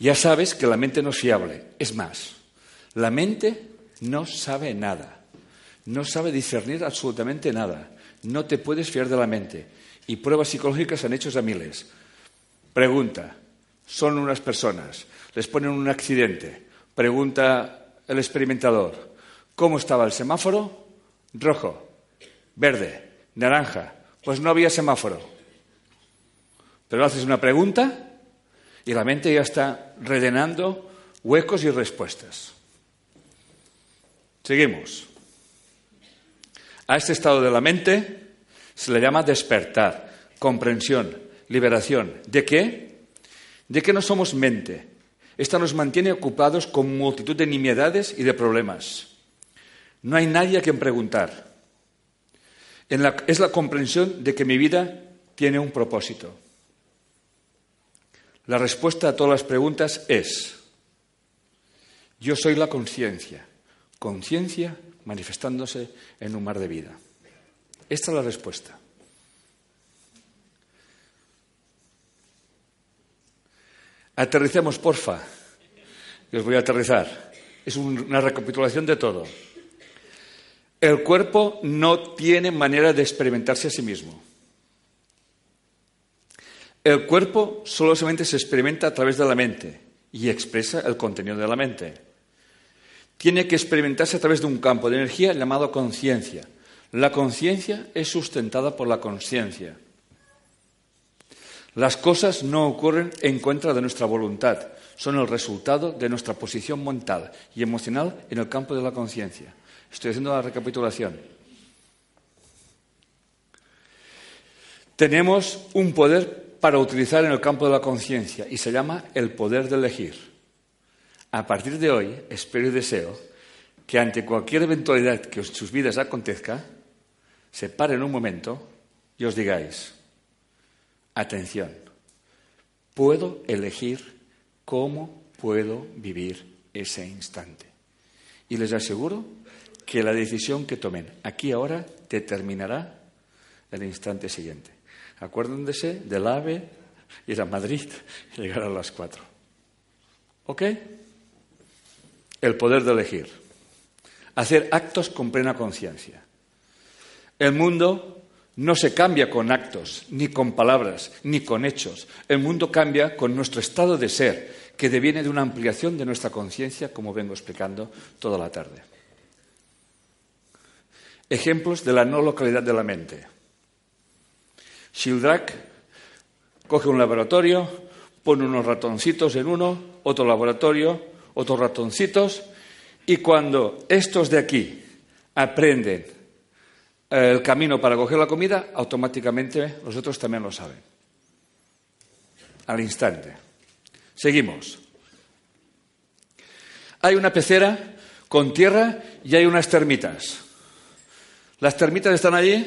Ya sabes que la mente no es fiable. Es más, la mente no sabe nada. No sabe discernir absolutamente nada. No te puedes fiar de la mente. Y pruebas psicológicas han hecho a miles. Pregunta, son unas personas, les ponen un accidente. Pregunta el experimentador, ¿cómo estaba el semáforo? Rojo, verde, naranja. Pues no había semáforo. Pero haces una pregunta y la mente ya está rellenando huecos y respuestas. Seguimos. A este estado de la mente se le llama despertar, comprensión, liberación. ¿De qué? De que no somos mente. Esta nos mantiene ocupados con multitud de nimiedades y de problemas. No hay nadie a quien preguntar es la comprensión de que mi vida tiene un propósito. La respuesta a todas las preguntas es, yo soy la conciencia, conciencia manifestándose en un mar de vida. Esta es la respuesta. Aterricemos, porfa. Y os voy a aterrizar. Es una recapitulación de todo. El cuerpo no tiene manera de experimentarse a sí mismo. El cuerpo solamente se experimenta a través de la mente y expresa el contenido de la mente. Tiene que experimentarse a través de un campo de energía llamado conciencia. La conciencia es sustentada por la conciencia. Las cosas no ocurren en contra de nuestra voluntad, son el resultado de nuestra posición mental y emocional en el campo de la conciencia. Estoy haciendo la recapitulación. Tenemos un poder para utilizar en el campo de la conciencia y se llama el poder de elegir. A partir de hoy, espero y deseo que ante cualquier eventualidad que en sus vidas acontezca, se paren un momento y os digáis, atención, puedo elegir cómo puedo vivir ese instante. Y les aseguro que la decisión que tomen aquí ahora determinará el instante siguiente. Acuérdense del AVE, ir a Madrid y *laughs* llegar a las cuatro. ¿Ok? El poder de elegir. Hacer actos con plena conciencia. El mundo no se cambia con actos, ni con palabras, ni con hechos. El mundo cambia con nuestro estado de ser, que deviene de una ampliación de nuestra conciencia, como vengo explicando toda la tarde. Ejemplos de la no localidad de la mente. Shildrak coge un laboratorio, pone unos ratoncitos en uno, otro laboratorio, otros ratoncitos, y cuando estos de aquí aprenden el camino para coger la comida, automáticamente los otros también lo saben. Al instante. Seguimos. Hay una pecera con tierra y hay unas termitas. Las termitas están allí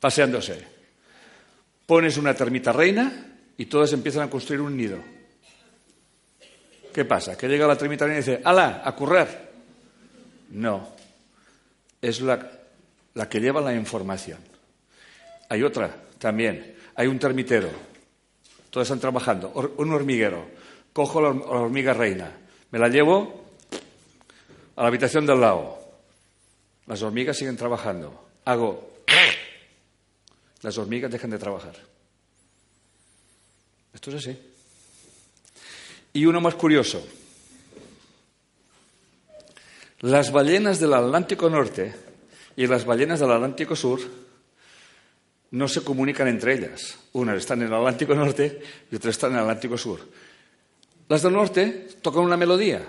paseándose. Pones una termita reina y todas empiezan a construir un nido. ¿Qué pasa? Que llega la termita reina y dice, ¡ala! ¡A currar! No. Es la, la que lleva la información. Hay otra también. Hay un termitero. Todos están trabajando. un hormiguero. Cojo la hormiga reina. Me la llevo a la habitación del lado. Las hormigas siguen trabajando. Hago. Las hormigas dejan de trabajar. Esto es así. Y uno más curioso. Las ballenas del Atlántico Norte y las ballenas del Atlántico Sur no se comunican entre ellas. Unas están en el Atlántico Norte y otras están en el Atlántico Sur. Las del norte tocan una melodía,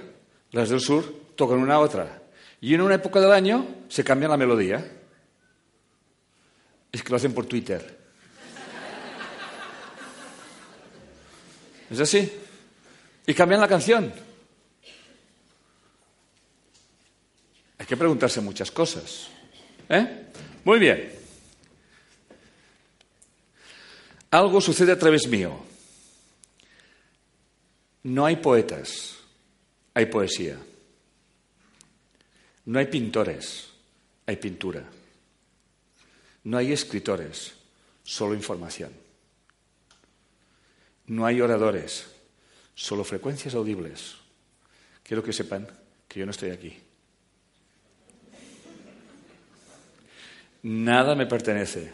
las del sur tocan una otra. Y en una época del año se cambia la melodía. Es que lo hacen por Twitter. ¿Es así? Y cambian la canción. Hay que preguntarse muchas cosas. ¿Eh? Muy bien. Algo sucede a través mío. No hay poetas, hay poesía. No hay pintores, hay pintura. No hay escritores, solo información. No hay oradores, solo frecuencias audibles. Quiero que sepan que yo no estoy aquí. Nada me pertenece.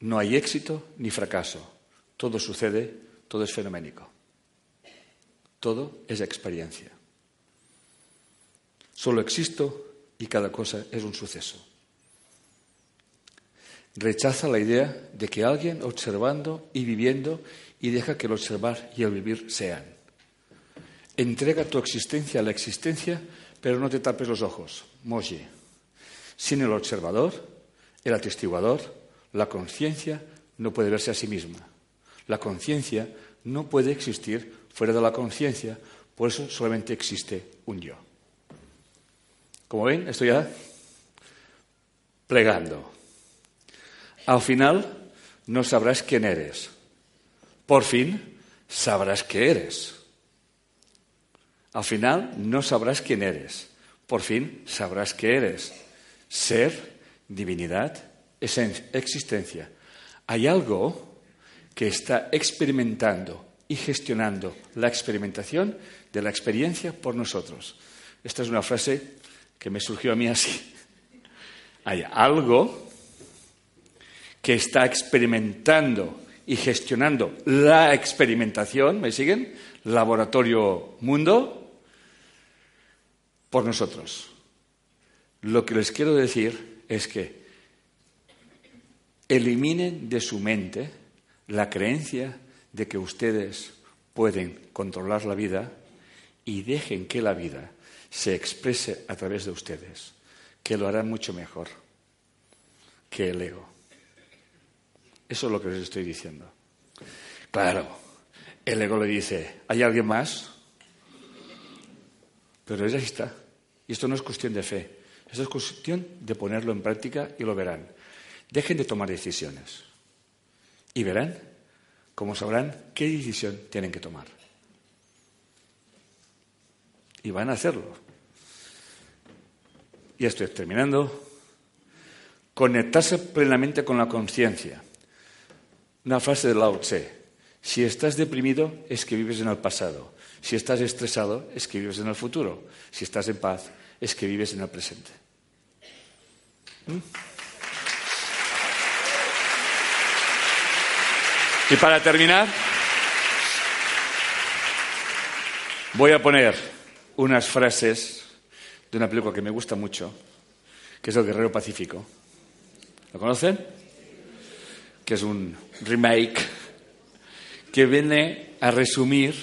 No hay éxito ni fracaso. Todo sucede, todo es fenoménico. Todo es experiencia. Solo existo y cada cosa es un suceso. Rechaza la idea de que alguien observando y viviendo y deja que el observar y el vivir sean. Entrega tu existencia a la existencia, pero no te tapes los ojos. Moji. Sin el observador, el atestiguador, la conciencia no puede verse a sí misma. La conciencia no puede existir fuera de la conciencia, por eso solamente existe un yo. Como ven, estoy ya plegando. Al final no sabrás quién eres. Por fin sabrás qué eres. Al final no sabrás quién eres. Por fin sabrás qué eres. Ser, divinidad, existencia. Hay algo que está experimentando y gestionando la experimentación de la experiencia por nosotros. Esta es una frase que me surgió a mí así. Hay algo que está experimentando y gestionando la experimentación, ¿me siguen? Laboratorio Mundo, por nosotros. Lo que les quiero decir es que eliminen de su mente la creencia de que ustedes pueden controlar la vida y dejen que la vida se exprese a través de ustedes, que lo harán mucho mejor que el ego. Eso es lo que les estoy diciendo. Claro, el ego le dice, ¿hay alguien más? Pero ahí está. Y esto no es cuestión de fe, esto es cuestión de ponerlo en práctica y lo verán. Dejen de tomar decisiones y verán cómo sabrán qué decisión tienen que tomar. Y van a hacerlo. Y estoy terminando. Conectarse plenamente con la conciencia. Una frase de Lao Tse. Si estás deprimido es que vives en el pasado. Si estás estresado es que vives en el futuro. Si estás en paz es que vives en el presente. Y para terminar, voy a poner unas frases de una película que me gusta mucho, que es El Guerrero Pacífico. ¿Lo conocen? Que es un remake que viene a resumir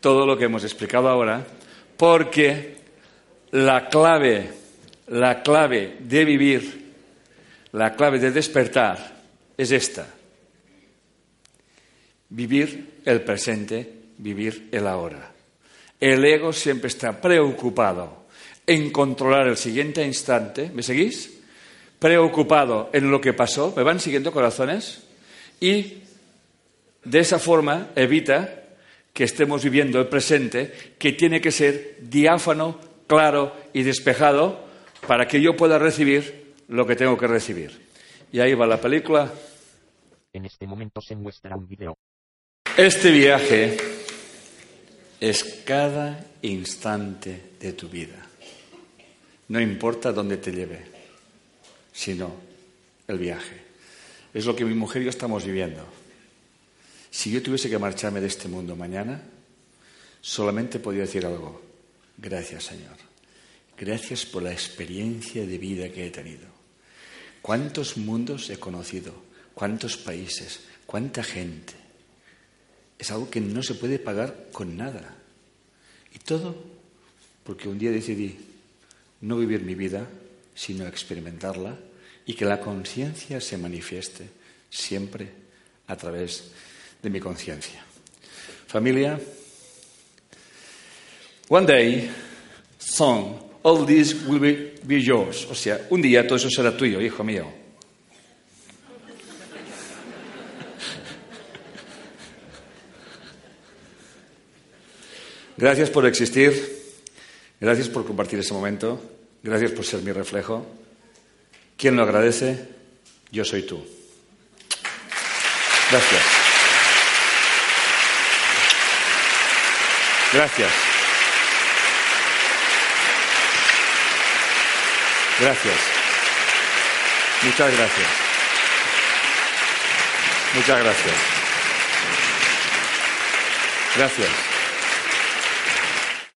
todo lo que hemos explicado ahora, porque la clave, la clave de vivir, la clave de despertar es esta. Vivir el presente, vivir el ahora. El ego siempre está preocupado en controlar el siguiente instante. ¿Me seguís? Preocupado en lo que pasó. ¿Me van siguiendo corazones? Y de esa forma evita que estemos viviendo el presente, que tiene que ser diáfano, claro y despejado para que yo pueda recibir lo que tengo que recibir. Y ahí va la película. En este momento se muestra un video. Este viaje es cada instante de tu vida. No importa dónde te lleve, sino el viaje. Es lo que mi mujer y yo estamos viviendo. Si yo tuviese que marcharme de este mundo mañana, solamente podría decir algo. Gracias, Señor. Gracias por la experiencia de vida que he tenido. ¿Cuántos mundos he conocido? ¿Cuántos países? ¿Cuánta gente? es algo que no se puede pagar con nada. Y todo porque un día decidí no vivir mi vida, sino experimentarla y que la conciencia se manifieste siempre a través de mi conciencia. Familia, one day, son, all this will be yours. O sea, un día todo eso será tuyo, hijo mío. Gracias por existir, gracias por compartir ese momento, gracias por ser mi reflejo. ¿Quién lo agradece? Yo soy tú. Gracias. Gracias. Gracias. Muchas gracias. Muchas gracias. Gracias.